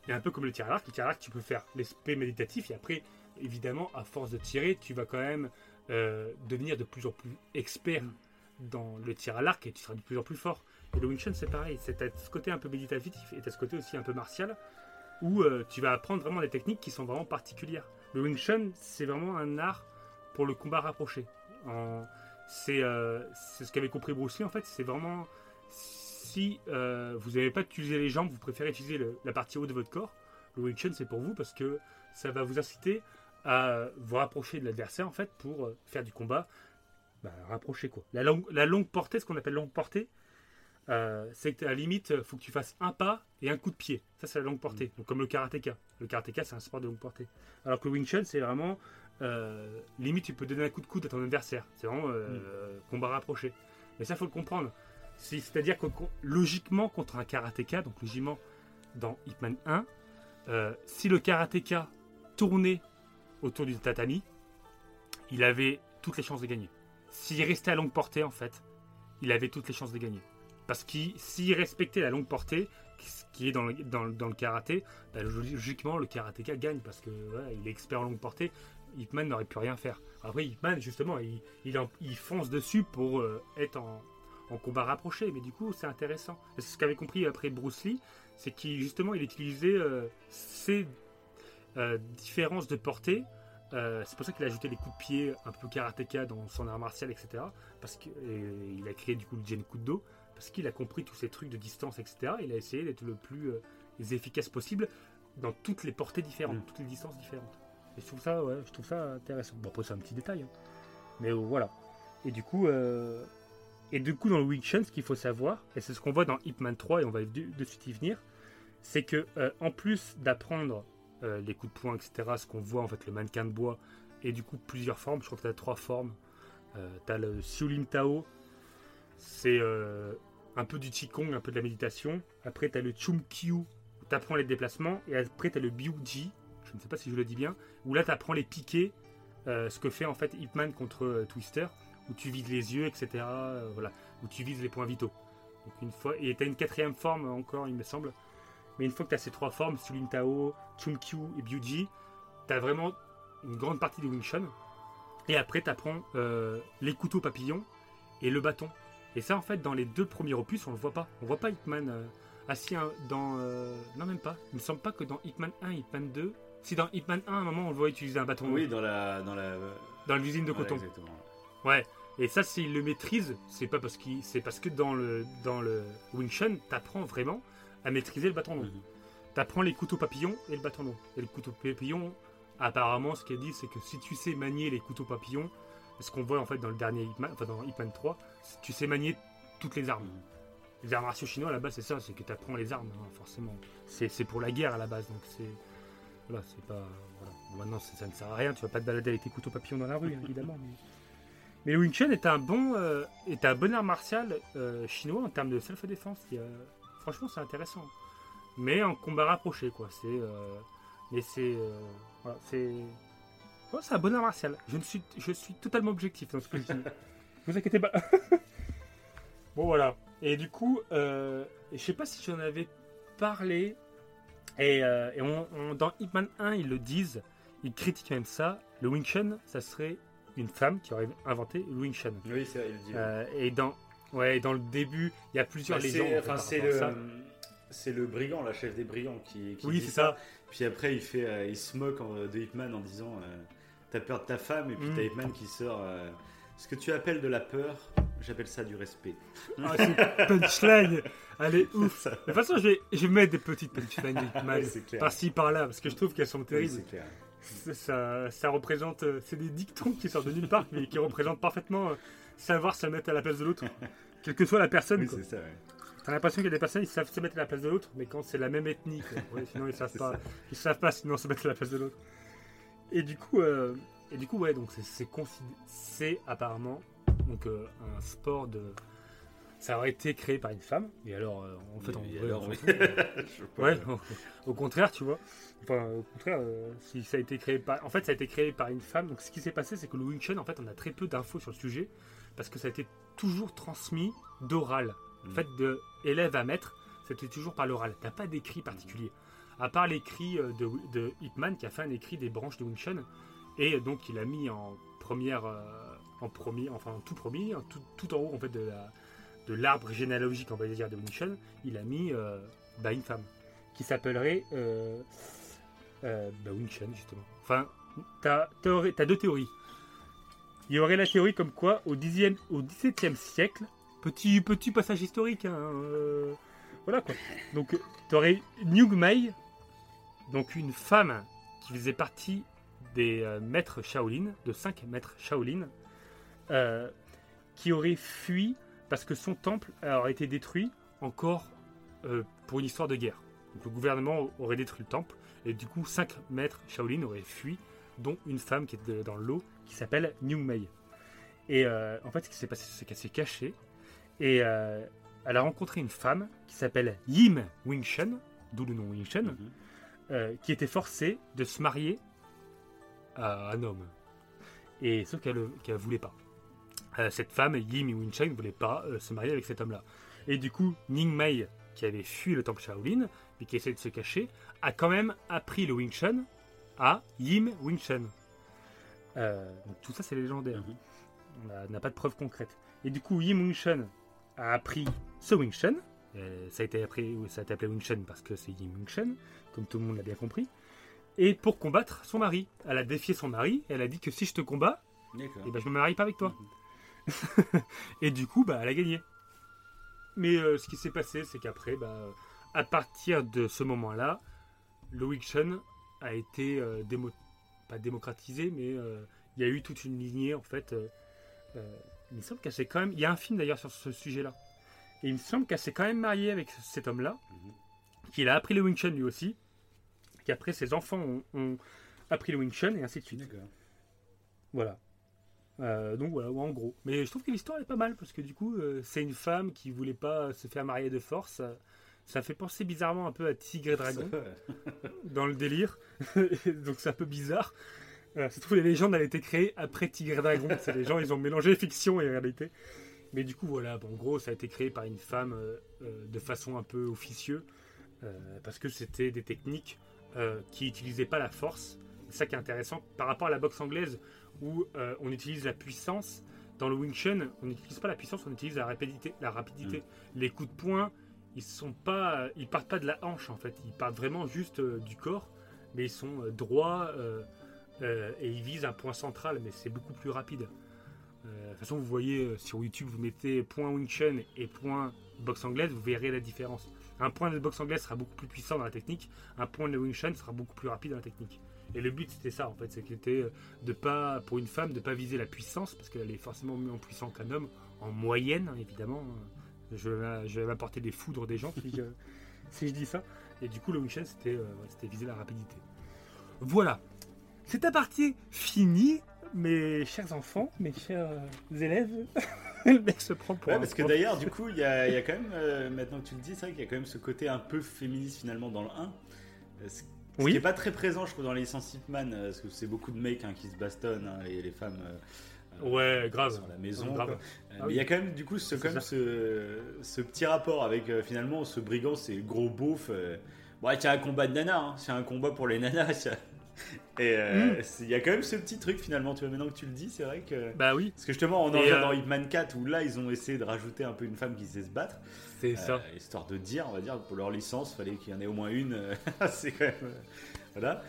et un peu comme le tir à l'arc, le tir à l'arc, tu peux faire l'aspect méditatif, et après, évidemment, à force de tirer, tu vas quand même euh, devenir de plus en plus expert dans le tir à l'arc, et tu seras de plus en plus fort. Et le Wing Chun, c'est pareil, c'est t'as ce côté un peu méditatif, et t'as ce côté aussi un peu martial, où euh, tu vas apprendre vraiment des techniques qui sont vraiment particulières. Le Wing Chun, c'est vraiment un art pour le combat rapproché. En- C'est euh, c'est ce qu'avait compris Bruce Lee, en fait, c'est vraiment si euh, vous n'avez pas utilisé les jambes, vous préférez utiliser le- la partie haute de votre corps, le Wing Chun c'est pour vous parce que ça va vous inciter à vous rapprocher de l'adversaire en fait pour euh, faire du combat bah, rapproché quoi. La longue, la longue portée, ce qu'on appelle longue portée, euh, c'est que à la limite, il faut que tu fasses un pas et un coup de pied. Ça c'est la longue portée. Donc comme le karatéka. Le karatéka c'est un sport de longue portée. Alors que le Wing Chun c'est vraiment euh, limite tu peux donner un coup de coude à ton adversaire. C'est vraiment euh, combat rapproché. Mais ça faut le comprendre. C'est- C'est-à-dire que logiquement, contre un karatéka, donc logiquement dans Hitman 1, euh, si le karatéka tournait autour du tatami, il avait toutes les chances de gagner. S'il restait à longue portée, en fait, il avait toutes les chances de gagner. Parce que s'il respectait la longue portée, ce qui est dans le, karaté, bah, logiquement, le karatéka gagne parce que voilà, il est expert en longue portée. Hitman n'aurait pu rien faire. Après, Hitman, justement, il, il, en- il fonce dessus pour euh, être en, en combat rapproché. Mais du coup, c'est intéressant. C'est ce qu'avait compris après Bruce Lee, c'est qu'il justement, il utilisait euh, ces euh, différences de portée. Euh, c'est pour ça qu'il a ajouté les coups de pied un peu karatéka dans son art martial, etc. Parce qu'il a créé du coup le Jen Kudo, parce qu'il a compris tous ces trucs de distance, etc. Il a essayé d'être le plus efficace possible dans toutes les portées différentes, Mm. toutes les distances différentes. Et je trouve ça, ouais, je trouve ça intéressant. Bon, après, c'est un petit détail. hein. Mais voilà. Et du coup, euh, et du coup, dans le Wing Chun, ce qu'il faut savoir, et c'est ce qu'on voit dans Hitman 3, et on va de, suite y venir, c'est que euh, en plus d'apprendre euh, les coups de poing, etc., ce qu'on voit en fait le mannequin de bois, et du coup plusieurs formes, je crois que tu as trois formes. Euh, tu as le Xiulin Tao, c'est euh, un peu du Qigong, un peu de la méditation. Après, tu as le Chum Kyu, où tu apprends les déplacements, et après, tu as le Biuji, je ne sais pas si je le dis bien, où là, tu apprends les piquets, ce que fait en fait Hitman contre Twister, où tu vises les yeux, etc., euh, voilà, où tu vises les points vitaux. Donc une fois, et tu as une quatrième forme encore, il me semble. Mais une fois que tu as ces trois formes, Sulin Tao, Chum-Kyu et Byuji, tu as vraiment une grande partie du Wing Chun. Et après, tu apprends les couteaux papillons et le bâton. Et ça, en fait, dans les deux premiers opus, on le voit pas. On voit pas Hitman euh, assis hein, dans. euh, non, même pas. Il me semble pas que dans Hitman 1 Hitman 2. Si dans Hitman 1, à un moment, on le voit utiliser un bâton Oui, dans la. Dans la... dans l'usine de coton. Ouais. Et ça, s'il le maîtrise, c'est pas parce qu'il, c'est parce que dans le dans le Wing Chun, t'apprends vraiment à maîtriser le bâton long. Mhm. T'apprends les couteaux papillons et le bâton long. Et le couteau papillon, apparemment, ce qu'elle dit, c'est que si tu sais manier les couteaux papillons, ce qu'on voit en fait dans le dernier Hitman, enfin dans Hitman 3, c'est que tu sais manier toutes les armes. Mhm. Les arts martiaux chinois, à la base, c'est ça, c'est que t'apprends les armes, hein, forcément. C'est, c'est pour la guerre à la base, donc c'est. Voilà, c'est pas. Voilà. Bon, maintenant, ça, ça ne sert à rien, tu vas pas te balader avec tes couteaux papillons dans la rue, hein, évidemment. Mais... Mais le Wing Chun est un bon, euh, est un bon art martial euh, chinois en termes de self-défense. euh, franchement, c'est intéressant. Mais en combat rapproché, quoi. C'est, euh, mais c'est, voilà, c'est, c'est un bon art martial. Je ne suis, je suis totalement objectif dans ce que je dis. vous inquiétez pas. bon voilà. Et du coup, je sais pas si j'en avais parlé. Et, et on- on- dans Hitman 1, ils le disent, ils critiquent même ça. Le Wing Chun, ça serait une femme qui aurait inventé le Wing Chun. Oui, c'est vrai, il le dit. Euh, et dans, ouais, dans le début, il y a plusieurs Bah, légendes. enfin, c'est le. C'est le brigand, la chef des brigands, qui, qui Oui, dit c'est ça. Puis après, il fait, euh, il se moque en- de Hitman en disant euh, T'as peur de ta femme, et puis Mm. t'as Hitman qui sort Ce que tu appelles de la peur, j'appelle ça du respect. Ah, c'est punchline, elle est ouf. De toute façon, je vais, je vais mettre des petites punchlines de Hitman par-ci par-là parce que je trouve qu'elles sont Oui, terribles. c'est clair. C'est- ça, ça représente, euh, c'est des dictons qui sortent de nulle part, mais qui représentent parfaitement euh, savoir se mettre à la place de l'autre, quelle que soit la personne. Oui, c'est ça, ouais. T'as l'impression qu'il y a des personnes, ils savent se mettre à la place de l'autre, mais quand c'est la même ethnie, quoi. Ouais, sinon ils savent pas, ça. ils savent pas sinon se mettre à la place de l'autre. Et du coup, euh, et du coup, ouais, donc c'est, c'est, considé- c'est apparemment donc euh, un sport de, ça aurait été créé par une femme. Et alors, euh, en fait, alors, on euh. Ouais, au, au contraire, tu vois. Enfin, au contraire, euh, si ça a été créé par. En fait, ça a été créé par une femme. Donc, ce qui s'est passé, c'est que le Wing Chun, en fait, on a très peu d'infos sur le sujet parce que ça a été toujours transmis d'oral. En Mm. fait, de élève à maître. c'était toujours par l'oral. T'as pas d'écrit particulier. À part l'écrit euh, de, de Hitman qui a fait un écrit des branches de Wing Chun. Et donc il a mis en première, en premier, enfin en tout premier, tout, tout en haut en fait de la de l'arbre généalogique on va dire de Wing Chun, il a mis euh, bah, une femme qui s'appellerait euh, euh, bah, justement. Enfin, t'as t'as deux théories. Il y aurait la théorie comme quoi au 10e, au 17e siècle, petit petit passage historique, hein, euh, voilà quoi. Donc tu aurais Nyug Mai, donc une femme qui faisait partie des maîtres Shaolin, de cinq maîtres Shaolin, qui aurait fui parce que son temple aurait été détruit encore euh, pour une histoire de guerre. Donc le gouvernement aurait détruit le temple et du coup cinq maîtres Shaolin auraient fui, dont une femme qui était dans le lot qui s'appelle Nyung Mei. Et euh, en fait, ce qui s'est passé, c'est qu'elle s'est cachée et euh, elle a rencontré une femme qui s'appelle Yim Wing Chun, d'où le nom Wing Chun, Mhm. euh, qui était forcée de se marier à un homme. Et sauf qu'elle ne voulait pas. Euh, cette femme, Yim Wing Chun, ne voulait pas euh, se marier avec cet homme-là. Et du coup, Ning Mei, qui avait fui le temple Shaolin, mais qui essayait de se cacher, a quand même appris le Wing Chun à Yim Wing Chun. Euh, donc tout ça, c'est légendaire. Mhm. On n'a- pas de preuves concrètes. Et du coup, Yim Wing Chun a appris ce Wing Chun. Euh, ça, a été appris, ça a été appelé Wing Chun parce que c'est Yim Wing Chun, comme tout le monde l'a bien compris. Et pour combattre son mari. Elle a défié son mari et elle a dit que si je te combats, eh ben, je me marie pas avec toi. Mhm. Et du coup, bah, elle a gagné. Mais euh, ce qui s'est passé, c'est qu'après, bah, à partir de ce moment-là, le Wing Chun a été euh, démo- pas démocratisé, mais euh, il y a eu toute une lignée en fait. euh, il me semble qu'elle s'est quand même. Il y a un film d'ailleurs sur ce sujet-là. Et il me semble qu'elle s'est quand même mariée avec cet homme-là, Mhm. qu'il a appris le Wing Chun lui aussi, qu'après ses enfants ont, ont appris le Wing Chun et ainsi de suite. Voilà. Euh, donc voilà, en gros. Mais je trouve que l'histoire est pas mal parce que du coup, euh, c'est une femme qui voulait pas se faire marier de force. Ça, ça fait penser bizarrement un peu à Tigre et Dragon dans le délire. donc c'est un peu bizarre. Euh, ça se trouve, les légendes elles été créées après Tigre et Dragon. c'est les gens, ils ont mélangé fiction et réalité. Mais du coup, voilà, bon, en gros, ça a été créé par une femme euh, de façon un peu officieuse parce que c'était des techniques qui n'utilisaient pas la force. C'est ça qui est intéressant par rapport à la boxe anglaise où euh, on utilise la puissance. Dans le Wing Chun, on n'utilise pas la puissance, on utilise la rapidité. La rapidité. Les coups de poing, ils sont pas, ils partent pas de la hanche en fait. Ils partent vraiment juste euh, du corps, mais ils sont euh, droits et ils visent un point central, mais c'est beaucoup plus rapide. De toute façon, vous voyez sur YouTube, vous mettez point Wing Chun et point boxe anglaise, vous verrez la différence. Un point de boxe anglaise sera beaucoup plus puissant dans la technique, un point de Wing Chun sera beaucoup plus rapide dans la technique. Et le but c'était ça en fait, c'était euh, de pas, pour une femme, de pas viser la puissance parce qu'elle est forcément mieux en puissance qu'un homme, en moyenne hein, évidemment. Je vais, m'apporter des foudres des gens si je, dis ça. Et du coup, le Wing Chun c'était, euh, viser la rapidité. Voilà, c'est à partie finie, mes chers enfants, mes chers euh, élèves. le mec se prend pour Ouais, un parce que d'ailleurs, du coup, il y a, il y a quand même, euh, maintenant que tu le dis, c'est vrai qu'il y a quand même ce côté un peu féministe finalement dans le 1. Euh, Ce, ce Oui. qui n'est pas très présent, je trouve, dans les licences Hitman, euh, parce que c'est beaucoup de mecs hein, qui se bastonnent, hein, les, les femmes. euh, Ouais, grave. Sur la maison. Grave. Euh, Ah mais il y a quand même, du coup, ce, C'est quand même ce, ce petit rapport avec finalement ce brigand, c'est le gros beauf. Bon, y a un combat de nanas, hein, c'est un combat pour les nanas. il y a- Et euh, Mm. c'est- il y a quand même ce petit truc finalement, tu vois, maintenant que tu le dis, c'est vrai que. Bah oui, Parce que justement, on en Et, revient euh, dans Hitman 4 où là, ils ont essayé de rajouter un peu une femme qui sait se battre. c'est Euh, ça. histoire de dire, on va dire, pour leur licence, fallait qu'il y en ait au moins une. euh, c'est quand même. euh, voilà.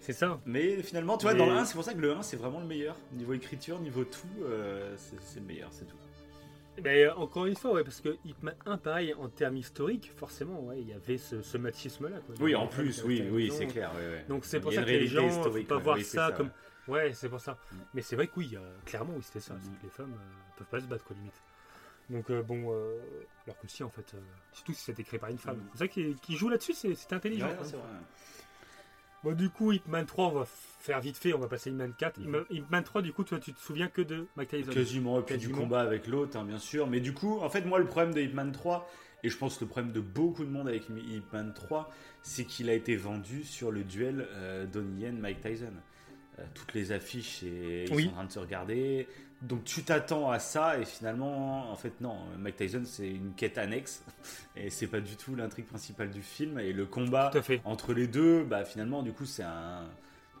C'est ça. Mais finalement, tu vois, Mais- dans le 1, c'est pour ça que le 1, c'est vraiment le meilleur. Niveau écriture, niveau tout, euh, c'est c'est le meilleur, c'est tout. Mais euh, encore une fois, ouais, parce que Hitman 1, pareil, en termes historiques, forcément, ouais, il y avait ce, ce machisme-là. Oui, en plus, oui, oui, c'est clair. ouais, ouais. Donc c'est pour ça que les gens, faut historique, pas voir oui, ça, ça, comme. ouais. C'est pour ça. Mm. Mais c'est vrai que oui, euh, clairement, oui, c'était ça. Mm. que les femmes euh, peuvent pas se battre, quoi, limite. Donc euh, bon, euh, alors que si, en fait, surtout si c'était créé par une femme. Mm. C'est ça qui, qui joue là-dessus, c'est c'est intelligent. C'est vrai. Bon, du coup, Hitman 3, on va faire vite fait, on va passer à Hitman 4. Mhm. Hitman- Hitman 3, du coup, toi, tu te souviens que de Mike Tyson? Quasiment, et puis du combat avec l'autre, hein, bien sûr. Mais du coup, en fait, moi, le problème de Hitman 3, et je pense le problème de beaucoup de monde avec Hitman 3, c'est qu'il a été vendu sur le duel euh, Donnie Yen-Mike Tyson. Euh, toutes les affiches, et ils Oui. sont en train de se regarder. Donc tu t'attends à ça et finalement, en fait non, Mike Tyson c'est une quête annexe et c'est pas du tout l'intrigue principale du film et le combat fait. entre les deux, bah finalement du coup c'est un,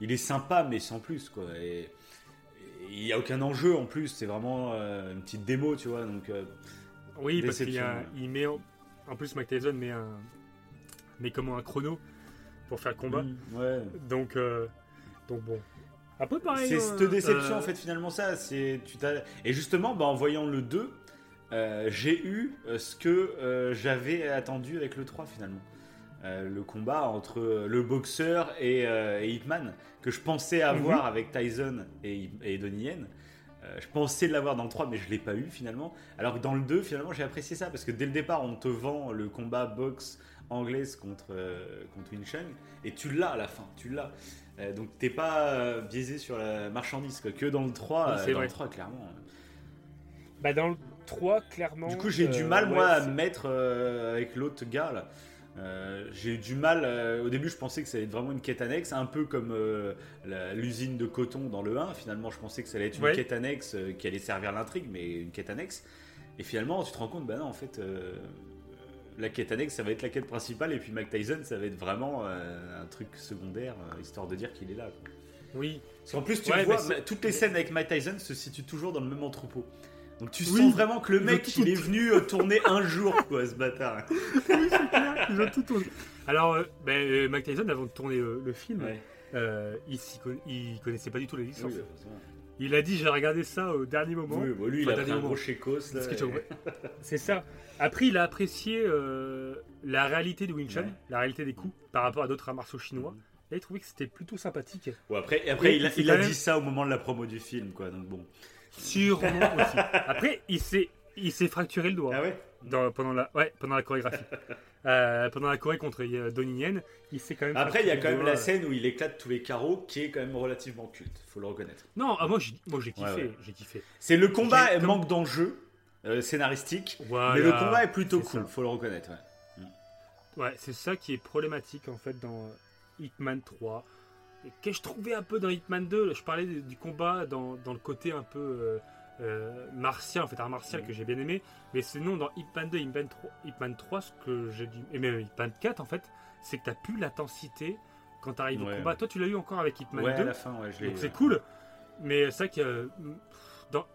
il est sympa mais sans plus quoi. Et il y a aucun enjeu en plus, c'est vraiment euh, une petite démo tu vois donc. euh, Oui, parce qu'il il met en, en plus Mike Tyson met un met comment un chrono pour faire le combat. mm, ouais. Donc euh, donc bon. Un peu pareil. C'est hein, cette déception euh, en fait finalement ça. C'est tu t'as et justement bah, en voyant le 2 euh, j'ai eu euh, ce que euh, j'avais attendu avec le 3 finalement. Euh, le combat entre le boxeur et, et Hitman que je pensais avoir Mhm. avec Tyson et, et Donnie Yen. Je pensais l'avoir dans le 3 mais je l'ai pas eu finalement. Alors que dans le 2 finalement j'ai apprécié ça parce que dès le départ on te vend le combat boxe anglaise contre, contre Wing Chun et tu l'as à la fin, tu l'as. Euh, donc t'es pas euh, biaisé sur la marchandise quoi. que dans le 3, Oui, euh, c'est dans vrai. le 3 clairement. Bah dans le 3 clairement. Du coup j'ai du mal moi ouais, à me mettre euh, avec l'autre gars là. Euh, j'ai eu du mal, euh, au début je pensais que ça allait être vraiment une quête annexe, un peu comme euh, l'usine de coton dans le 1, finalement je pensais que ça allait être une Ouais. quête annexe euh, qui allait servir l'intrigue, mais une quête annexe. Et finalement tu te rends compte, bah non en fait euh, la quête annexe ça va être la quête principale et puis Mike Tyson ça va être vraiment euh, un truc secondaire, euh, histoire de dire qu'il est là. quoi. Oui. Parce qu'en plus, tu Ouais, vois, c'est- toutes les scènes avec Mike Tyson se situent toujours dans le même entrepôt. Donc tu Oui. sens vraiment que le mec, il est venu euh, tourner un jour, quoi, ce bâtard. Ils ont tout tourné. Alors, euh, Mike Tyson, avant de tourner le film, Ouais. il, connaissait pas du tout la licence. Oui. Il a dit j'ai regardé ça au dernier moment. Oui, bon, lui, il Enfin, a pris un gros et- C'est ça. Après, il a apprécié euh, la réalité de Wing Chun, Ouais. la réalité des coups par rapport à d'autres arts martiaux chinois. Mhm. Et il trouvait que c'était plutôt sympathique. Après, et après Et il a, c'est il a quand même- dit ça au moment de la promo du film, quoi. Donc bon. Sûrement aussi. Après, il s'est, il s'est fracturé le doigt Ah ouais? Dans- pendant, la, ouais, pendant la chorégraphie. Euh, pendant la choré contre euh, Donnie Yen, il s'est quand même. Après, il y a quand même la scène où il éclate tous les carreaux, qui est quand même relativement culte, faut le reconnaître. Non, ah, moi, j'ai, moi j'ai kiffé. Ouais, ouais. J'ai kiffé. C'est le combat, comme- manque d'enjeu euh, scénaristique, Voilà. mais le combat est plutôt c'est cool, ça. faut le reconnaître. ouais. Ouais, c'est ça qui est problématique en fait dans euh, Hitman 3. Et que je trouvais un peu dans Hitman 2, je parlais du du combat dans, dans le côté un peu euh, martial, en fait, art martial Mhm. que j'ai bien aimé. Mais sinon, dans Hitman 2 Hitman 3, Hitman 3 ce que j'ai dit, et même Hitman 4 en fait, c'est que t'as plus l'intensité quand t'arrives au Ouais, combat. ouais. Toi, tu l'as eu encore avec Hitman Ouais, à 2, la fin, ouais, je l'ai. donc c'est cool. Mais c'est vrai que euh, dans,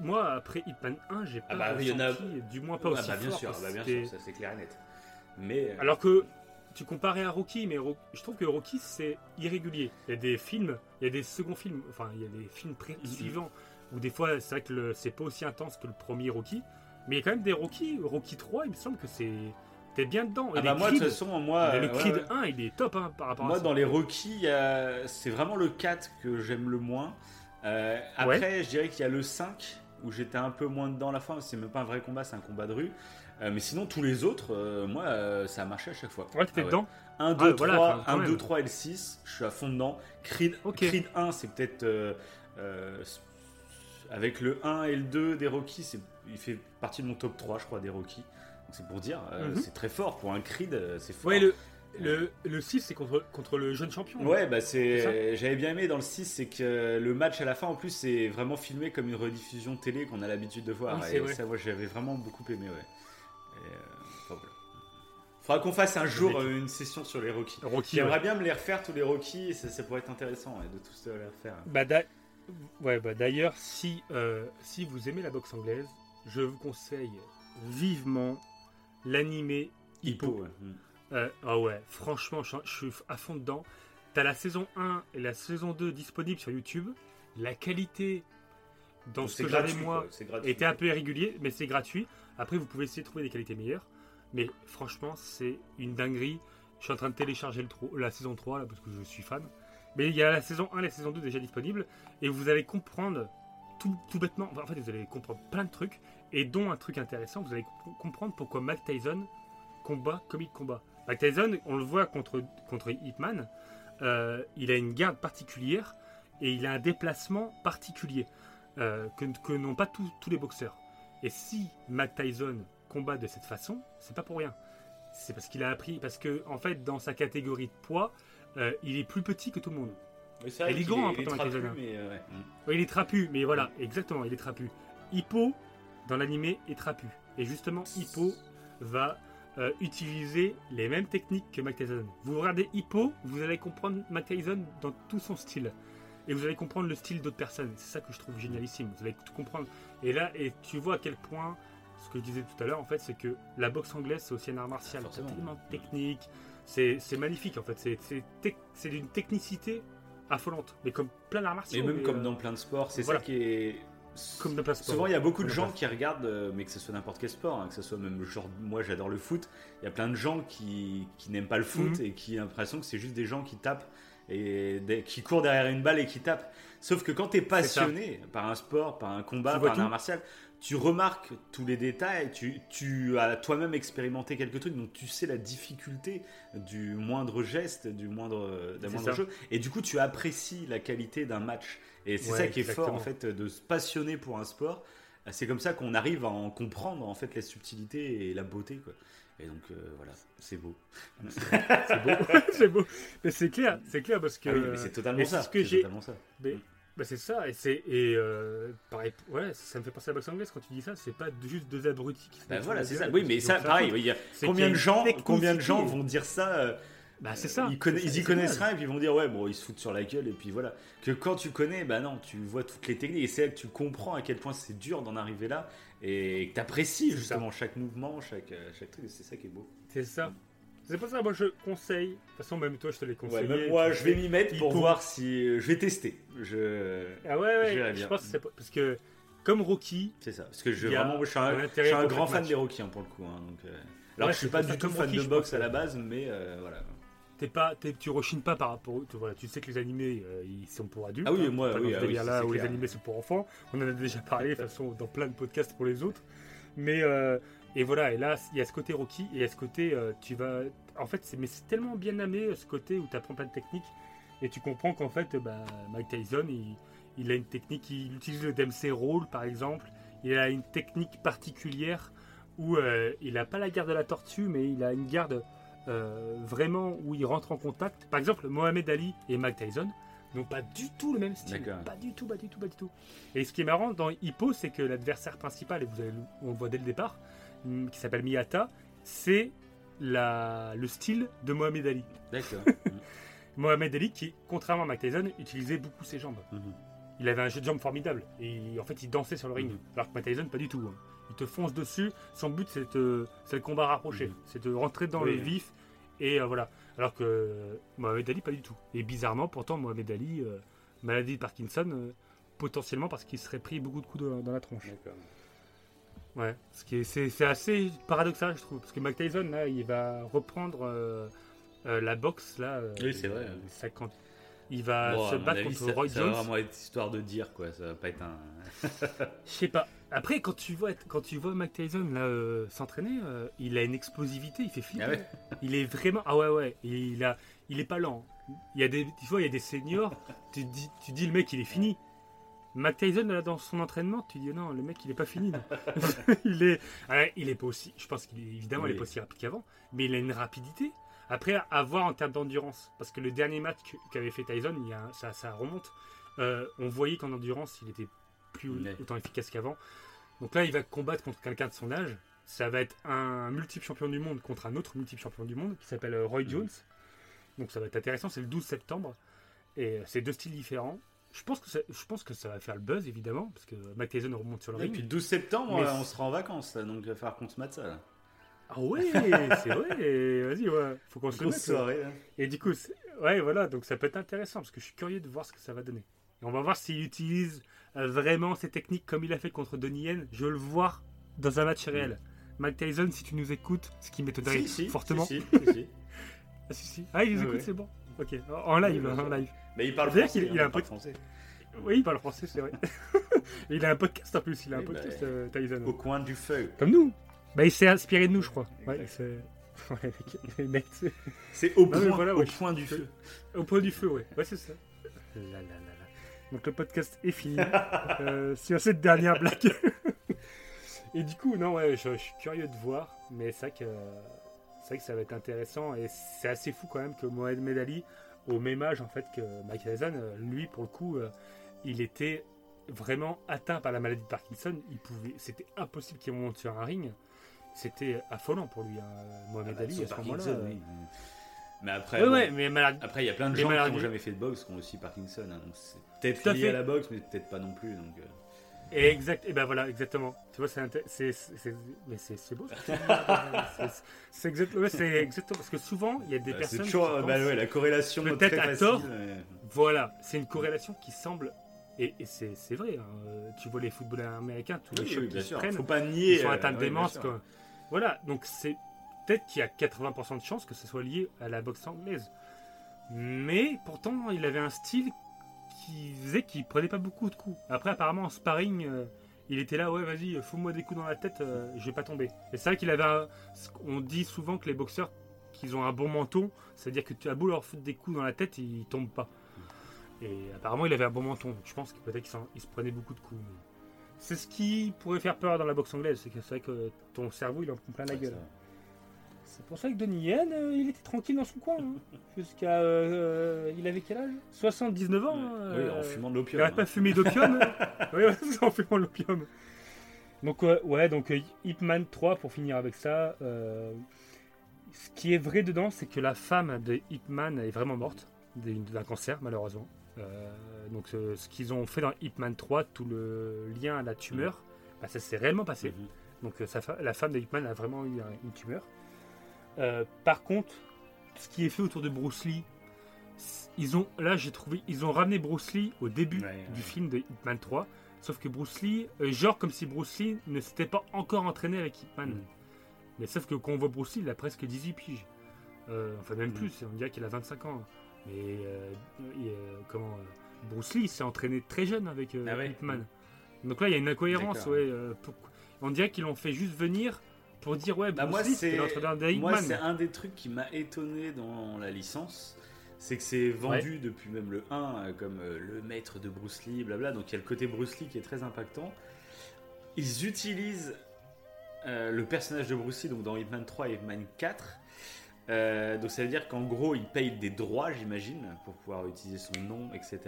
moi, après Hitman 1, j'ai pas Ah bah, en a- ressenti, du moins pas Ah aussi bah, bien fort, sûr, bah, bien sûr, ça c'est clair et net. Mais euh, alors que tu comparais à Rocky, mais je trouve que Rocky c'est irrégulier. Il y a des films, il y a des seconds films, enfin il y a des films suivants où des fois c'est vrai que c'est pas aussi intense que le premier Rocky, mais il y a quand même des Rocky. Rocky 3, il me semble que c'est t'es bien dedans. Et ah bah moi de toute façon moi le Creed ouais. 1 il est top hein, par rapport Moi, à ça. dans les Rocky, euh, c'est vraiment le 4 que j'aime le moins. Euh, après, je dirais qu'il y a le 5 où j'étais un peu moins dedans à la fin. C'est même pas un vrai combat, c'est un combat de rue. Euh, mais sinon, tous les autres, euh, moi, ça a marché à chaque fois. Ouais, t'étais Ah dedans 1, 2, Ah, 3, voilà, quand- quand 1, même. 2, 3 et le 6, je suis à fond dedans. Creed, Ok. Creed 1, c'est peut-être. Avec le 1 et le 2 des Rocky, il fait partie de mon top 3, je crois, des Rocky. C'est pour dire, euh, Mhm. c'est très fort. Pour un Creed, euh, c'est fort. Ouais, le, le, le 6 c'est contre, contre le jeune champion. Ouais, bah C'est. J'avais bien aimé dans le 6, c'est que le match à la fin, en plus, c'est vraiment filmé comme une rediffusion télé qu'on a l'habitude de voir. Oui, et vrai. ça, moi, j'avais vraiment beaucoup aimé, ouais. Et, euh. Faudra qu'on fasse un jour euh, une session sur les Rocky. Rocky. J'aimerais ouais. bien me les refaire tous les Rocky, ça, ça pourrait être intéressant ouais, de tous les refaire. Bah, ouais, bah, d'ailleurs, si, euh, si vous aimez la boxe anglaise, je vous conseille vivement l'animé Hippo. ouais. Mm. Euh, ah ouais, franchement, je, je suis à fond dedans. T'as la saison 1 et la saison 2 disponibles sur YouTube. La qualité dans ce que j'avais moi était un peu irrégulier, mais c'est gratuit. Après, vous pouvez essayer de trouver des qualités meilleures. Mais franchement, c'est une dinguerie. Je suis en train de télécharger le la saison 3 là, parce que je suis fan. Mais il y a la saison 1 et la saison 2 déjà disponibles. Et vous allez comprendre tout, tout bêtement. enfin, en fait, vous allez comprendre plein de trucs. Et dont un truc intéressant, vous allez comp- comprendre pourquoi Mike Tyson combat comme il combat. Mike Tyson, on le voit contre, contre Hitman. euh, il a une garde particulière et il a un déplacement particulier euh, que, que n'ont pas tous- tous les boxeurs. Et si Mike Tyson combat de cette façon, c'est pas pour rien. C'est parce qu'il a appris, parce que en fait, dans sa catégorie de poids, euh, il est plus petit que tout le monde. Mais c'est vrai Il est grand, hein, il est trapu, mais, euh, ouais. Il est trapu, mais voilà, exactement, il est trapu. Hippo, dans l'animé, est trapu. Et justement, Hippo va euh, utiliser les mêmes techniques que Mike Tyson. Vous regardez Hippo, vous allez comprendre Mike Tyson dans tout son style. Et vous allez comprendre le style d'autres personnes. C'est ça que je trouve génialissime. Vous allez tout comprendre. Et là, et tu vois à quel point, ce que je disais tout à l'heure, en fait, c'est que la boxe anglaise, c'est aussi un art martial. C'est Forcément. tellement technique. C'est c'est magnifique, en fait. C'est- d'une technicité affolante. Mais comme plein d'arts martiaux. Et même mais, comme euh, dans plein de sports, c'est voilà. ça qui est. Comme dans plein de sports. Souvent, il y a beaucoup de gens qui regardent, euh, mais que ce soit n'importe quel sport, hein, que ce soit même genre, moi j'adore le foot, il y a plein de gens qui, qui n'aiment pas le foot Mhm. et qui ont l'impression que c'est juste des gens qui tapent et des- qui courent derrière une balle et qui tapent. Sauf que quand tu es passionné par un sport, par un combat, par un art martial, tu remarques tous les détails, tu, tu as toi-même expérimenté quelques trucs, donc tu sais la difficulté du moindre geste, du moindre, d'un C'est moindre ça. jeu, et du coup tu apprécies la qualité d'un match. Et c'est Ouais, ça qui est fort en fait de se passionner pour un sport. C'est comme ça qu'on arrive à en comprendre en fait la subtilité et la beauté quoi. Et donc euh, voilà, c'est beau. C'est beau, c'est beau. Mais c'est clair, c'est clair parce que. Ah oui, mais c'est totalement ça. c'est ce que totalement ça. mais- bah, c'est ça, et c'est et euh, pareil, ouais, ça me fait penser à la boxe anglaise quand tu dis ça. C'est pas juste deux abrutis qui se Bah voilà, c'est ça. gueule, Oui, mais ça pareil, C'est combien de gens, combien de gens vont dire ça euh, Bah c'est ça. Ils, conna- ça, ils y connaissent rien et puis ils vont dire ouais bon ils se foutent sur la gueule et puis voilà. Que quand tu connais, bah non, tu vois toutes les techniques et c'est là que tu comprends à quel point c'est dur d'en arriver là et que tu apprécies C'est justement chaque mouvement, chaque, euh, chaque truc. C'est ça qui est beau. C'est ça. C'est pour ça, moi je conseille. De toute façon, même toi, je te Ouais, conseillé. même moi, je vais m'y mettre pour voir si euh, je vais tester. Je Ah ouais, ouais. Je pense que c'est pas- parce que comme Rocky, C'est ça. Parce que je, vraiment, je suis un un, intérêt je suis un pour grand fan match. des Rocky hein, pour le coup. hein, donc, euh, alors Ouais, je suis pas du tout fan Rocky, de boxe à la base, mais euh, voilà. t'es pas, tu rechines pas par rapport. tu- Voilà, tu sais que les animés, euh, ils sont pour adultes. Ah oui, hein, moi, oui, ah oui, là où les animés sont pour enfants. On en a déjà parlé de toute façon dans plein de podcasts pour les autres. Mais et voilà, et là, il y a ce côté Rocky et il y a ce côté, euh, tu vas. En fait, c'est mais c'est tellement bien amené ce côté où tu apprends plein de techniques et tu comprends qu'en fait, bah, Mike Tyson, il, il a une technique, il utilise le DMC roll par exemple. Il a une technique particulière où euh, il n'a pas la garde de la tortue, mais il a une garde euh, vraiment où il rentre en contact. Par exemple, Mohamed Ali et Mike Tyson n'ont pas du tout le même style. D'accord. Pas du tout, pas du tout, pas du tout. Et ce qui est marrant dans Hippo, c'est que l'adversaire principal, et vous on le voit dès le départ, qui s'appelle Miyata, c'est la, le style de Mohamed Ali. D'accord. Mohamed Ali, qui, contrairement à Mike Tyson, utilisait beaucoup ses jambes. Mhm. Il avait un jeu de jambes formidable. Et en fait, il dansait sur le ring. Mhm. Alors que Mike Tyson, pas du tout. hein. Il te fonce dessus. Son but, c'est le combat rapproché. Mhm. C'est de rentrer dans Oui. le vif. Et euh, voilà. Alors que euh, Mohamed Ali, pas du tout. Et bizarrement, pourtant, Mohamed Ali, euh, maladie de Parkinson, potentiellement parce qu'il serait pris beaucoup de coups dans, dans la tronche. D'accord. Ouais. Ce qui est, c'est, c'est assez paradoxal, je trouve. Parce que Mike Tyson, là, il va reprendre euh, euh, la boxe, là. euh, Oui, c'est vrai. 50. Il va Bon, se battre avis, contre ça, Roy ça Jones. va vraiment être histoire de dire quoi. Ça va pas être un. Je sais pas. Après, quand tu vois, quand tu vois Mike Tyson là euh, s'entraîner, euh, il a une explosivité, il fait flipper. Ah ouais Il est vraiment. Ah ouais ouais. Il a, il est pas lent. Il y a des, tu vois, il y a des seniors. tu dis, tu dis le mec, il est fini. Mike Tyson là, dans son entraînement, tu dis non, le mec, il est pas fini. il est, il est pas aussi. Je pense qu'il est évidemment, il est Oui. pas aussi rapide qu'avant, mais il a une rapidité. Après, à voir en termes d'endurance, parce que le dernier match qu'avait fait Tyson, il y a, ça, ça remonte. Euh, on voyait qu'en endurance, il était plus autant efficace qu'avant. Donc là, il va combattre contre quelqu'un de son âge. Ça va être un multiple champion du monde contre un autre multiple champion du monde qui s'appelle euh, Roy Mhm. Jones. Donc ça va être intéressant. C'est le 12 septembre. Et euh, c'est deux styles différents. Je pense, que ça, je pense que ça va faire le buzz, évidemment, parce que Mike Tyson remonte sur le Et ring. puis le 12 septembre, Mais euh, on sera en vacances là, donc il va falloir qu'on se mate ça. Là. Ah ouais, c'est vrai. Vas-y, ouais. Faut qu'on se mette. soirée. Et du coup, ouais, voilà, donc ça peut être intéressant parce que je suis curieux de voir ce que ça va donner. Et on va voir s'il utilise euh, vraiment ces techniques comme il a fait contre Donnie Yen. Je veux le voir dans un match réel. Mike Tyson, si tu nous écoutes, ce qui m'étonnerait Si, si, fortement. si, si, si. Ah, si, si. Ah, il nous Ouais, écoute, ouais. c'est bon. Ok, en live, Oui, en live. Mais il parle français. il a hein, un français. Oui, il parle français, c'est vrai. Il a un podcast en plus, il a un Oui, bah, podcast, euh, Tyson. Au coin du feu. Comme nous. Bah, il s'est inspiré de nous, je crois. Ouais, c'est... Ouais, les mecs, c'est- C'est au Non, point, au point du feu. Au point du feu, ouais. Ouais, c'est ça. Là, là, là, là. Donc le podcast est fini. euh, sur cette dernière blague. et du coup, non, ouais, je, je suis curieux de voir. Mais c'est vrai que, vrai que ça va être intéressant. Et c'est assez fou quand même que Mohamed Ali au même âge en fait que Mike Tyson. Euh, Lui, pour le coup, euh, il était vraiment atteint par la maladie de Parkinson. Il pouvait, c'était impossible qu'il monte sur un ring. C'était affolant pour lui, hein, Mohamed Ah bah, Ali à ce moment-là. Euh. oui. Mais après, Ouais, bon, ouais, mais malade. après il y a plein de gens qui n'ont jamais fait de boxe qui ont aussi Parkinson. hein, c'est peut-être lié fait. à la boxe, mais peut-être pas non plus. Donc, euh. Et exact, et ben voilà, exactement. Tu vois, c'est, mais c'est, c'est beau. C'est- c'est exact- ouais, c'est exactement parce que souvent il y a des Bah, personnes. c'est toujours qui bah, pensent- ouais, la corrélation Peut-être à facile. tort. mais- Voilà, c'est une corrélation qui semble. Et, et c'est, c'est vrai, hein, tu vois les footballeurs américains, tous les Oui, se sûr. prennent, Faut pas nier. ils sont euh, atteints de démence. quoi. Voilà, donc c'est peut-être qu'il y a 80% de chances que ce soit lié à la boxe anglaise. Mais pourtant, il avait un style qui faisait qu'il prenait pas beaucoup de coups. Après, apparemment, en sparring, euh, il était là, ouais, vas-y, fous-moi des coups dans la tête, euh, je vais pas tomber. Et c'est vrai qu'il avait un... On dit souvent que les boxeurs, qu'ils ont un bon menton, c'est-à-dire que tu as beau leur foutre des coups dans la tête, ils tombent pas. Et apparemment, il avait un bon menton. Donc, je pense que peut-être qu'il se prenait beaucoup de coups. mais C'est ce qui pourrait faire peur dans la boxe anglaise, c'est que c'est vrai que ton cerveau, il en prend plein la Ouais, gueule. C'est pour ça que Donnie Yen, euh, il était tranquille dans son coin. hein. Jusqu'à. euh, il avait quel âge? 79 ans. hein, Oui, euh, en fumant de Il l'opium. n'arrête pas de fumer d'opium. oui, en fumant de l'opium. Donc, euh, ouais, donc euh, Ip Man 3, pour finir avec ça. euh, ce qui est vrai dedans, c'est que la femme de Ip Man est vraiment morte d'un cancer, malheureusement. Euh, donc, euh, ce qu'ils ont fait dans Ip Man 3, tout le lien à la tumeur, bah, ça s'est réellement passé. Mhm. Donc euh, sa la femme de Hickman a vraiment eu un- une tumeur. Euh, par contre, ce qui est fait autour de Bruce Lee, ils ont là j'ai trouvé ils ont ramené Bruce Lee au début Ouais, ouais. du film de Hitman 3, sauf que Bruce Lee, euh, genre comme si Bruce Lee ne s'était pas encore entraîné avec Hitman. Mhm. Mais sauf que quand on voit Bruce Lee, il a presque 18 piges. Euh, enfin même Mhm. plus, on dirait qu'il a 25 ans. Mais comment Bruce Lee s'est entraîné très jeune avec Ah ouais Hitman. Donc là il y a une incohérence, D'accord. ouais. pour- On dirait qu'ils l'ont fait juste venir pour dire ouais Bah, moi, c'est moi, c'est un des trucs qui m'a étonné dans la licence. C'est que c'est vendu depuis même le 1 euh, comme euh, le maître de Bruce Lee, blabla. Donc il y a le côté Bruce Lee qui est très impactant. Ils utilisent euh, le personnage de Bruce Lee donc dans Hitman 3 et Hitman 4. Euh, donc ça veut dire qu'en gros ils payent des droits, j'imagine, pour pouvoir utiliser son nom, etc.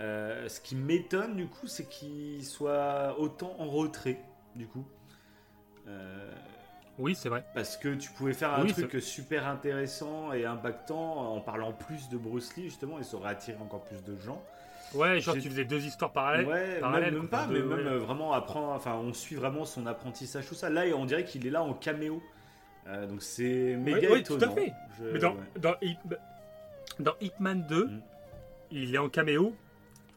Euh, ce qui m'étonne du coup, c'est qu'il soit autant en retrait, du coup. Euh, Oui c'est vrai. parce que tu pouvais faire un Oui, truc super intéressant et impactant en parlant plus de Bruce Lee, justement, et ça aurait attiré encore plus de gens. Ouais genre tu faisais deux histoires parallèles. ouais, même, pas, de- mais ouais. même euh, vraiment apprendre, enfin, on suit vraiment son apprentissage, tout ça. Là, on dirait qu'il est là en caméo. Euh, donc c'est méga oui, tout à fait. Je- Mais dans, ouais. dans Hitman 2, Mm. il est en caméo,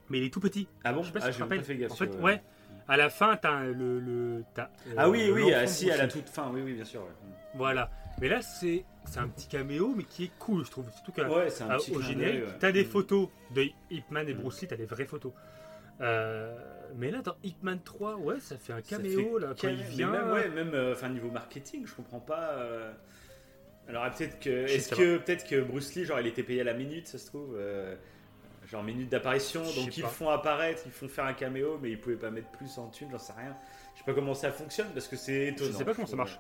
mais il est tout petit. Ah bon? Je sais pas si Ah, j'ai même pas rappelles. fait gaffe. En fait, ouais. À la fin, t'as le. le t'as, euh, Ah oui, oui, si, Bruce à la toute fin, oui, oui, bien sûr. ouais. Voilà. Mais là, c'est, c'est un petit caméo, mais qui est cool, je trouve. Surtout qu'à Ouais, clin générique, ouais. t'as des Mm. photos de Hitman et Mm. Bruce Lee, t'as des vraies photos. Euh, mais là, dans Hitman 3, ouais, ça fait un caméo, fait là, quand il vient. Même, ouais, même euh, enfin, niveau marketing, je comprends pas. euh, Alors, peut-être que. Est-ce que, peut-être que Bruce Lee, genre, il était payé à la minute, ça se trouve euh, Genre, minute d'apparition, Je donc ils pas. font apparaître, ils font faire un caméo, mais ils pouvaient pas mettre plus en thune, j'en sais rien. Je sais pas comment ça fonctionne parce que c'est étonnant. sais pas comment ça marche.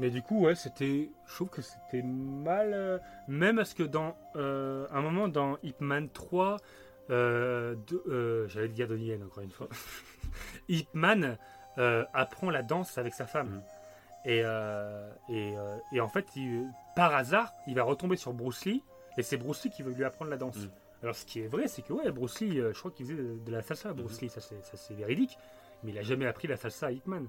Mais du coup, ouais, c'était. Je trouve que c'était mal. euh, Même parce que dans. euh, un moment, dans Hitman 3, euh, euh, j'allais dire Donnie Yen encore une fois. Hitman euh, apprend la danse avec sa femme. Mhm. Et, et, et en fait, il- par hasard, il va retomber sur Bruce Lee. Et c'est Bruce Lee qui veut lui apprendre la danse. Mhm. Alors, ce qui est vrai, c'est que ouais, Bruce Lee, euh, je crois qu'il faisait de, la salsa, Bruce Mhm. Lee, ça c'est véridique. Mais il a jamais appris la salsa à Hitman.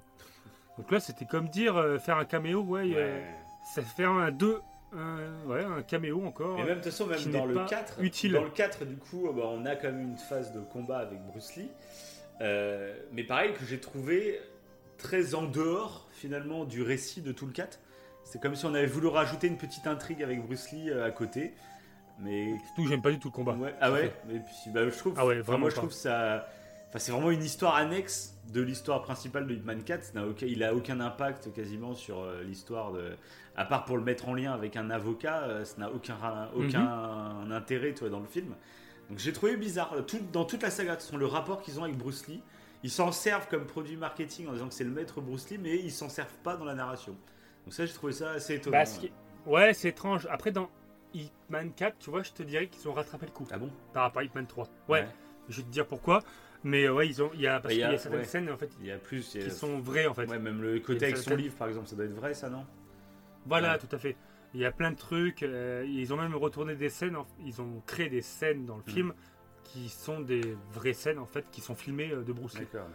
Donc là, c'était comme dire euh, faire un caméo, ouais, Ouais. euh, ça fait un 2, un, ouais, un caméo encore. Et même de toute façon, même dans le pas 4, utile. dans le 4, du coup, bah, on a quand même une phase de combat avec Bruce Lee. Euh, mais pareil, que j'ai trouvé très en dehors, finalement, du récit de tout le 4. C'est comme si on avait voulu rajouter une petite intrigue avec Bruce Lee à côté. Mais. Surtout, j'aime pas du tout le combat. Ouais, ah ouais puis, bah, je trouve. Ah ouais, enfin, vraiment moi, je trouve ça. Enfin, c'est vraiment une histoire annexe de l'histoire principale de Hitman 4. Ça n'a aucun- il a aucun impact quasiment sur euh, l'histoire de. À part pour le mettre en lien avec un avocat, euh, ça n'a aucun, aucun Mhm. intérêt toi, dans le film. Donc j'ai trouvé bizarre. Tout, dans toute la saga, toute façon, le rapport qu'ils ont avec Bruce Lee, ils s'en servent comme produit marketing en disant que c'est le maître Bruce Lee, mais ils s'en servent pas dans la narration. Donc ça, j'ai trouvé ça assez étonnant. Bah, ce qui- Ouais, c'est étrange. Après, dans Hitman 4, tu vois, je te dirais qu'ils ont rattrapé le coup Ah bon? Par rapport à Hitman 3. Ouais, je vais te dire pourquoi. Mais euh, ouais, ils ont, il y a, parce Bah, y qu'il y a- certaines ouais. scènes en fait Il y a plus. il y a- qui sont vraies en fait. Ouais, même le côté avec son livre, par exemple, ça doit être vrai, ça, non? Voilà, Ouais. tout à fait. Il y a plein de trucs. euh, ils ont même retourné des scènes. en- Ils ont créé des scènes dans le Mm. film qui sont des vraies scènes en fait, qui sont filmées euh, de Bruce Lee. D'accord.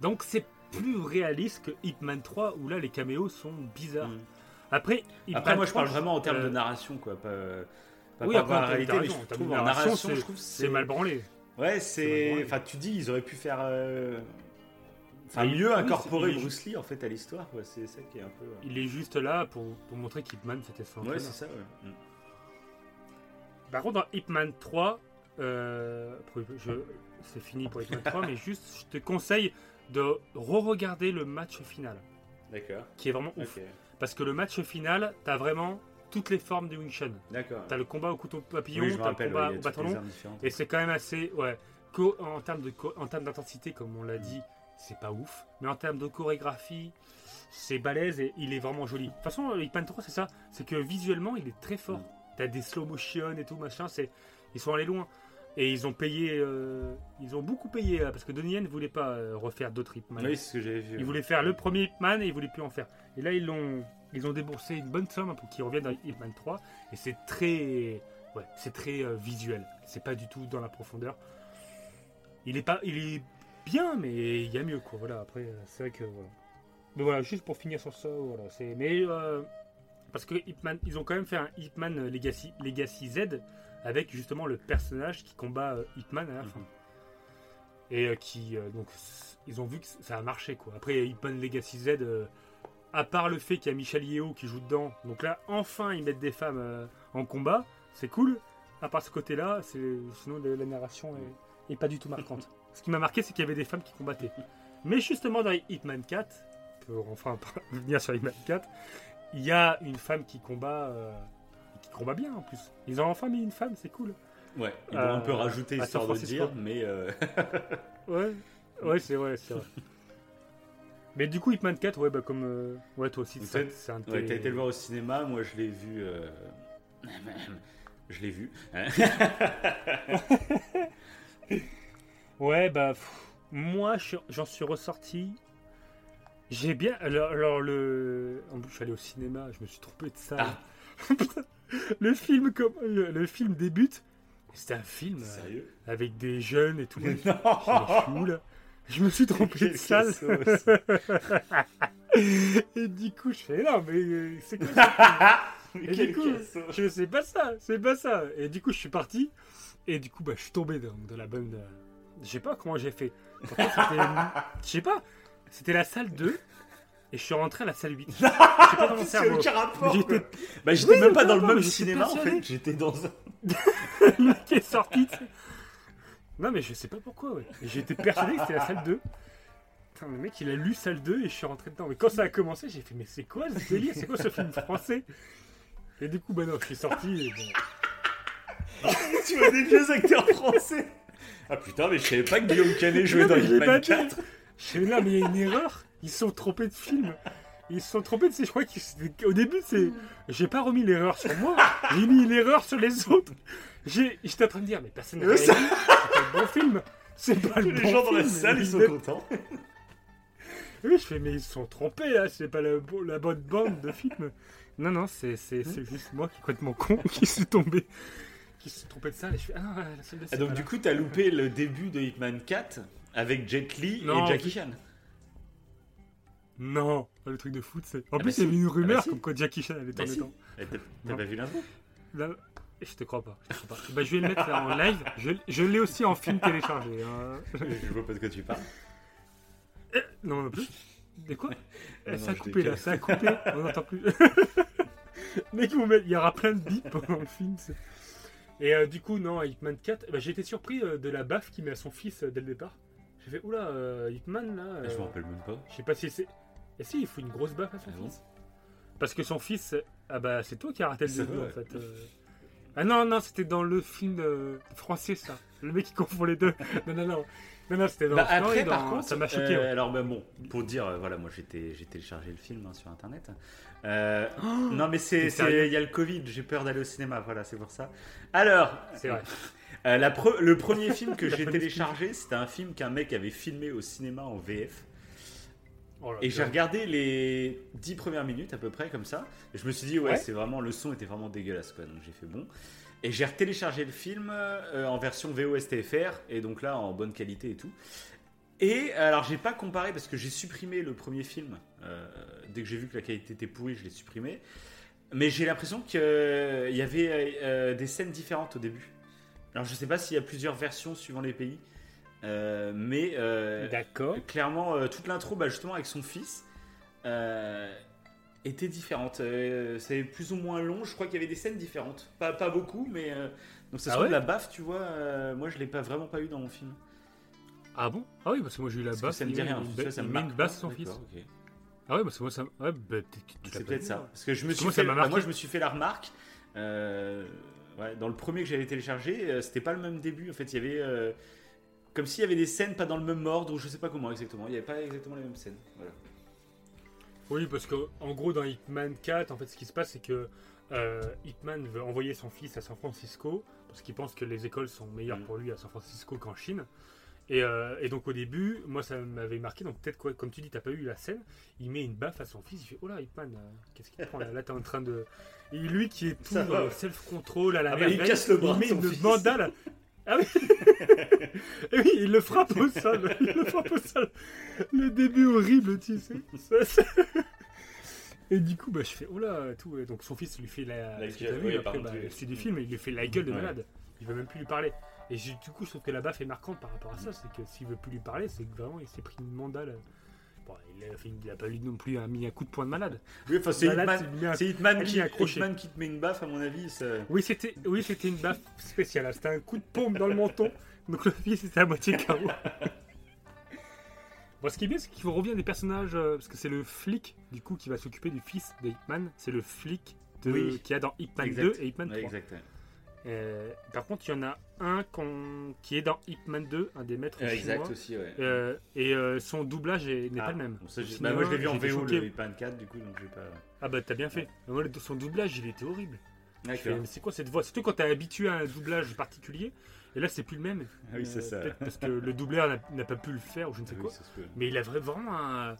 Donc c'est plus réaliste que Hitman 3 où là les caméos sont bizarres. Mm. Après, Après, moi, je 3, parle vraiment en termes euh, de narration, quoi. Pas, pas Oui, par après, rapport à la t'as réalité, mais en je trouve en narration, je trouve C'est mal branlé. Ouais, c'est. Enfin, tu dis, ils auraient pu faire. euh, Enfin, mieux oui, incorporer Bruce Lee, en fait, à l'histoire. C'est ça qui est un peu. euh, Il est juste là pour, pour montrer qu'Hitman c'était son Ouais, c'est ça, ouais. Mm. Par contre, dans Hitman 3, euh, pour- je- c'est fini pour Hitman 3, mais juste, je te conseille de re-regarder le match final, D'accord. qui est vraiment ouf. Parce que le match final, t'as vraiment toutes les formes du Wing Chun. D'accord. T'as le combat au couteau papillon, Oui, t'as le combat ouais, au bâton long, et c'est quand même assez, ouais, co- en termes de co- en termes d'intensité, comme on l'a dit, c'est pas ouf, mais en termes de chorégraphie, c'est balèze et il est vraiment joli. De toute façon, le Hitman 3, c'est ça, c'est que visuellement, il est très fort. Mm. T'as des slow motion et tout machin, ils sont allés loin. Et ils ont payé, euh, ils ont beaucoup payé euh, parce que Donnie Yen voulait pas euh, refaire d'autres Hitman. Oui, c'est ce que j'avais vu. Ils voulaient faire le premier Hitman et ils voulaient plus en faire. Et là, ils l'ont, ils ont déboursé une bonne somme pour qu'il revienne dans Hitman 3. Et c'est très, ouais, c'est très visuel. C'est pas du tout dans la profondeur. Il est pas, il est bien, mais il y a mieux quoi. Voilà. Après, c'est vrai que. voilà. Mais voilà, juste pour finir sur ça, voilà. C'est, mais parce que Hitman, ils ont quand même fait un Hitman Legacy, Legacy Z avec justement le personnage qui combat euh, Hitman à la fin. Mhm. Et euh, qui, euh, donc, ils ont vu que ça a marché quoi. Après, Hitman Legacy Z, à part le fait qu'il y a Michel Yeo qui joue dedans, donc là, enfin, ils mettent des femmes en combat, c'est cool. À part ce côté-là, c'est sinon la, la narration est, est pas du tout marquante. Ce qui m'a marqué, c'est qu'il y avait des femmes qui combattaient. Mais justement, dans Hitman 4, pour enfin revenir sur Hitman 4, il y a une femme qui combat, euh, combat bien en plus. Ils ont enfin mis une femme, c'est cool. Ouais, ils Euh, un peu rajouter à histoire de dire, mais. euh, Ouais, ouais, c'est vrai, c'est vrai. Mais du coup, Hitman 4, ouais, bah comme. euh, ouais, toi aussi, c'est un Ouais, t'as été le voir au cinéma, moi je l'ai vu. je l'ai vu. hein. Ouais, bah, pff, moi, j'en suis ressorti. J'ai bien. Alors, alors, le. En plus, je suis allé au cinéma, je me suis trompé de ça. Ah. le film, comme... le, le film débute. C'était un film euh, avec des jeunes et tout. Non Je me fous, là. Je me suis trompé de salle. et du coup, je fais non, mais euh, c'est quoi ça Mais Et du coup, je sais pas ça, c'est pas ça. Et du coup, je suis parti. Et du coup, bah, je suis tombé dans de la bonne. euh, Je sais pas comment j'ai fait. Je sais pas. C'était la salle 2. Et je suis rentré à la salle 8. Je sais pas dans mon C'est cerveau. aucun rapport. Mais j'étais-. Bah, j'étais Oui, même pas dans le même cinéma en fait. J'étais dans un. le mec est sorti. tu sais. Non, mais je sais pas pourquoi, ouais. J'étais persuadé que c'était la salle 2. Putain, le mec, il a lu salle 2 et je suis rentré dedans. Mais quand ça a commencé, j'ai fait, mais c'est quoi ce délire? C'est quoi ce film français? Et du coup, bah non, je suis sorti. Et bon. tu vois des vieux acteurs français. Ah putain, mais je savais pas que Guillaume Canet jouait Non, dans dit. 4. Je fais, là, mais il y a une erreur. Ils se sont trompés de film. Ils se sont trompés de. Je crois qu'au début, c'est. J'ai pas remis l'erreur sur moi. J'ai mis l'erreur sur les autres. J'ai- J'étais en train de dire, mais personne n'a. C'est pas le bon film. C'est pas le Les bon gens dans la film. salle, ils sont contents. Oui, je fais, mais ils se sont trompés là, c'est pas la, bo- la bonne bande de film. Non, non, c'est c'est- c'est juste moi qui est complètement con, qui s'est tombé, qui s'est trompé de salle. Et je fais, ah non, la salle de Ah, donc du coup, t'as loupé le début de Hitman 4 avec Jet Li Non, et Jackie Chan. Non, pas le truc de foot, c'est. En bah plus, il y avait une rumeur Ah bah si. comme quoi Jackie Chan allait Bah tourner si. dedans. Eh, T'as Non. pas vu l'info? Là, je te crois pas. Je, te crois pas. Bah, je vais le mettre là en live. Je, je l'ai aussi en film téléchargé. hein. Je vois pas de quoi tu parles. Eh, Non, non plus. De quoi? Eh, non, Ça a coupé là, ça a coupé. On n'entend plus. Mec, il y aura plein de bips pendant le film. Et euh, du coup, non, Hitman 4, bah, j'ai été surpris euh, de la baffe qu'il met à son fils euh, dès le départ. J'ai fait, oula, euh, Hitman là. Ah, Je euh, me rappelle même pas. Je sais pas si c'est. Et si, il faut une grosse baffe à son Ah bon fils. Parce que son fils, ah bah c'est toi qui as raté le début vrai. en fait. euh. Ah non, non, c'était dans le film euh, français, ça. Le mec qui confond les deux. Non, non, non. Non, non, c'était dans Bah, non, après, dans- par contre, ça m'a choqué. euh, ouais. alors, bah, bon, pour dire, voilà, moi j'ai téléchargé le film hein, sur internet. Euh, non, mais c'est, il y a le Covid, j'ai peur d'aller au cinéma, voilà, c'est pour ça. Alors, C'est vrai. euh, la pre- le premier film que j'ai téléchargé, c'était un film qu'un mec avait filmé au cinéma en VF. Oh Et j'ai regardé les 10 premières minutes à peu près comme ça. Et je me suis dit, ouais, Ouais. c'est vraiment, le son était vraiment dégueulasse quoi. Donc j'ai fait bon. Et j'ai retéléchargé le film euh, en version VOSTFR et donc là en bonne qualité et tout. Et alors j'ai pas comparé parce que j'ai supprimé le premier film. Euh, dès que j'ai vu que la qualité était pourrie, je l'ai supprimé. Mais j'ai l'impression qu'il y avait euh, des scènes différentes au début. Alors je sais pas s'il y a plusieurs versions suivant les pays. Euh, mais euh, D'accord. clairement, euh, toute l'intro, bah, justement, avec son fils, euh, était différente. Euh, c'est plus ou moins long. Je crois qu'il y avait des scènes différentes. Pas, pas beaucoup, mais. euh, donc, ça Ah ouais de la baffe, tu vois. euh, moi, je l'ai pas vraiment pas eu dans mon film. Ah bon? Ah oui, parce que moi j'ai eu la Parce basse. ça me dit rien. une ba- ça me marque une basse son fils. Ah ouais, parce que moi ça. Ouais, bah, C'est peut-être ça. Parce que je me Parce que suis moi, ça fait, bah, je me suis fait la remarque. euh, ouais, dans le premier que j'avais téléchargé, euh, c'était pas le même début. En fait, il y avait. euh, comme s'il y avait des scènes pas dans le même ordre, ou je sais pas comment exactement. Il y avait pas exactement les mêmes scènes. Voilà. Oui, parce que en gros, dans Hitman 4, en fait, ce qui se passe, c'est que euh, Hitman veut envoyer son fils à San Francisco parce qu'il pense que les écoles sont meilleures Mm. pour lui à San Francisco qu'en Chine. Et, euh, et donc au début, moi ça m'avait marqué, donc peut-être quoi, comme tu dis, t'as pas eu la scène, il met une baffe à son fils, il fait Oh là, Hitman, euh, qu'est-ce qu'il prend là? Là, t'es en train de. Et lui qui est tout self-control à la Ah il casse le bras il met une fils. mandale. Ah oui Et oui, il le frappe au sol, il le frappe au sol. Le début horrible, tu sais. Ça, ça- Et du coup, bah, je fais, oh là, tout. et donc son fils lui fait la. Gueule, oui, après, bah, c'est du film, il lui fait la gueule de Ouais. malade. Il veut même plus lui parler. Et du coup, je trouve que la baffe est marquante par rapport à ça. C'est que s'il veut plus lui parler, c'est que vraiment, il s'est pris une mandale. Bon, il a, fait une- il a pas lui non plus un, mis un coup de poing de malade. Oui, enfin, c'est Hitman, Hitman qui. Hitman qui te met une baffe, à mon avis. ça- Oui, c'était oui, c'était une baffe spéciale. C'était un coup de pompe dans le menton. Donc le fils était à moitié KO. Bon, ce qui est bien, c'est qu'il revient des personnages, euh, parce que c'est le flic, du coup, qui va s'occuper du fils de Hitman. C'est le flic de, Oui. qu'il y a dans Hitman Exact. 2 et Hitman Ouais, 3. exact. Euh, par contre, il y en a un qui est dans Hitman 2, un des maîtres Euh, exact aussi, ouais. Euh, et euh, son doublage est- n'est Ah, pas le même. bah, moi, je l'ai vu en VO, le Hitman 4, du coup, donc j'ai pas. Ah bah t'as bien fait. Son doublage, il était horrible. D'accord. mais c'est quoi cette voix? Surtout quand t'es habitué à un doublage particulier. Et là, c'est plus le même. Ah oui, c'est ça. peut-être Parce que le doubleur n'a- pas pu le faire ou je ne sais Oui, quoi. Mais il a vra- vraiment un.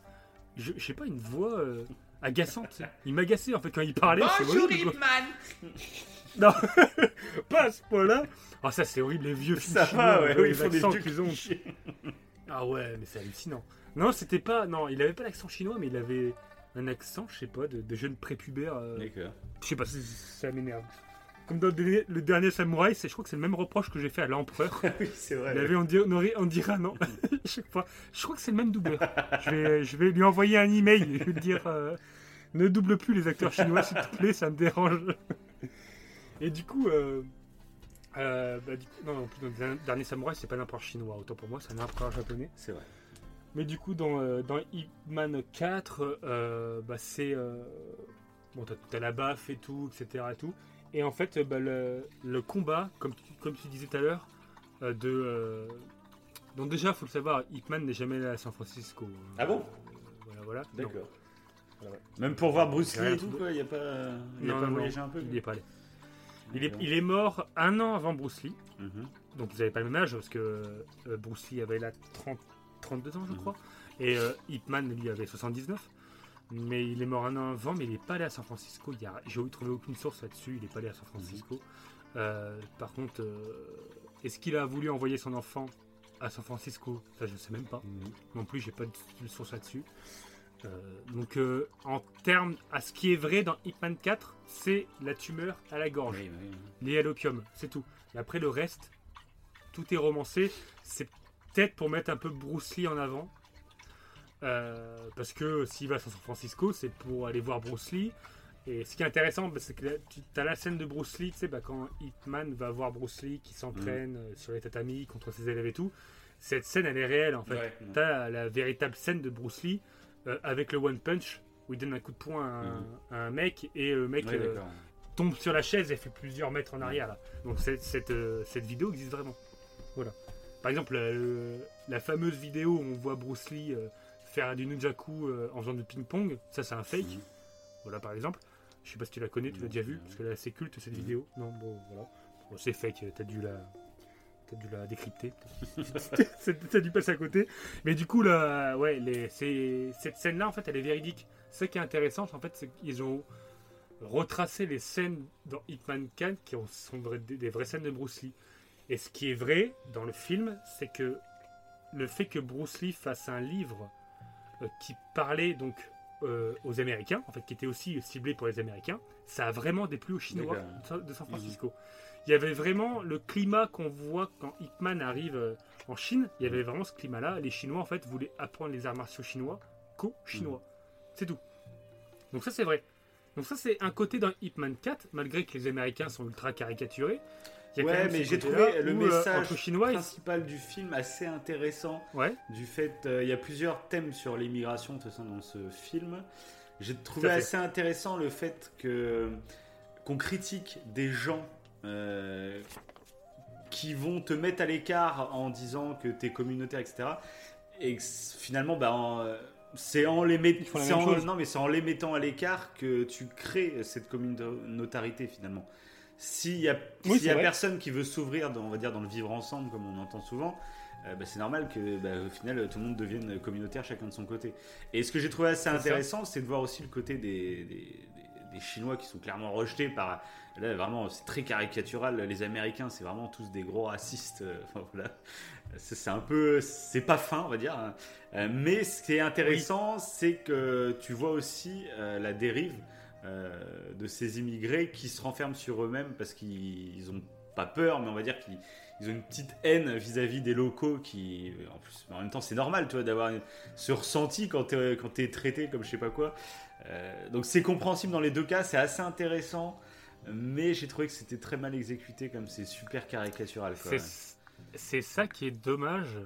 Je, je sais pas, une voix euh, agaçante. Il m'agaçait en fait quand il parlait. c'est horrible, quoi. Non, pas à ce point-là. Ah, ça, c'est horrible, les vieux films Ça chinois, va, ouais, oui, ils font des vieux qu'ils ont. Ah ouais, mais c'est hallucinant. Non, c'était pas. Non, il avait pas l'accent chinois, mais il avait un accent, je sais pas, de, de jeune prépubère. euh, D'accord. je sais pas, ça, ça m'énerve. Comme dans le dernier, samouraï, c'est, je crois que c'est le même reproche que j'ai fait à l'empereur. oui, c'est vrai. Il avait on aurait- on dirait non. Chaque fois. Je crois que c'est le même doubleur. Je vais, je vais lui envoyer un email et lui dire euh, ne double plus les acteurs chinois, s'il te plaît, ça me dérange. Et du coup, euh, euh, bah, du coup non, en plus, dans le dernier- samouraï, c'est pas l'empereur chinois. Autant pour moi, c'est un empereur japonais. C'est vrai. Mais du coup, dans, euh, dans Hitman 4, euh, bah, c'est. euh, bon, t'as, t'as la baffe et tout, etc. Et, tout. et en fait, bah, le, le combat, comme tu, comme tu disais tout à l'heure, euh, de. euh, donc, déjà, faut le savoir, Hitman n'est jamais allé à San Francisco. Ah bon? Euh, Voilà, voilà. D'accord. Voilà, ouais. Même pour voir Bruce Lee et tout, quoi, il n'y a pas, il y a pas voyagé un peu Il n'y est pas allé. Il est, il est mort un an avant Bruce Lee. Mhm. Donc ils n'avaient pas le même âge parce que euh, Bruce Lee avait là 30, 32 ans je Mhm. crois. Et euh, Hitman lui avait 79. Mais il est mort un an avant, mais il n'est pas allé à San Francisco. J'ai trouvé aucune source là-dessus. Il n'est pas allé à San Francisco. Euh, par contre, euh, est-ce qu'il a voulu envoyer son enfant à San Francisco? Ça, je ne sais même pas. Mhm. Non plus, j'ai pas de source là-dessus. Euh, donc, euh, en termes à ce qui est vrai dans Hitman 4, c'est la tumeur à la gorge Oui, oui, oui. lié à l'opium, c'est tout. Et après le reste, tout est romancé. C'est peut-être pour mettre un peu Bruce Lee en avant. Euh, parce que s'il va à San Francisco, c'est pour aller voir Bruce Lee. Et ce qui est intéressant, bah, c'est que là, tu as la scène de Bruce Lee, tu sais, bah, quand Hitman va voir Bruce Lee qui s'entraîne euh, sur les tatamis contre ses élèves et tout. Cette scène, elle est réelle en fait. Ouais. Tu as la véritable scène de Bruce Lee euh, avec le One Punch où il donne un coup de poing à un, Mhm. à un mec et le mec euh, tombe sur la chaise et fait plusieurs mètres en arrière là. Donc cette, cette, euh, cette vidéo existe vraiment. Voilà. Par exemple, la, fameuse vidéo où on voit Bruce Lee faire du nunjaku en faisant du ping-pong, ça c'est un fake. Mhm. Voilà par exemple. Je sais pas si tu la connais, tu l'as déjà vu, parce qu'elle est assez culte cette vidéo. Non, bon voilà. Bon, c'est fake, t'as dû la. T'as dû la décrypter. T'as dû passer à côté. Mais du coup, là, ouais, les, cette scène-là, en fait, elle est véridique. Ce qui est intéressant, en fait, c'est qu'ils ont retracé les scènes dans Hitman 4 qui ont- sont des, vraies scènes de Bruce Lee. Et ce qui est vrai dans le film, c'est que le fait que Bruce Lee fasse un livre euh, qui parlait donc euh, aux Américains, en fait, qui était aussi ciblé pour les Américains, ça a vraiment déplu aux Chinois de San- de San Francisco. Il y avait vraiment le climat qu'on voit quand Hitman arrive euh, en Chine. Il y avait vraiment ce climat-là. Les Chinois, en fait, voulaient apprendre les arts martiaux chinois qu'aux Chinois. C'est tout. Donc ça, c'est vrai. Donc ça, c'est un côté dans Hitman 4, malgré que les Américains sont ultra caricaturés. Il y a quand Ouais, même mais j'ai trouvé le où, euh, message Chinois, principal du film assez intéressant. Ouais. Du fait, euh, il y a plusieurs thèmes sur l'immigration dans ce film. J'ai trouvé assez intéressant le fait que qu'on critique des gens euh, qui vont te mettre à l'écart en disant que t'es communautaire, etc. Et finalement, bah, en, c'est en les met- Ils font la c'est même en- chose. non, mais c'est en les mettant à l'écart que tu crées cette communautarité finalement. S'il y a, Oui, y personne qui veut s'ouvrir, dans, on va dire, dans le vivre ensemble, comme on entend souvent, euh, bah, c'est normal que, bah, au final, tout le monde devienne communautaire chacun de son côté. Et ce que j'ai trouvé assez intéressant, c'est de voir aussi le côté des, des- des- Chinois qui sont clairement rejetés par. Là, vraiment, c'est très caricatural. Les Américains, c'est vraiment tous des gros racistes. euh, Enfin, voilà. C'est un peu. C'est pas fin, on va dire. hein. Euh, mais ce qui est intéressant, c'est que tu vois aussi euh, la dérive de ces immigrés qui se renferment sur eux-mêmes parce qu'ils ont pas peur, mais on va dire qu'ils ils ont une petite haine vis-à-vis des locaux qui, en plus, en même temps, c'est normal, tu vois, d'avoir ce ressenti quand t'es quand t'es traité comme je sais pas quoi. Euh, donc c'est compréhensible dans les deux cas, c'est assez intéressant, mais j'ai trouvé que c'était très mal exécuté, comme c'est super caricatural. C'est ça qui est dommage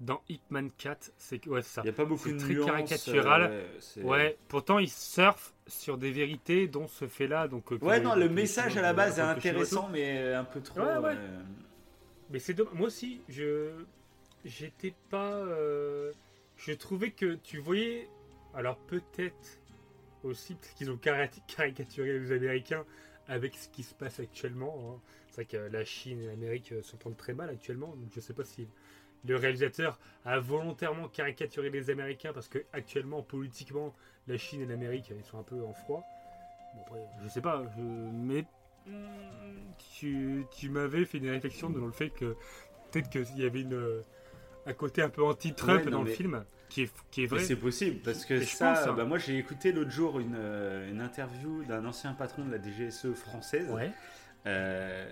dans Hitman 4. C'est que, ouais, ça. Il n'y a pas beaucoup de très nuances, caricatural. euh, ouais, pourtant ils surfent sur des vérités dont ce fait-là. Donc, euh, Ouais, non, le message à la base est intéressant, mais un peu trop. Ouais, ouais. Mais c'est dommage. Moi aussi, je j'étais pas. Je trouvais que tu voyais. Alors peut-être aussi parce qu'ils ont cari- caricaturé les Américains avec ce qui se passe actuellement. hein. C'est vrai que la Chine et l'Amérique euh, s'entendent très mal actuellement. Donc je sais pas si le réalisateur a volontairement caricaturé les Américains parce que actuellement politiquement la Chine et l'Amérique ils sont un peu en froid. Bon après, je sais pas. je- Mais mm, tu, tu m'avais fait une réflexion dans le fait que peut-être qu'il y avait une, euh, un côté un peu anti-Trump Ouais, dans mais- le film, qui est, qui est vrai. c'est possible parce que ça, pense, hein. bah, moi j'ai écouté l'autre jour une, euh, une interview d'un ancien patron de la DGSE française Ouais. euh,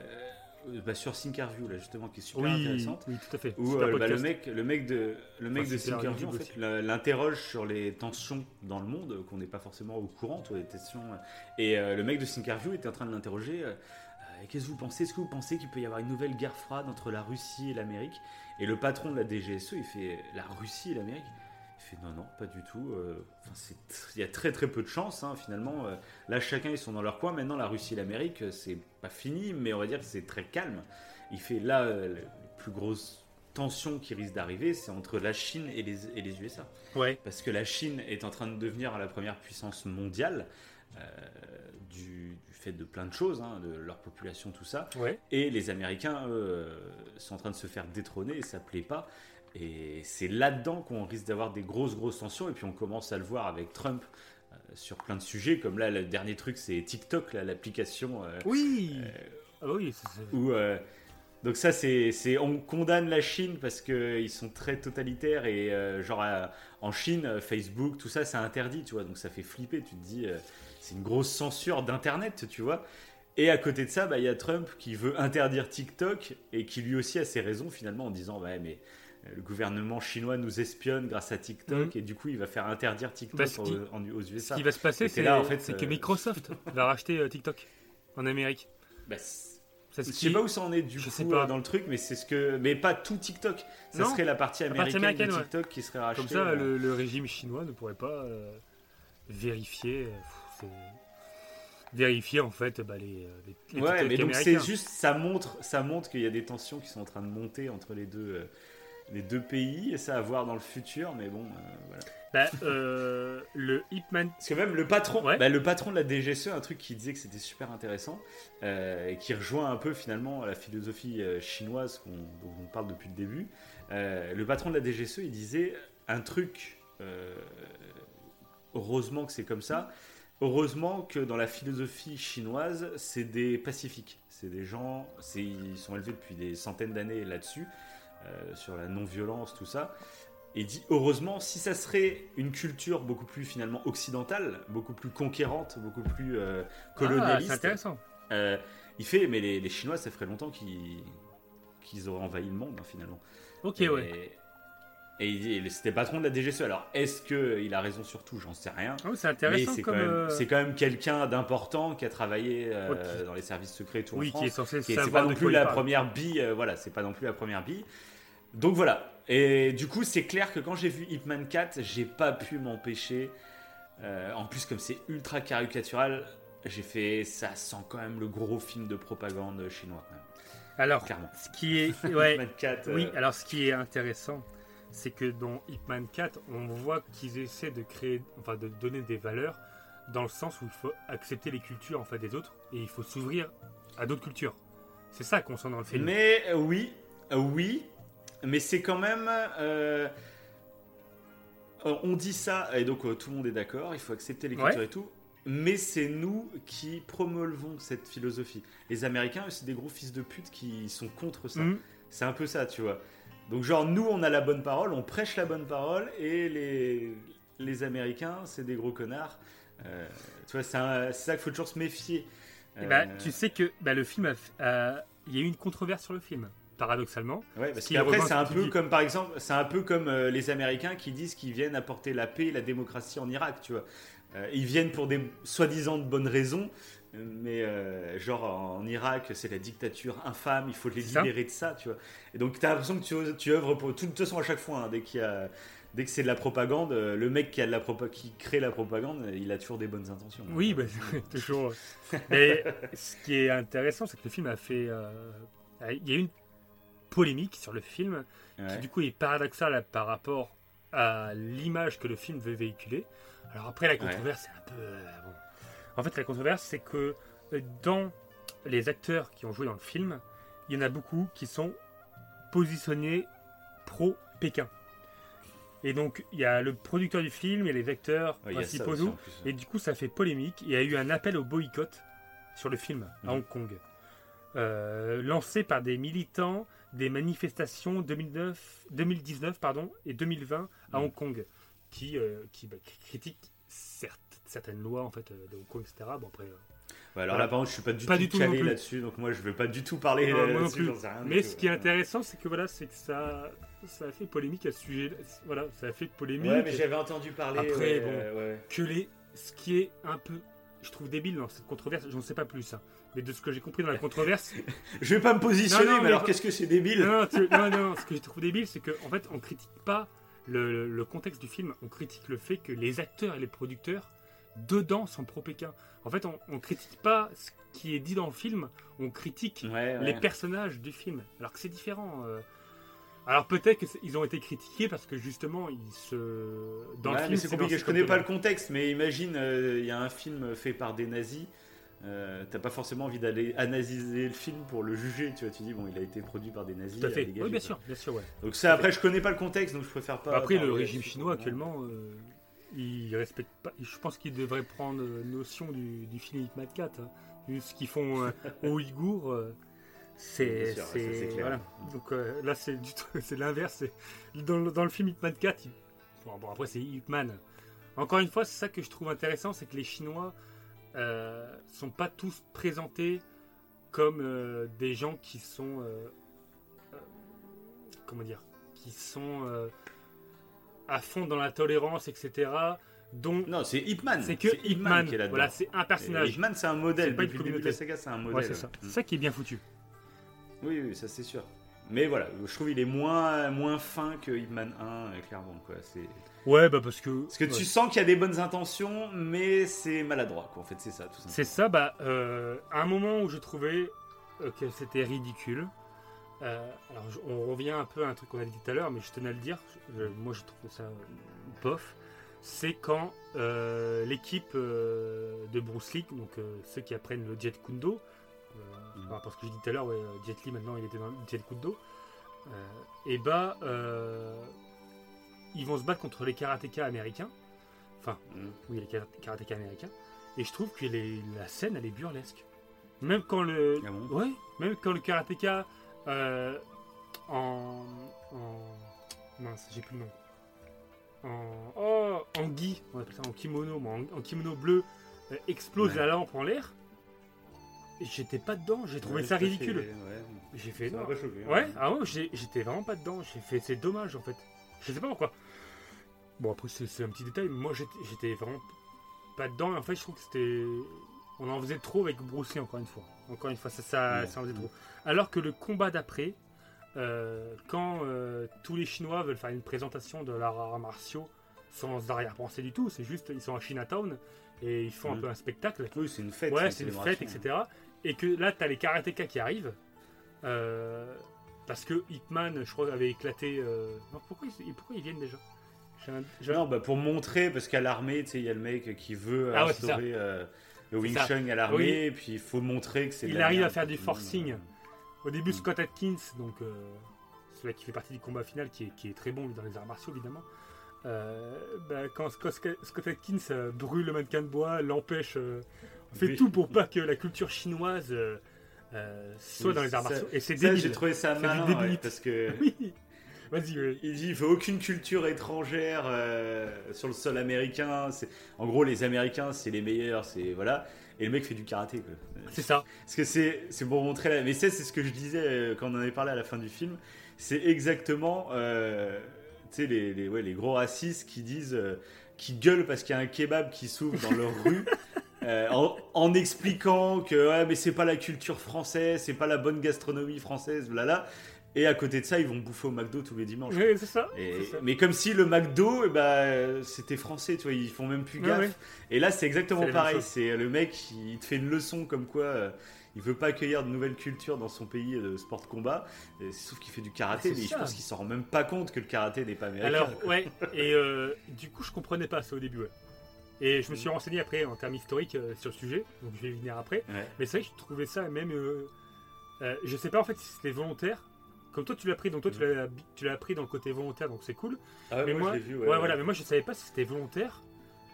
bah, sur Thinkerview là justement qui est super Oui, intéressante. oui, tout à fait. Où euh, bah, le mec, le mec de, le mec Enfin, de Thinkerview en fait, l'interroge sur les tensions dans le monde qu'on n'est pas forcément au courant, toi, les tensions. Et euh, le mec de Thinkerview était en train de l'interroger. Qu'est-ce que vous pensez? Est-ce que vous pensez qu'il peut y avoir une nouvelle guerre froide entre la Russie et l'Amérique? Et le patron de la DGSE, il fait la Russie et l'Amérique? Il fait non, non, pas du tout. euh, enfin, il y a très très peu de chance hein, finalement. euh, là, chacun ils sont dans leur coin. Maintenant, la Russie et l'Amérique, euh, c'est pas fini, mais on va dire que c'est très calme. Il fait là, la plus grosse tension qui risque d'arriver, c'est entre la Chine et les, et les USA. Ouais. Parce que la Chine est en train de devenir la première puissance mondiale euh, du fait de plein de choses, hein, de leur population, tout ça. Ouais. Et les Américains, eux, euh, sont en train de se faire détrôner et ça plaît pas. Et c'est là-dedans qu'on risque d'avoir des grosses, grosses tensions. Et puis on commence à le voir avec Trump euh, sur plein de sujets. Comme là, le dernier truc, c'est TikTok, l'application euh, Oui. Ah bah oui, c'est- où. donc ça, c'est, c'est- on condamne la Chine parce qu'ils sont très totalitaires et euh, genre en Chine, Facebook, tout ça, c'est interdit, tu vois. Donc ça fait flipper. Tu te dis, euh, c'est une grosse censure d'internet, tu vois. Et à côté de ça, bah, il y a Trump qui veut interdire TikTok et qui lui aussi a ses raisons finalement en disant, ouais, mais euh, le gouvernement chinois nous espionne grâce à TikTok et du coup il va faire interdire TikTok Bah, ce qui- aux, en- aux Ce USA. qui va se passer, c'est en fait, c'est que euh, Microsoft va racheter euh, TikTok en Amérique. Bah, C'est Je ce sais qui- pas où ça en est du Je coup sais pas. euh, dans le truc, mais c'est ce que, mais pas tout TikTok. Ça Non, serait la partie la partie américaine, de américaine, ouais. TikTok qui serait rachetée. Comme ça, euh, le, le régime chinois ne pourrait pas euh, vérifier. euh, vérifier en fait bah, les, les, les Ouais, mais donc c'est juste, ça montre, ça montre qu'il y a des tensions qui sont en train de monter entre les deux, euh, les deux pays, et ça à voir dans le futur, mais bon, euh, voilà. Bah, euh, le Hitman. Parce que même le patron, Ouais. bah, le patron de la DGSE, un truc qui disait que c'était super intéressant, euh, et qui rejoint un peu finalement la philosophie euh, chinoise qu'on- dont on parle depuis le début. Euh, le patron de la DGSE, il disait un truc, euh, heureusement que c'est comme ça, heureusement que dans la philosophie chinoise, c'est des pacifiques. C'est des gens, ils sont élevés depuis des centaines d'années là-dessus, euh, sur la non-violence, tout ça. Et dit heureusement, si ça serait une culture beaucoup plus finalement occidentale, beaucoup plus conquérante, beaucoup plus euh, Ah, c'est colonialiste, intéressant. euh, il fait, mais les, les Chinois, ça ferait longtemps qu'ils auraient envahi le monde hein, finalement. Ok, et, ouais. Et c'était patron de la DGSE. Alors, est-ce qu'il a raison sur tout? J'en sais rien. Ah c'est intéressant c'est comme. quand, même- euh, c'est quand même quelqu'un d'important qui a travaillé euh, Ok. dans les services secrets et tout en Oui, France. qui est censé C'est pas non plus la première bille, euh, voilà, c'est pas non plus la première bille. Donc voilà. Et du coup, c'est clair que quand j'ai vu Ip Man 4, j'ai pas pu m'empêcher. euh, en plus, comme c'est ultra caricatural, j'ai fait ça sent quand même le gros film de propagande chinois. quand même. Alors, Clairement. ce qui est. Ouais, Man 4. euh, oui, alors ce qui est intéressant, c'est que dans Hitman 4, on voit qu'ils essaient de créer, enfin de donner des valeurs dans le sens où il faut accepter les cultures en fait des autres et il faut s'ouvrir à d'autres cultures. C'est ça qu'on sent dans le film. Mais euh, oui, euh, oui, mais c'est quand même. euh, on dit ça, et donc tout le monde est d'accord, il faut accepter les cultures Ouais. et tout. Mais c'est nous qui promeulevons cette philosophie. Les Américains, c'est des gros fils de pute qui sont contre ça. Mhm. C'est un peu ça, tu vois. Donc, genre, nous, on a la bonne parole, on prêche la bonne parole, et les, les Américains, c'est des gros connards. Euh, tu vois, c'est ça qu'il faut toujours se méfier. Euh, tu sais que bah, le film, il y a eu une controverse sur le film, paradoxalement. Ouais, parce qu'après, c'est ce un peu comme, par exemple, c'est un peu comme euh, les Américains qui disent qu'ils viennent apporter la paix et la démocratie en Irak, tu vois. Euh, ils viennent pour des soi-disant de bonnes raisons, mais euh, genre en Irak, c'est la dictature infâme, il faut les libérer de ça, tu vois. Et donc, tu as l'impression que tu, tu œuvres pour. De toute façon, à chaque fois, hein, dès qu'il y a. Dès que c'est de la propagande, euh, le mec qui, a de la propa- qui crée la propagande, il a toujours des bonnes intentions. Oui, bah, toujours. Mais ce qui est intéressant, c'est que le film a fait. euh, Il y a eu une polémique sur le film Ouais. qui, du coup, est paradoxale par rapport à l'image que le film veut véhiculer. Alors, après, la controverse, c'est un peu. euh, bon. En fait, la controverse, c'est que euh, dans les acteurs qui ont joué dans le film, il y en a beaucoup qui sont positionnés pro-Pékin. Et donc, il y a le producteur du film et les acteurs Ouais, principaux. aussi, plus. Et du coup, ça fait polémique. Il y a eu un appel au boycott sur le film à Mhm. Hong Kong, euh, lancé par des militants des manifestations 2009, 2019 pardon, et 2020 à Mhm. Hong Kong, qui, euh, qui, bah, critiquent certes- certaines lois en fait euh, de Hong Kong, etc. Bon après, euh, Ouais, alors Voilà. là, par contre, je suis pas du Pas tout tout calé là-dessus, donc moi, je vais pas du tout parler là-dessus, Mais ce qui est intéressant, c'est que voilà, c'est que ça, ça a fait polémique à ce sujet. Voilà, ça a fait polémique. Ouais, mais j'avais entendu parler. Après, ouais, bon. ouais, que les, ce qui est un peu, je trouve débile dans cette controverse, j'en sais pas plus, hein. mais de ce que j'ai compris dans la controverse, Je vais pas me positionner, Non, non, mais, mais- alors qu'est-ce que c'est débile non, non, tu- non, non, ce que je trouve débile, c'est que en fait, on critique pas le- le contexte du film, on critique le fait que les acteurs et les producteurs dedans sont pro-Pékin. En fait, on, on critique pas ce qui est dit dans le film, on critique Ouais, ouais. les personnages du film, alors que c'est différent. euh. Alors peut-être qu'ils ont été critiqués parce que justement, ils se dans Ouais, le film, c'est compliqué, je connais pas le contexte, mais imagine, euh, il y a un film fait par des nazis. euh, T'as pas forcément envie d'aller analyser le film pour le juger, tu vois. Tu dis, bon, il a été produit par des nazis. Tout à à fait. dégager, Oui, bien quoi. sûr, bien sûr, ouais. Donc, ça, après, je connais pas le contexte, donc je préfère pas. Après, le régime chinois actuellement, euh, il respecte pas. Je pense qu'il devrait prendre euh, notion du, du film Hitman 4. hein. Ce qu'ils font euh, aux Ouïghours, euh, c'est voilà. Donc euh, là, c'est du tout- c'est l'inverse. Dans, le- dans le film Hitman 4, il- bon, bon, après c'est Hitman. Encore une fois, c'est ça que je trouve intéressant, c'est que les Chinois sont pas tous présentés comme des gens qui sont comment dire, qui sont à fond dans la tolérance, etc. Dont Non, c'est Hitman. c'est que Hitman Hitman, qui est là-dedans. voilà, c'est un personnage. Hitman, c'est un modèle. pas une communauté. saga, c'est un modèle. Ouais, c'est ça. Mm. Ça qui est bien foutu. Oui, oui, ça c'est sûr. Mais voilà, je trouve il est moins, moins fin que Hitman 1, euh, clairement. Quoi. Ouais, bah parce que. Parce que tu sens qu'il y a des bonnes intentions, mais c'est maladroit, quoi. En fait, c'est ça, tout simplement. C'est ça, bah, euh, à un moment où je trouvais euh, que c'était ridicule. Euh, alors, je- on revient un peu à un truc qu'on a dit tout à l'heure, mais je tenais à le dire. je- moi, je trouve ça bof. C'est quand euh, l'équipe euh, de Bruce Lee, donc ceux qui apprennent le Jet Kundo, euh, Mhm. par rapport à ce que j'ai dit tout à l'heure, ouais, Jet Li maintenant il était dans le Jet Kundo, et bah, ils vont se battre contre les karatékas américains. Enfin, Mhm. oui, les kara- karatékas américains. Et je trouve que les- la scène, elle est burlesque. Même quand le, Ah bon? Ouais, même quand le karatéka euh, en, en, mince, j'ai plus le nom. En, oh, en gui, on appelle ça en kimono, mais en, en kimono bleu, euh, explose Ouais. la lampe en l'air. J'étais pas dedans, j'ai trouvé Ouais, ça ridicule. ouais. J'ai fait non. choqué. hein. Ouais, ah ouais, j'étais vraiment pas dedans. J'ai fait, c'est dommage en fait. Je sais pas pourquoi. Bon, après, c'est un petit détail, mais moi j'étais j'étais vraiment pas dedans. Et en fait, je trouve que c'était. On en faisait trop avec Bruce Lee, encore une fois. Encore une fois, ça, ça, ça en faisait trop. Alors que le combat d'après, euh, quand euh, tous les Chinois veulent faire une présentation de leurs arts martiaux sans arrière-pensée du tout, c'est juste, ils sont à Chinatown et ils font un Mhm. peu un spectacle. Oui, c'est une fête. Ouais, c'est une fête, etc. Et que là, t'as les karatékas qui arrivent. euh, parce que Hitman, je crois, avait éclaté. Non, pourquoi ils, pourquoi ils viennent déjà? Un- Non, bah pour montrer, parce qu'à l'armée, tu sais, il y a le mec qui veut Ah instaurer le Wing. Chun à l'armée, Oui. et puis il faut montrer que c'est. Il arrive à faire du forcing. Au début. Scott Atkins, donc euh, celui qui fait partie du combat final, qui est, qui est très bon dans les arts martiaux, évidemment. euh, bah, quand Scott, Scott Atkins euh, brûle le mannequin de bois, l'empêche, euh, fait Oui. tout pour pas que la culture chinoise soit Oui, dans les arts martiaux. Et c'est Ça, j'ai débile. trouvé ça malin, débile. ouais, parce que. Vas-y. Il dit il faut aucune culture étrangère euh, sur le sol américain. En gros les Américains c'est les meilleurs, c'est voilà. Et le mec fait du karaté quoi. C'est ça. Parce que c'est c'est pour montrer la. Mais ça c'est ce que je disais euh, quand on en avait parlé à la fin du film. C'est exactement euh, tu sais les, les, ouais, les gros racistes qui disent euh, qui gueulent parce qu'il y a un kebab qui s'ouvre dans leur rue. euh, en, en expliquant que ouais, mais c'est pas la culture française, c'est pas la bonne gastronomie française, blala. Et à côté de ça, ils vont bouffer au McDo tous les dimanches. Oui, c'est ça. Mais comme si le McDo, ben, c'était français, tu vois, ils font même plus gaffe. Et là, c'est exactement pareil. C'est le mec, il te fait une leçon comme quoi euh, il veut pas accueillir de nouvelles cultures dans son pays de sport de combat. Et, sauf qu'il fait du karaté, mais je pense qu'il s'en rend même pas compte que le karaté n'est pas américain. Alors, ouais, et euh, du coup, je comprenais pas ça au début, ouais. Et je me suis renseigné après en termes historiques euh, sur le sujet, donc je vais y venir après. Ouais. Mais c'est vrai que je trouvais ça même. euh, euh, je sais pas en fait si c'était volontaire. Comme toi, tu l'as pris, donc toi, tu l'as, tu l'as pris dans le côté volontaire, donc c'est cool. Ah ouais, mais moi, moi, je vu, ouais, voilà, mais moi, je savais pas si c'était volontaire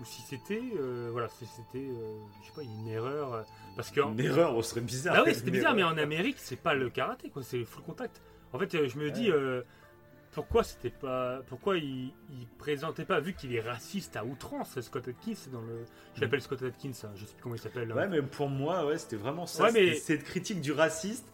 ou si c'était, euh, voilà, si c'était, euh, je sais pas, une erreur. euh, parce que Une erreur, on serait bizarre. ah oui, c'était bizarre, mais en Amérique, c'est pas le karaté, quoi, c'est le full contact. En fait, euh, je me dis, euh, pourquoi c'était pas, pourquoi il, il présentait pas, vu qu'il est raciste à outrance, Scott Atkins dans le, je l'appelle Scott Atkins, hein, je sais plus comment il s'appelle. hein. Ouais, mais pour moi, ouais, c'était vraiment ça. Ouais, mais- cette critique du raciste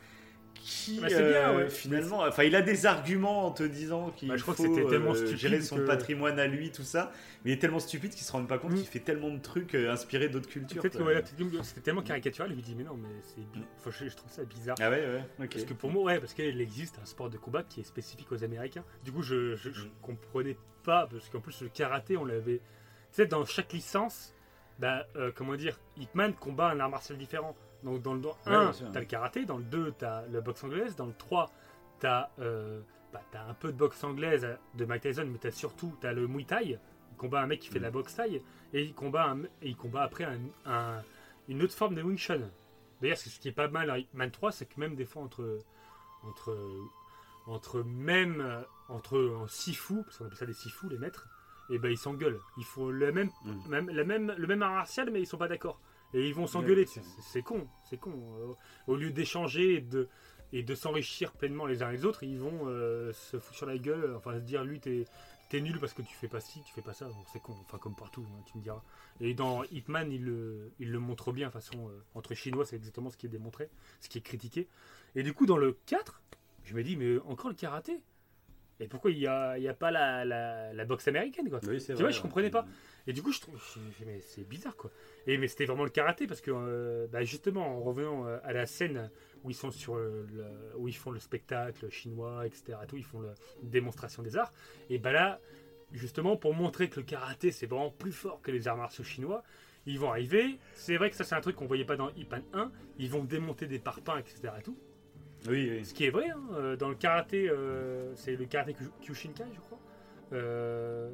qui, Bah, c'est bien, euh, ouais. finalement, enfin, il a des arguments en te disant qu'il Bah, je crois que faut c'était tellement euh, stupide gérer son que- patrimoine à lui, tout ça. Mais il est tellement stupide qu'il se rend pas compte Mm. qu'il fait tellement de trucs euh, inspirés d'autres cultures. Peut-être que ouais, c'était tellement caricatural, je lui dis mais non, mais c'est, enfin, je, je trouve ça bizarre. Ah ouais, ouais. Parce que pour moi, ouais, parce qu'il existe un sport de combat qui est spécifique aux Américains. Du coup, je, je, je Mm. comprenais pas, parce qu'en plus, le karaté, on l'avait. Tu sais, dans chaque licence, bah, euh, comment dire, Hitman combat un art martial différent. Donc, dans le dans Ouais, 1, bien sûr. t'as le karaté, dans le 2, t'as le boxe anglaise, dans le 3, t'as euh, bah, t'as un peu de boxe anglaise de Mike Tyson, mais t'as surtout t'as le Muay Thai. Il combat un mec qui fait de la boxe Thai, et il combat, un- et il combat après un- un- une autre forme de Wing Chun. D'ailleurs, ce qui est pas mal à Hitman 3, c'est que même des fois entre entre entre même euh, entre en sifu, parce qu'on appelle ça des sifu les maîtres, et ben ils s'engueulent. Ils font le même, Mm. même, la même le même art martial, mais ils sont pas d'accord. Et ils vont s'engueuler. C'est- con, c'est con. Euh, Au lieu d'échanger et de et de s'enrichir pleinement les uns les autres, ils vont euh, se foutre sur la gueule, enfin se dire lui t'es nul parce que tu fais pas ci, tu fais pas ça, Bon, c'est con, enfin comme partout, hein, tu me diras. Et dans Hitman, il le, il le montre bien, de façon, euh, entre Chinois, c'est exactement ce qui est démontré, ce qui est critiqué. Et du coup, dans le 4, je me dis, mais encore le karaté? Et pourquoi il n'y a, il y a pas la, la, la boxe américaine, quoi Oui, Tu vrai, vois, je comprenais pas. Et du coup, je trouve, mais c'est bizarre quoi. Et mais c'était vraiment le karaté parce que, euh, bah, justement, en revenant euh, à la scène où ils sont sur le, où ils font le spectacle chinois, etc. Tout, ils font la démonstration des arts. Et ben là, justement, pour montrer que le karaté c'est vraiment plus fort que les arts martiaux chinois, ils vont arriver. C'est vrai que ça c'est un truc qu'on voyait pas dans Ipan 1. Ils vont démonter des parpaings, etc. Tout. Oui, oui. Ce qui est vrai, hein, euh, dans le karaté, euh, c'est le karaté Kyushinkai, je crois. Euh,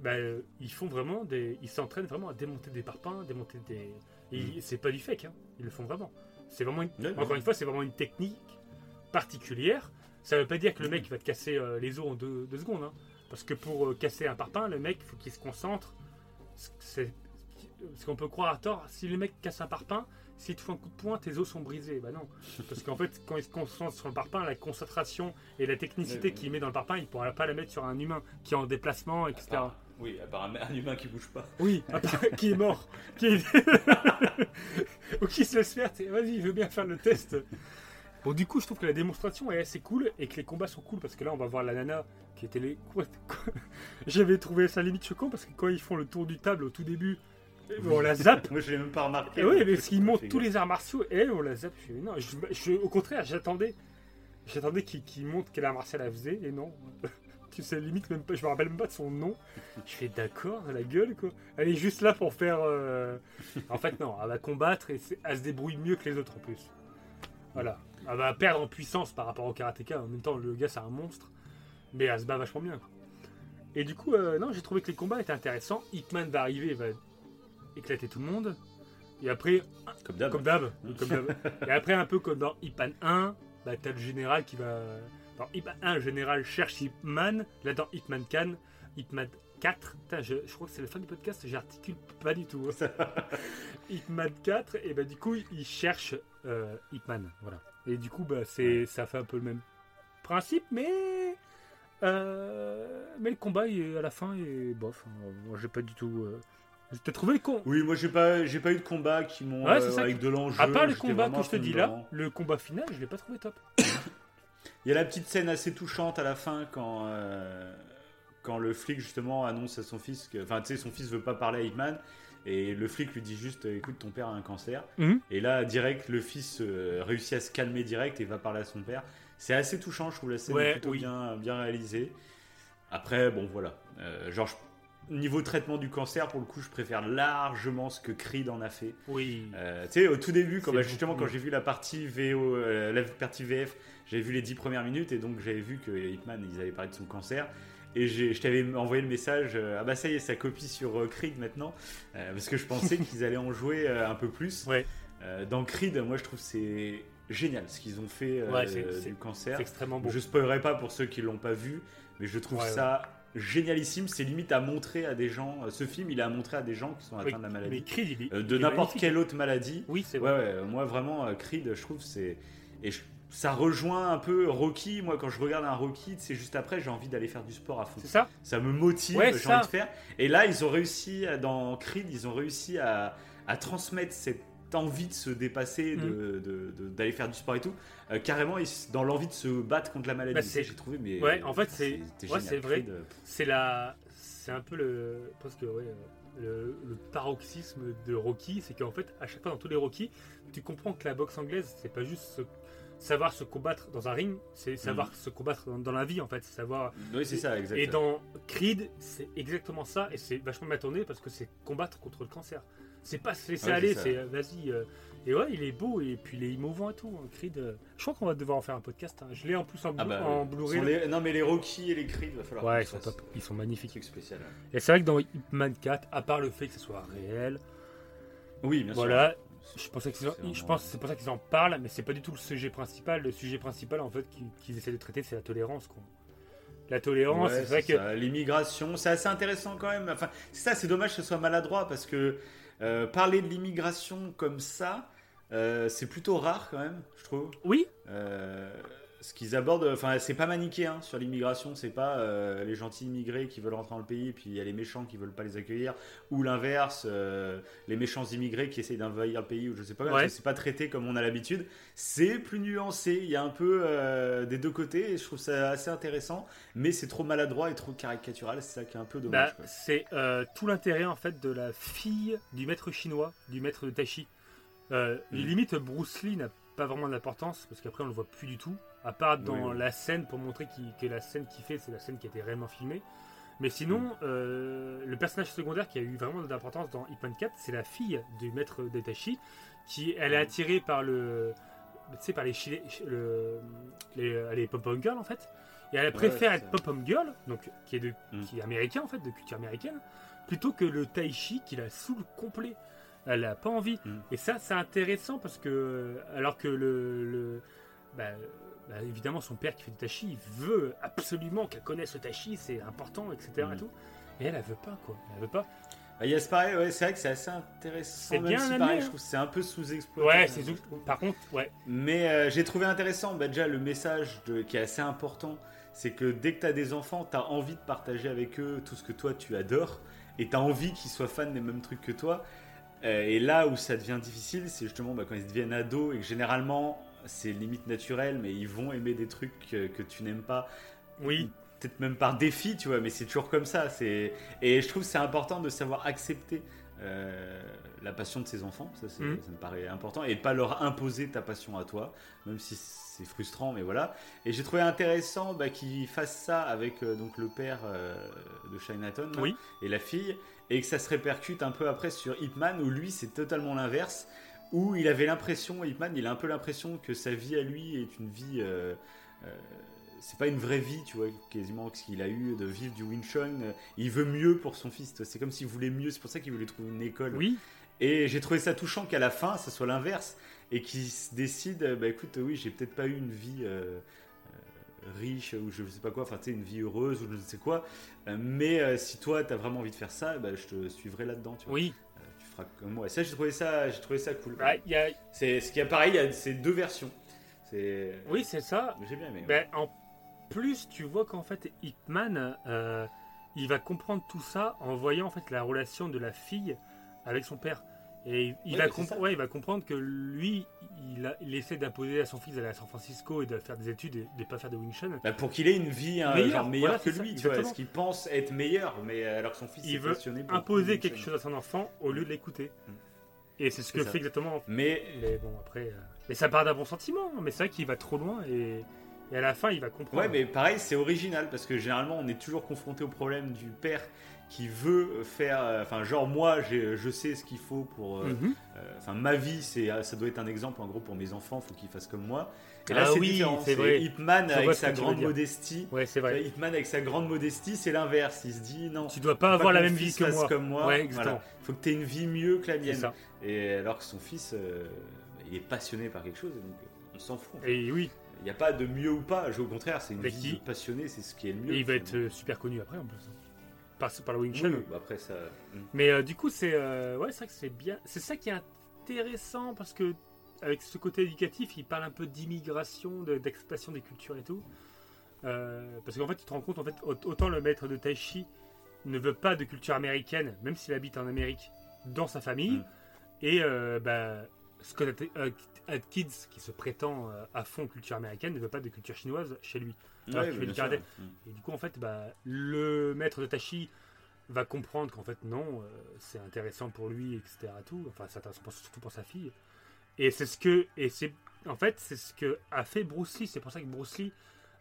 bah, euh, ils font vraiment des, ils s'entraînent vraiment à démonter des parpaings, démonter des. Mm. C'est pas du fake, hein, ils le font vraiment. C'est vraiment, une- encore une fois, c'est vraiment une technique particulière. Ça veut pas dire que le mec va te casser euh, les os en deux, deux secondes, hein. parce que pour casser un parpaing, le mec, faut qu'il se concentre. C'est ce qu'on peut croire à tort. Si le mec casse un parpaing, s'il te fait un coup de poing, tes os sont brisés. Bah non, parce qu'en fait, quand il se concentre sur le parpaing, la concentration et la technicité qu'il met dans le parpaing, il pourra pas la mettre sur un humain qui est en déplacement, etc. Ah, oui, à part un, humain qui bouge pas. Oui, à part- qui est mort. Qui est... Ou qui se laisse faire. Vas-y, je veux bien faire le test. Bon, du coup, je trouve que la démonstration est assez cool et que les combats sont cool parce que là, on va voir la nana qui était les. J'avais trouvé ça limite choquant parce que quand ils font le tour du table au tout début, on la zappe. Moi, je l'ai même pas remarqué. Et oui, mais parce montrent gaffe. tous les arts martiaux et on la zappe. Je non, je, je- au contraire, j'attendais. J'attendais qu'il qu'il montre quel art martial elle faisait et non. tu sais, limite, même pas, je me rappelle même pas de son nom. Je fais d'accord, la gueule quoi. Elle est juste là pour faire. euh, En fait, non, elle va combattre et elle se débrouille mieux que les autres en plus. Voilà. Elle va perdre en puissance par rapport au karatéka. En même temps, le gars, c'est un monstre. Mais elle se bat vachement bien. Et du coup, euh, non, j'ai trouvé que les combats étaient intéressants. Hitman va arriver, va éclater tout le monde. Et après, Comme d'hab. comme. Et après, un peu comme dans Hitman 1, bah, t'as le général qui va. Dans Hitman 1, le général cherche Hitman. Là, dans Hitman Can, Hitman 4. Putain, je, je crois que c'est la fin du podcast, j'articule pas du tout. Hitman 4, et bah, du coup, il cherche euh, Hitman. Voilà. Et du coup, bah, c'est, ça fait un peu le même principe, mais. euh, mais le combat, il est- à la fin, est bof. hein. Moi, j'ai pas du tout. euh, T'as trouvé le con Oui, moi, j'ai pas, j'ai pas eu de combat qui m'ont Ouais, c'est euh, avec que- de l'enjeu. À part le combat que je te dis là, le combat final, je l'ai pas trouvé top. Il y a la petite scène assez touchante à la fin quand, euh, quand le flic justement annonce à son fils que, enfin, tu sais, son fils veut pas parler à Hitman et le flic lui dit juste, écoute, ton père a un cancer. Mhm. Et là, direct, le fils euh, réussit à se calmer direct et va parler à son père. C'est assez touchant, je trouve la scène Ouais, plutôt oui. bien, bien réalisée. Après, bon, voilà. Euh, genre, niveau traitement du cancer, pour le coup, je préfère largement ce que Creed en a fait. Oui. Euh, tu sais, au tout début, quand, bah, justement, beaucoup quand j'ai vu la partie VO, euh, la partie VF, j'avais vu les 10 premières minutes et donc j'avais vu que Hitman, ils avaient parlé de son cancer. Et je t'avais envoyé le message, euh, ah bah ça y est, ça copie sur Creed maintenant, parce que je pensais qu'ils allaient en jouer un peu plus. Ouais. Dans Creed, moi je trouve c'est génial ce qu'ils ont fait Ouais, du cancer. C'est extrêmement beau. Je spoilerai pas pour ceux qui l'ont pas vu, mais je trouve Ouais, ça génialissime. C'est limite à montrer à des gens. euh, Ce film, il a montré à des gens qui sont Oui, atteints de la maladie. mais Creed, il Euh, de n'importe quelle autre maladie. Oui, c'est Ouais, vrai. ouais, moi vraiment, euh, Creed, je trouve, c'est. Et je- ça rejoint un peu Rocky. Moi, quand je regarde un Rocky, c'est juste après, j'ai envie d'aller faire du sport à fond. C'est ça Ça me motive, Ouais, j'ai envie de faire. Et là, ils ont réussi, dans Creed, ils ont réussi à, à transmettre cette envie de se dépasser, Mm. de- de- de- d'aller faire du sport et tout. Euh, carrément, dans l'envie de se battre contre la maladie. Bah, c'est- j'ai trouvé, mais. Ouais, en fait, c'est- ouais, vrai. Euh, C'est la, c'est un peu le, presque ouais, euh, le, le paroxysme de Rocky, c'est qu'en fait, à chaque fois dans tous les Rocky, tu comprends que la boxe anglaise, c'est pas juste savoir se combattre dans un ring, c'est savoir se combattre dans, dans la vie en fait, savoir. Oui, c'est ça, Et exactement. dans Creed, c'est exactement ça, et c'est vachement bien tourné parce que c'est combattre contre le cancer. C'est pas se laisser Ouais, aller, c'est euh, vas-y. euh, et ouais, il est beau et puis il est émouvant et tout. hein, Creed, euh, je crois qu'on va devoir en faire un podcast. hein. Je l'ai en plus en, Ah bah, en oui. Blu-ray. Les- Non, mais les Rocky et les Creed, va falloir. Ouais, ils sont top, ils sont magnifiques. truc spécial. Et c'est vrai que dans Hitman 4, à part le fait que ce soit réel, Oui, bien voilà, sûr. je pensais qu'ils en- C'est je pense que c'est pour ça qu'ils en parlent, mais c'est pas du tout le sujet principal. Le sujet principal, en fait, qu'ils essaient de traiter, c'est la tolérance, quoi. La tolérance, Ouais, c'est vrai que. L'immigration, c'est assez intéressant quand même. Enfin, c'est ça, c'est dommage que ce soit maladroit parce que euh, parler de l'immigration comme ça, euh, c'est plutôt rare quand même, je trouve. oui, Euh, ce qu'ils abordent, enfin, c'est pas manichéen sur l'immigration, c'est pas euh, les gentils immigrés qui veulent rentrer dans le pays, puis il y a les méchants qui veulent pas les accueillir, ou l'inverse, euh, les méchants immigrés qui essayent d'envahir le pays, ou je sais pas, Ouais. c'est pas traité comme on a l'habitude. C'est plus nuancé, il y a un peu euh, des deux côtés, et je trouve ça assez intéressant, mais c'est trop maladroit et trop caricatural, c'est ça qui est un peu dommage. bah, c'est tout l'intérêt, en fait, de la fille du maître chinois, du maître de Tai Chi. Euh, Mhm. Limite, Bruce Lee n'a pas vraiment d'importance parce qu'après on le voit plus du tout, à part dans Oui, oui. la scène pour montrer que la scène qu'il fait, c'est la scène qui a été réellement filmée. Mais sinon, Mm. euh, le personnage secondaire qui a eu vraiment d'importance dans Hitman 4, c'est la fille du maître d'Etachi, qui elle est Mm. attirée par le, tu sais, par les, chili- le, les, les pop-up girls en fait, et elle préfère être pop-up girl, donc qui est de, Mm. qui est américain en fait, de culture américaine, plutôt que le Taichi qui la saoule complet. Elle a pas envie. Mm. Et ça, c'est intéressant parce que, alors que le. le- bah, bah, évidemment, son père qui fait du tachi, il veut absolument qu'elle connaisse le tachi, c'est important, etc. Et, Mm. tout. et elle, elle veut pas, quoi. Elle veut pas. Ah, Il y a ce pareil, ouais, c'est vrai que c'est assez intéressant. C'est bien si, amené, pareil, hein. je trouve c'est un peu sous-exploité. Ouais, c'est tout. Par contre, ouais. Mais euh, j'ai trouvé intéressant, bah, déjà, le message de- qui est assez important, c'est que dès que tu as des enfants, tu as envie de partager avec eux tout ce que toi tu adores, et tu as envie qu'ils soient fans des mêmes trucs que toi. Euh, et là où ça devient difficile, c'est justement bah, quand ils deviennent ados, et que généralement, c'est limite naturel, mais ils vont aimer des trucs que, que tu n'aimes pas. Oui, peut-être même par défi, tu vois, mais c'est toujours comme ça. C'est et je trouve que c'est important de savoir accepter euh, la passion de ses enfants. Ça, Mhm. ça me paraît important et pas leur imposer ta passion à toi, même si c'est frustrant, mais voilà. Et j'ai trouvé intéressant bah, qu'ils fassent ça avec euh, donc le père euh, de Chinatown Oui. et la fille, et que ça se répercute un peu après sur Hitman où lui c'est totalement l'inverse. Où il avait l'impression, Hitman, il a un peu l'impression que sa vie à lui est une vie euh, euh, c'est pas une vraie vie, tu vois, quasiment ce qu'il a eu de vivre du. Euh, Il veut mieux pour son fils. tu vois, C'est comme s'il voulait mieux. C'est pour ça qu'il voulait trouver une école. oui. Et j'ai trouvé ça touchant qu'à la fin, ça soit l'inverse et qu'il se décide. euh, Bah écoute, oui, j'ai peut-être pas eu une vie euh, riche ou je sais pas quoi. Enfin, tu sais, une vie heureuse ou je ne sais quoi. Mais euh, si toi, t'as vraiment envie de faire ça, bah, je te suivrai là-dedans. Tu vois. Oui. Comme moi. Et ça, j'ai trouvé ça, j'ai trouvé ça cool. Bah, il y a- C'est ce qui est pareil. Il y a ces deux versions. C'est. oui, c'est ça. J'ai bien aimé. ouais. Ben, en plus, tu vois qu'en fait, Hitman, euh, il va comprendre tout ça en voyant en fait la relation de la fille avec son père. Et il, va, ouais, il comprendre que lui, il, a- il essaie d'imposer à son fils d'aller à San Francisco et de faire des études et de pas faire de Wing Chun. Bah, pour qu'il ait une vie hein, Meilleure, genre meilleure voilà, que lui, tu vois, ce qu'il pense être meilleur, mais euh, alors que son fils Il est veut passionné pour Imposer quelque chose à son enfant au lieu de l'écouter. Mm. Et c'est ce que ça. fait exactement. Mais Mais bon, après. euh, Mais ça part d'un bon sentiment, hein, mais c'est vrai qu'il va trop loin et... et à la fin, il va comprendre. ouais, mais pareil, c'est original parce que généralement, on est toujours confronté au problème du père qui veut faire, euh, enfin, genre moi, je sais ce qu'il faut pour, euh, Mhm. euh, enfin, ma vie, c'est, ça doit être un exemple en gros pour mes enfants, faut qu'ils fassent comme moi. Et Ah là, c'est oui, c'est vrai. Hitman avec sa grande modestie. Ouais, c'est vrai. Hitman avec sa grande modestie, c'est l'inverse. Il se dit non. Tu dois pas avoir que la même vie que moi. Comme moi. Ouais. Voilà. Faut que tu aies une vie mieux que la mienne. ça. Et alors que son fils, euh, il est passionné par quelque chose, donc on s'en fout. Et oui, Il n'y a pas de mieux ou pas. Au contraire, c'est une Mais vie qui- de passionné, c'est ce qui est le mieux. et il va être super connu après en plus. Par, par le Wing Oui, bah après ça. hmm. Mais euh, du coup, c'est euh, ouais, c'est vrai que c'est bien. C'est ça qui est intéressant parce que avec ce côté éducatif, il parle un peu d'immigration, de- d'exploitation des cultures et tout. Euh, parce qu'en fait, tu te rends compte, en fait, au- autant le maître de Tai Chi ne veut pas de culture américaine, même s'il habite en Amérique, dans sa famille. Mm. Et bah, Scott Atkins, qui se prétend à fond culture américaine, ne veut pas de culture chinoise chez lui. Ouais, karaté. Et du coup, en fait, bah, le maître de Tachi va comprendre qu'en fait, non, euh, c'est intéressant pour lui, etc. Tout. Enfin, c'est intéressant pour- surtout pour sa fille. Et c'est ce que. Et c'est. En fait, c'est ce que a fait Bruce Lee. C'est pour ça que Bruce Lee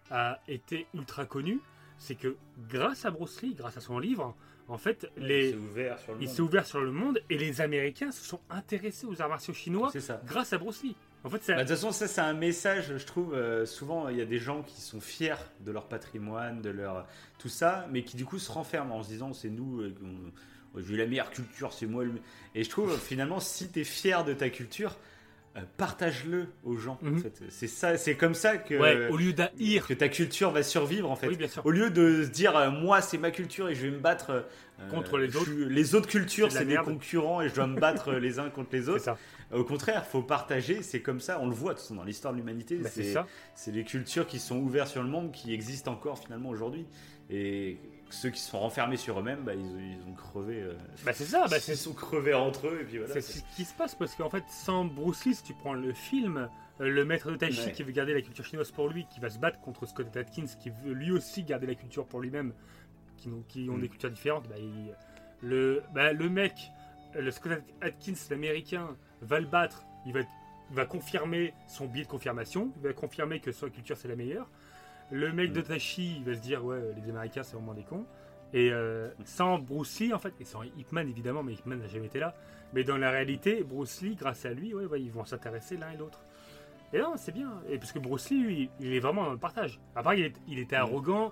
a été ultra connu. C'est que grâce à Bruce Lee, grâce à son livre, en fait, Il les, s'est ouvert sur le il monde. s'est ouvert sur le monde et les Américains se sont intéressés aux arts martiaux chinois C'est ça. grâce à Bruce Lee. En fait, c'est. Bah, de toute façon, ça c'est un message, je trouve. euh, souvent, il y a des gens qui sont fiers de leur patrimoine, de leur tout ça, mais qui du coup se renferment en se disant c'est nous, euh, on- j'ai la meilleure culture, c'est moi. Le... Et je trouve finalement, si tu es fier de ta culture, euh, partage-le aux gens. en Mhm. fait. C'est ça, c'est comme ça que ouais, au lieu d'haïr. que ta culture va survivre en fait. Oui, bien sûr. Au lieu de se dire euh, moi c'est ma culture et je vais me battre euh, Contre les autres. les autres cultures C'est de c'est des concurrents et je dois me battre euh, les uns contre les C'est autres. ça. Au contraire, faut partager, c'est comme ça, on le voit de toute façon, dans l'histoire de l'humanité, Bah, c'est ça. c'est les cultures qui sont ouvertes sur le monde qui existent encore finalement aujourd'hui. Et ceux qui sont renfermés sur eux-mêmes, bah, ils, ils ont crevé. euh, Bah, c'est ça. Bah, ils sont crevés entre eux et puis voilà. C'est ce qui se passe parce qu'en fait, sans Bruce Lee, si tu prends le film, euh, le maître de Tai Chi Ouais. qui veut garder la culture chinoise pour lui, qui va se battre contre Scott Atkins qui veut lui aussi garder la culture pour lui-même, qui, ont Mm. des cultures différentes, bah, il- le, le mec, le Scott Atkins, l'américain, va le battre, il va confirmer son biais de confirmation, il va confirmer que sa culture c'est la meilleure. Le mec de Tashi il va se dire ouais les Américains c'est vraiment des cons. Et euh, sans Bruce Lee en fait, et sans Ip Man évidemment, mais Ip Man n'a jamais été là. Mais dans la réalité, Bruce Lee, grâce à lui, ouais, ouais, ils vont s'intéresser l'un et l'autre. Et non, c'est bien. Et parce que Bruce Lee, lui, il est vraiment dans le partage. Après, il, est- il était arrogant.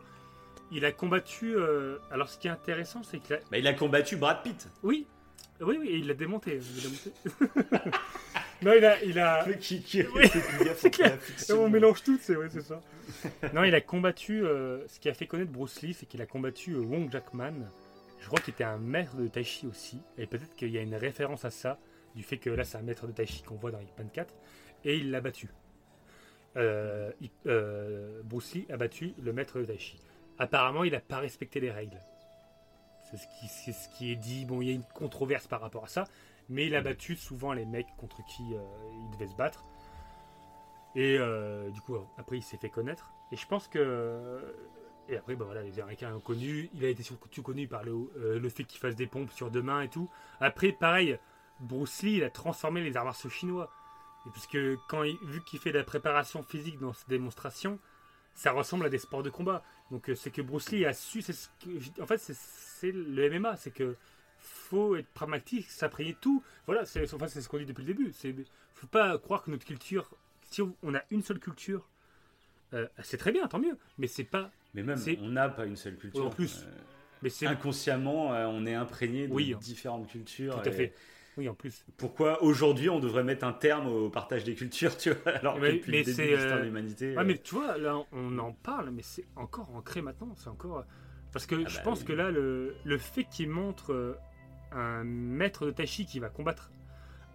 Il a combattu. euh, Alors, ce qui est intéressant, c'est qu'il a. Bah, il a combattu Brad Pitt. Oui, oui, oui, il l'a démonté. il l'a démonté. non, il a. Il a... Qui, Oui, c'est clair. on mélange tout, c'est ouais, c'est ça. non, il a combattu. euh, ce qui a fait connaître Bruce Lee, c'est qu'il a combattu euh, Wong Jackman. Je crois qu'il était un maître de Tai Chi aussi. Et peut-être qu'il y a une référence à ça, du fait que là, c'est un maître de Tai Chi qu'on voit dans Ip Man 4. Et il l'a battu. Euh, Bruce Lee a battu le maître de Tai Chi. Apparemment, il n'a pas respecté les règles. C'est ce, qui, c'est ce qui est dit. Bon, il y a une controverse par rapport à ça. Mais il a battu souvent les mecs contre qui euh, il devait se battre. Et euh, du coup, après, il s'est fait connaître. Et je pense que. Et après, bah voilà, les Américains l'ont connu. Il a été surtout connu par le, euh, le fait qu'il fasse des pompes sur deux mains et tout. Après, pareil, Bruce Lee, il a transformé les arts martiaux chinois. Et parce que quand il, vu qu'il fait de la préparation physique dans ses démonstrations, ça ressemble à des sports de combat. Donc euh, c'est que Bruce Lee a su. c'est ce que- en fait, c'est- le MMA. C'est que faut être pragmatique, s'imprégner tout. Voilà, c'est enfin, c'est ce qu'on dit depuis le début. C'est faut pas croire que notre culture, si on a une seule culture, euh, c'est très bien, tant mieux. Mais c'est pas. Mais même, on n'a pas une seule culture. En plus. Euh, Mais inconsciemment, euh, on est imprégné de Oui. différentes cultures. tout à et fait. Oui, en plus. Pourquoi aujourd'hui on devrait mettre un terme au partage des cultures, tu vois, alors Mais- que depuis mais le début c'est, de l'histoire euh, de l'humanité. Ouais, euh, mais tu vois, là, on en parle, mais c'est encore ancré maintenant. C'est encore. Parce que Ah je bah pense oui. que là, le, le fait qu'il montre euh, un maître de Tai Chi qui va combattre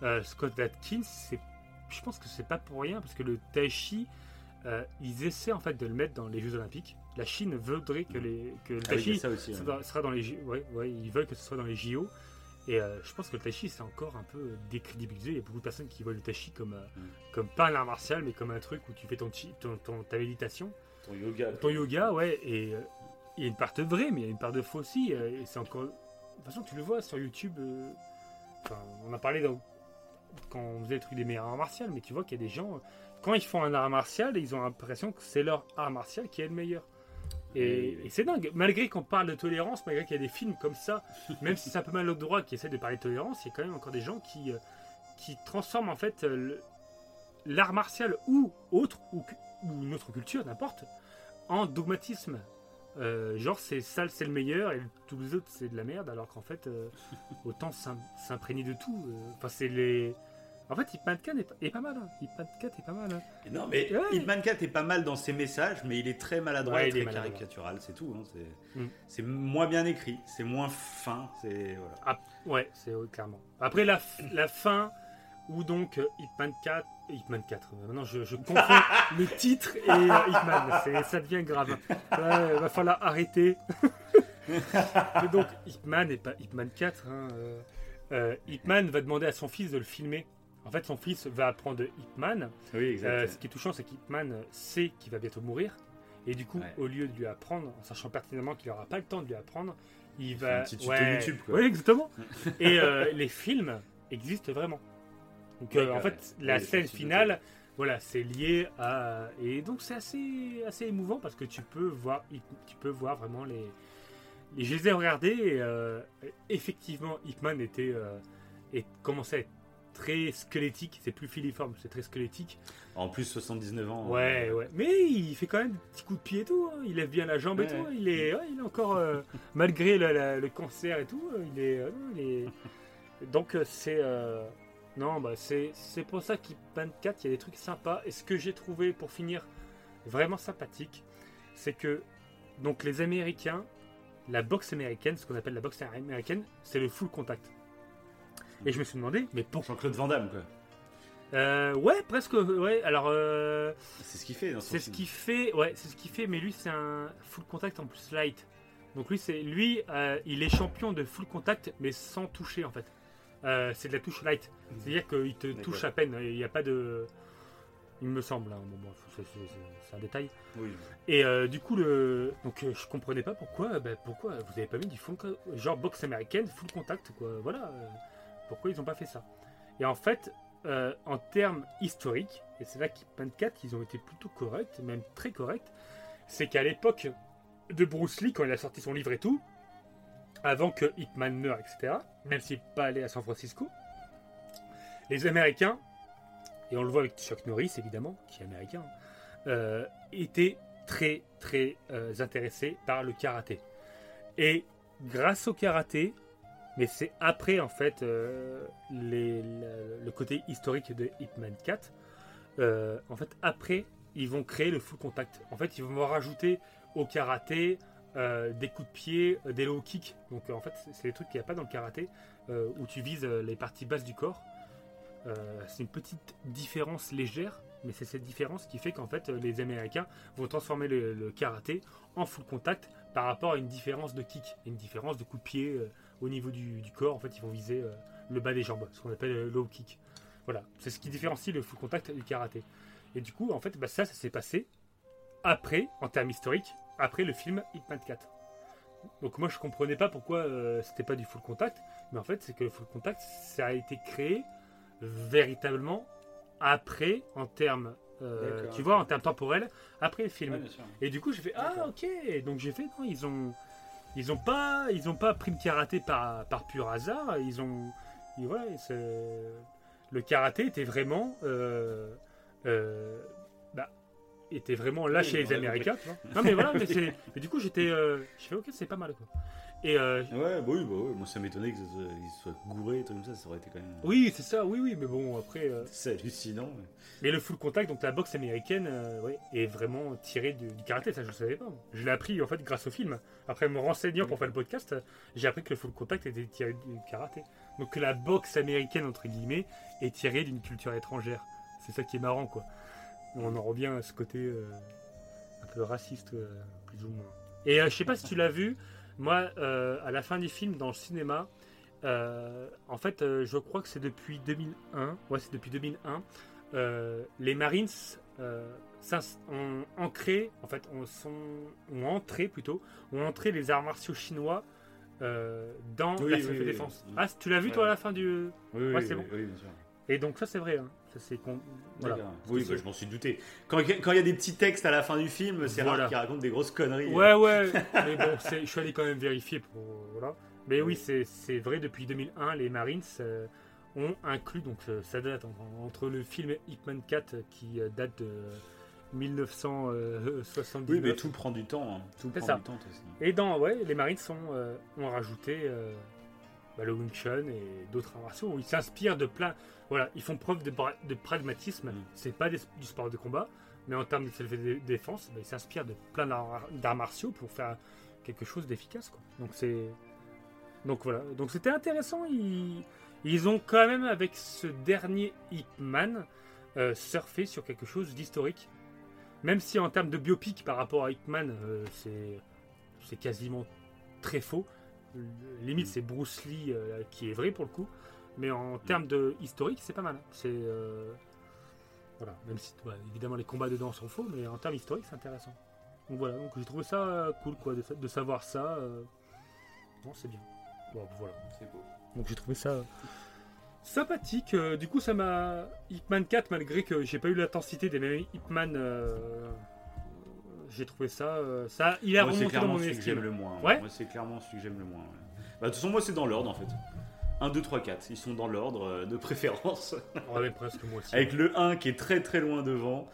euh, Scott Atkins, c'est, je pense que c'est pas pour rien, parce que le Tai Chi, euh, ils essaient en fait de le mettre dans les Jeux Olympiques. La Chine voudrait que, les, que le ah Tai oui, il y a Chi ça aussi. ouais. sera dans les J- ouais, ouais, ils veulent que ce soit dans les JO. Et euh, je pense que le Tai Chi, c'est encore un peu décrédibilisé. Il y a beaucoup de personnes qui voient le Tai Chi comme, euh, Mm. comme pas un art martial, mais comme un truc où tu fais ton, chi- ton, ton- ta méditation. Ton yoga. Ton yoga, ouais, et euh, il y a une part de vrai, mais il y a une part de faux aussi. et c'est encore. De toute façon, tu le vois sur YouTube. enfin, on a parlé dans- quand on faisait le truc des meilleurs arts martiaux, mais tu vois qu'il y a des gens. Quand ils font un art martial, ils ont l'impression que c'est leur art martial qui est le meilleur. Et, c'est dingue. Malgré qu'on parle de tolérance, malgré qu'il y a des films comme ça, même si c'est un peu mal au droit qui essaie de parler de tolérance, il y a quand même encore des gens qui, euh, qui transforment en fait euh, l'art martial ou autre, ou, une autre culture, n'importe, en dogmatisme. Euh, genre c'est ça c'est le meilleur et tous les autres c'est de la merde alors qu'en fait euh, autant s'im- s'imprégner de tout enfin c'est les en fait Ip Man 4 est, pas- est pas mal hein. Ip Man 4 est pas mal hein. Non, mais Ouais. Hitman 4 est pas mal dans ses messages, mais il est très maladroit Ouais, et il est très maladroit. caricatural, c'est tout. hein, c'est Mm. c'est moins bien écrit, c'est moins fin, c'est voilà. Ah, ouais, c'est clairement. Après la, fin, où donc euh, Hitman 4, Hitman 4, euh, maintenant je, je confonds le titre et euh, Hitman, ça devient grave. Ouais, va falloir arrêter. donc Hitman et pas Hitman 4, hein, euh, euh, Hitman va demander à son fils de le filmer. En fait, son fils va apprendre Hitman. Oui, exact. Euh, ce qui est touchant, c'est qu'Hitman sait qu'il va bientôt mourir. Et du coup, Ouais. au lieu de lui apprendre, en sachant pertinemment qu'il n'aura pas le temps de lui apprendre, il, va. un petit tuto YouTube, quoi. Ouais, exactement. Et euh, les films existent vraiment. Donc, euh, en fait, la scène finale, voilà, c'est lié à. Et donc, c'est assez, assez émouvant parce que tu peux voir, tu peux voir vraiment les. les- je les ai regardés et effectivement, Hitman était. et commençait à être très squelettique. C'est plus filiforme, c'est très squelettique. En plus, 79 ans. Ouais, euh, ouais. Mais il fait quand même des petits coups de pied et tout. hein. Il lève bien la jambe et tout. Il est, ouais, il est encore, euh, malgré la- la- le cancer et tout, euh, il est. euh, non, il est... Donc c'est. Non, bah c'est c'est pour ça qu'il 24, il y a des trucs sympas. Et ce que j'ai trouvé pour finir vraiment sympathique, c'est que donc les Américains, la boxe américaine, ce qu'on appelle la boxe américaine, c'est le full contact. Et je me suis demandé, mais pourquoi Jean-Claude Van Damme, quoi. euh, Ouais, presque. Ouais. Alors. euh, C'est ce qu'il fait c'est ce film. qui fait, ouais, c'est ce qui fait, mais lui c'est un full contact en plus light. Donc lui c'est, lui, euh, il est champion de full contact, mais sans toucher en fait. Euh, c'est de la touche light, c'est-à-dire qu'il te touche à peine. Il n'y a pas de, il me semble. hein, bon, bon, c'est, un détail. Oui. Et du coup le, donc je comprenais pas pourquoi, bah, pourquoi vous avez pas mis du full, genre boxe américaine full contact quoi. Voilà, pourquoi ils ont pas fait ça. Et en fait, euh, en termes historiques, et c'est là qu'Hitman 4, ils ont été plutôt corrects, même très corrects, c'est qu'à l'époque de Bruce Lee, quand il a sorti son livre et tout, avant que Hitman meure, etc., même s'il n'est pas allé à San Francisco, les Américains, et on le voit avec Chuck Norris évidemment, qui est américain, euh, étaient très très euh, intéressés par le karaté. Et grâce au karaté, mais c'est après en fait euh, le, côté historique de Hitman 4, euh, en fait après ils vont créer le full contact. En fait ils vont rajouter au karaté euh, des coups de pied, des low kicks. Donc en fait c'est- des trucs qu'il n'y a pas dans le karaté où tu vises les parties basses du corps. C'est une petite différence légère, mais c'est cette différence qui fait qu'en fait les Américains vont transformer le, le karaté en full contact par rapport à une différence de kick, une différence de coup de pied au niveau du, du corps. En fait, ils vont viser euh, le bas des jambes, ce qu'on appelle le low kick. Voilà, c'est ce qui différencie le full contact du karaté. Et du coup, en fait, bah, ça, ça s'est passé après, en termes historiques, après le film Hitman 4. Donc moi, je comprenais pas pourquoi euh, c'était pas du full contact, mais en fait, c'est que le full contact, ça a été créé véritablement après, en termes, euh, tu vois, en termes temporels, après le film. Ouais. Et du coup, j'ai fait ah ok. Donc j'ai fait non, ils ont ils ont pas ils ont pas pris le karaté par par pur hasard. Ils ont c'est- le karaté était vraiment euh, euh, bah, était vraiment là Oui, chez les Américains. tu vois. Non mais voilà, mais, mais du coup j'étais euh, je fais ok c'est pas mal quoi. Et euh, Ouais, bah oui, bah oui. Moi, ça m'étonnait qu'ils soient gourés tout comme ça. Ça aurait été quand même. oui c'est ça, oui oui, mais bon après. euh, C'est hallucinant. mais- Mais le full contact, donc la boxe américaine, euh, ouais, est vraiment tirée du, du karaté, ça je ne savais pas. Je l'ai appris en fait grâce au film. Après me renseignant pour faire le podcast, j'ai appris que le full contact était tiré du karaté. Donc que la boxe américaine, entre guillemets, est tirée d'une culture étrangère. C'est ça qui est marrant quoi. On en revient à ce côté un peu raciste, plus ou moins. Et je sais pas si tu l'as vu, moi, euh, à la fin du film, dans le cinéma, euh, en fait, euh, je crois que c'est depuis 2001. Ouais, c'est depuis 2001. euh, les Marines euh, ont ancré, en fait, ont, sont, ont entré plutôt, ont entré les arts martiaux chinois euh, dans Oui, la oui, oui, défense. Ah, tu l'as vu toi à la fin du. Oui, Ouais, oui, c'est bon. oui, bien sûr. Et donc ça c'est vrai. hein. Ça con- voilà. Oui, bah, je m'en suis douté. Quand quand il y a des petits textes à la fin du film, c'est Voilà. rare qu'ils racontent des grosses conneries. Ouais, ouais, mais bon, je suis allé quand même vérifier pour. Voilà. Mais oui, Oui. c'est vrai, depuis 2001, les Marines euh, ont inclus, donc euh, ça date en- entre le film Hitman 4 qui euh, date de 1979. Oui, mais tout prend du temps. hein. Tout prend ça. du temps, aussi. Et dans, ouais, les Marines sont, euh, ont rajouté bah, le Wing Chun et d'autres arts martiaux. où Ils s'inspirent de plein. Voilà, ils font preuve de, pragmatisme. Mm. C'est pas des- du sport de combat, mais en termes de self-défense, bah, ils s'inspirent de plein d'arts martiaux pour faire quelque chose d'efficace. Donc c'est. Donc voilà. Donc c'était intéressant. Ils... ils ont quand même, avec ce dernier Hitman, euh, surfé sur quelque chose d'historique. Même si en termes de biopic par rapport à Hitman, euh, c'est c'est quasiment très faux. Euh, Limite, c'est Bruce Lee euh, qui est vrai pour le coup. Mais en termes de historique, c'est pas mal. C'est euh, voilà, même si ouais, évidemment les combats dedans sont faux, mais en termes historiques, c'est intéressant. Donc voilà, donc j'ai trouvé ça cool quoi, de, de savoir ça. euh. Bon, c'est bien. Bon, voilà. C'est beau. Donc j'ai trouvé ça sympathique. Du coup, ça m'a. Hitman 4, malgré que j'ai pas eu l'intensité des mêmes Hitman, j'ai trouvé ça. euh, ça il a Moi, c'est remonté dans clairement mon celui que j'aime le moins. Ouais Moi, c'est clairement celui que j'aime le moins. ouais. Bah, de toute façon, moi, c'est dans l'ordre, en fait. 1, 2, 3, 4. Ils sont dans l'ordre euh, de préférence. Ouais, mais presque moi aussi. Avec le 1 qui est très très loin devant,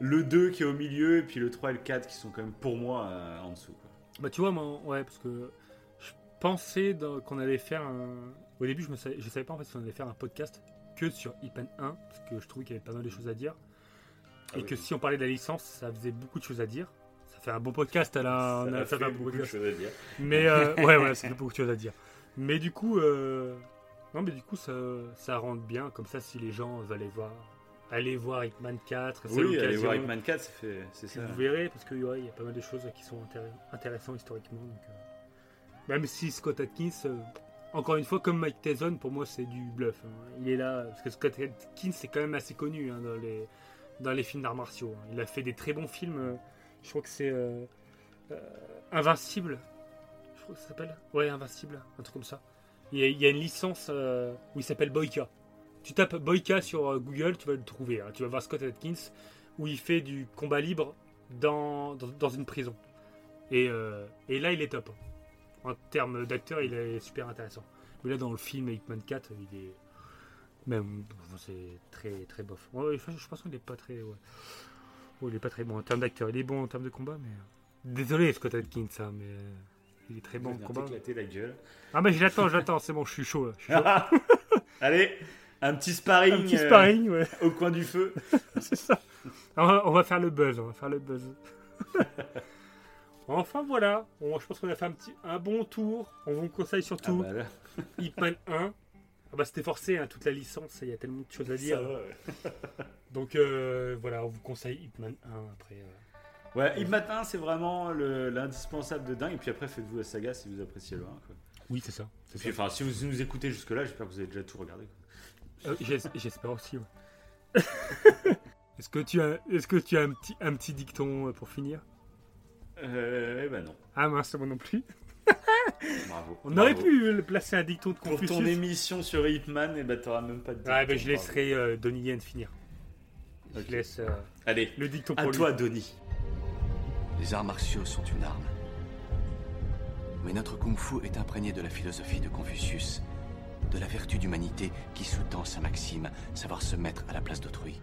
le 2 qui est au milieu, et puis le 3 et le 4 qui sont quand même pour moi euh, en dessous. quoi. Bah, tu vois, moi, ouais, parce que je pensais dans- qu'on allait faire un. Au début, je ne savais, je savais pas en fait si on allait faire un podcast que sur Hitman 1, parce que je trouvais qu'il y avait pas mal de choses à dire. Ah et oui. que si on parlait de la licence, ça faisait beaucoup de choses à dire. Ça fait un bon podcast, Alain. on a- ça fait un bon beaucoup de podcast. choses à dire. Mais euh, ouais, ouais, ça fait beaucoup de choses à dire. Mais du coup, euh, non, mais du coup, ça, ça rentre bien. Comme ça, si les gens veulent aller voir, aller voir Hitman 4, c'est Oui, allez voir Hitman 4, ça fait- c'est ça. Vous verrez, parce qu'il ouais, y a pas mal de choses qui sont intér- intéressantes historiquement. donc, euh, Même si Scott Atkins, euh, encore une fois, comme Mike Tyson, pour moi, c'est du bluff. hein. Il est là, parce que Scott Atkins, c'est quand même assez connu hein, dans, les, dans les films d'arts martiaux. hein. Il a fait des très bons films. euh, je crois que c'est euh, euh, Invincible. Je crois que ça s'appelle. Ouais, Invincible, un truc comme ça. Il y a, une licence euh, où il s'appelle Boyka. Tu tapes Boyka sur Google, tu vas le trouver. hein. Tu vas voir Scott Atkins où il fait du combat libre dans, dans, une prison. Et, là, il est top. En termes d'acteur, il est super intéressant. Mais là, dans le film Hitman 4, il est. Même. C'est très, très bof. Ouais, je pense qu'il est pas très. Ouais, il est pas très bon en termes d'acteur. Il est bon en termes de combat, mais. euh, Désolé, Scott Atkins, ça, mais. euh, Il est très bon en combat. t'éclater la gueule. Ah, mais je l'attends, je l'attends, c'est bon, je suis chaud là. je suis chaud. Allez, un petit sparring, Un petit euh, sparring, ouais. au coin du feu. C'est ça. On va, on va faire le buzz, on va faire le buzz. enfin voilà, On- je pense qu'on a fait un, petit, un bon tour. On vous conseille Ah surtout bah là, Hitman 1. Ah bah c'était forcé, hein, toute la licence, il y a tellement de choses à dire. ça va, ouais. Donc euh, voilà, on vous conseille Hitman 1 après. euh. Ouais, Hitman 1, c'est vraiment le- l'indispensable de dingue. Et puis après, faites-vous la saga si vous appréciez le 1. Quoi. Oui, c'est ça. Et puis, enfin, si vous nous écoutez jusque-là, j'espère que vous avez déjà tout regardé. quoi. Euh, j'es- J'espère aussi, ouais. Est-ce que tu as, est-ce que tu as un, petit, un petit dicton pour finir? Euh, eh ben non. Ah mince, moi non plus. Bravo. On aurait Bravo. pu le placer un dicton de Pour Confucius. ton émission sur Hitman, et ben t'auras même pas de. Ouais, bah, je dicton, laisserai euh, Donnie Yen finir. Je laisse euh. Allez, le dicton à pour toi, lui. Donny. Les arts martiaux sont une arme. Mais notre kung-fu est imprégné de la philosophie de Confucius, de la vertu d'humanité qui sous-tend sa maxime, savoir se mettre à la place d'autrui.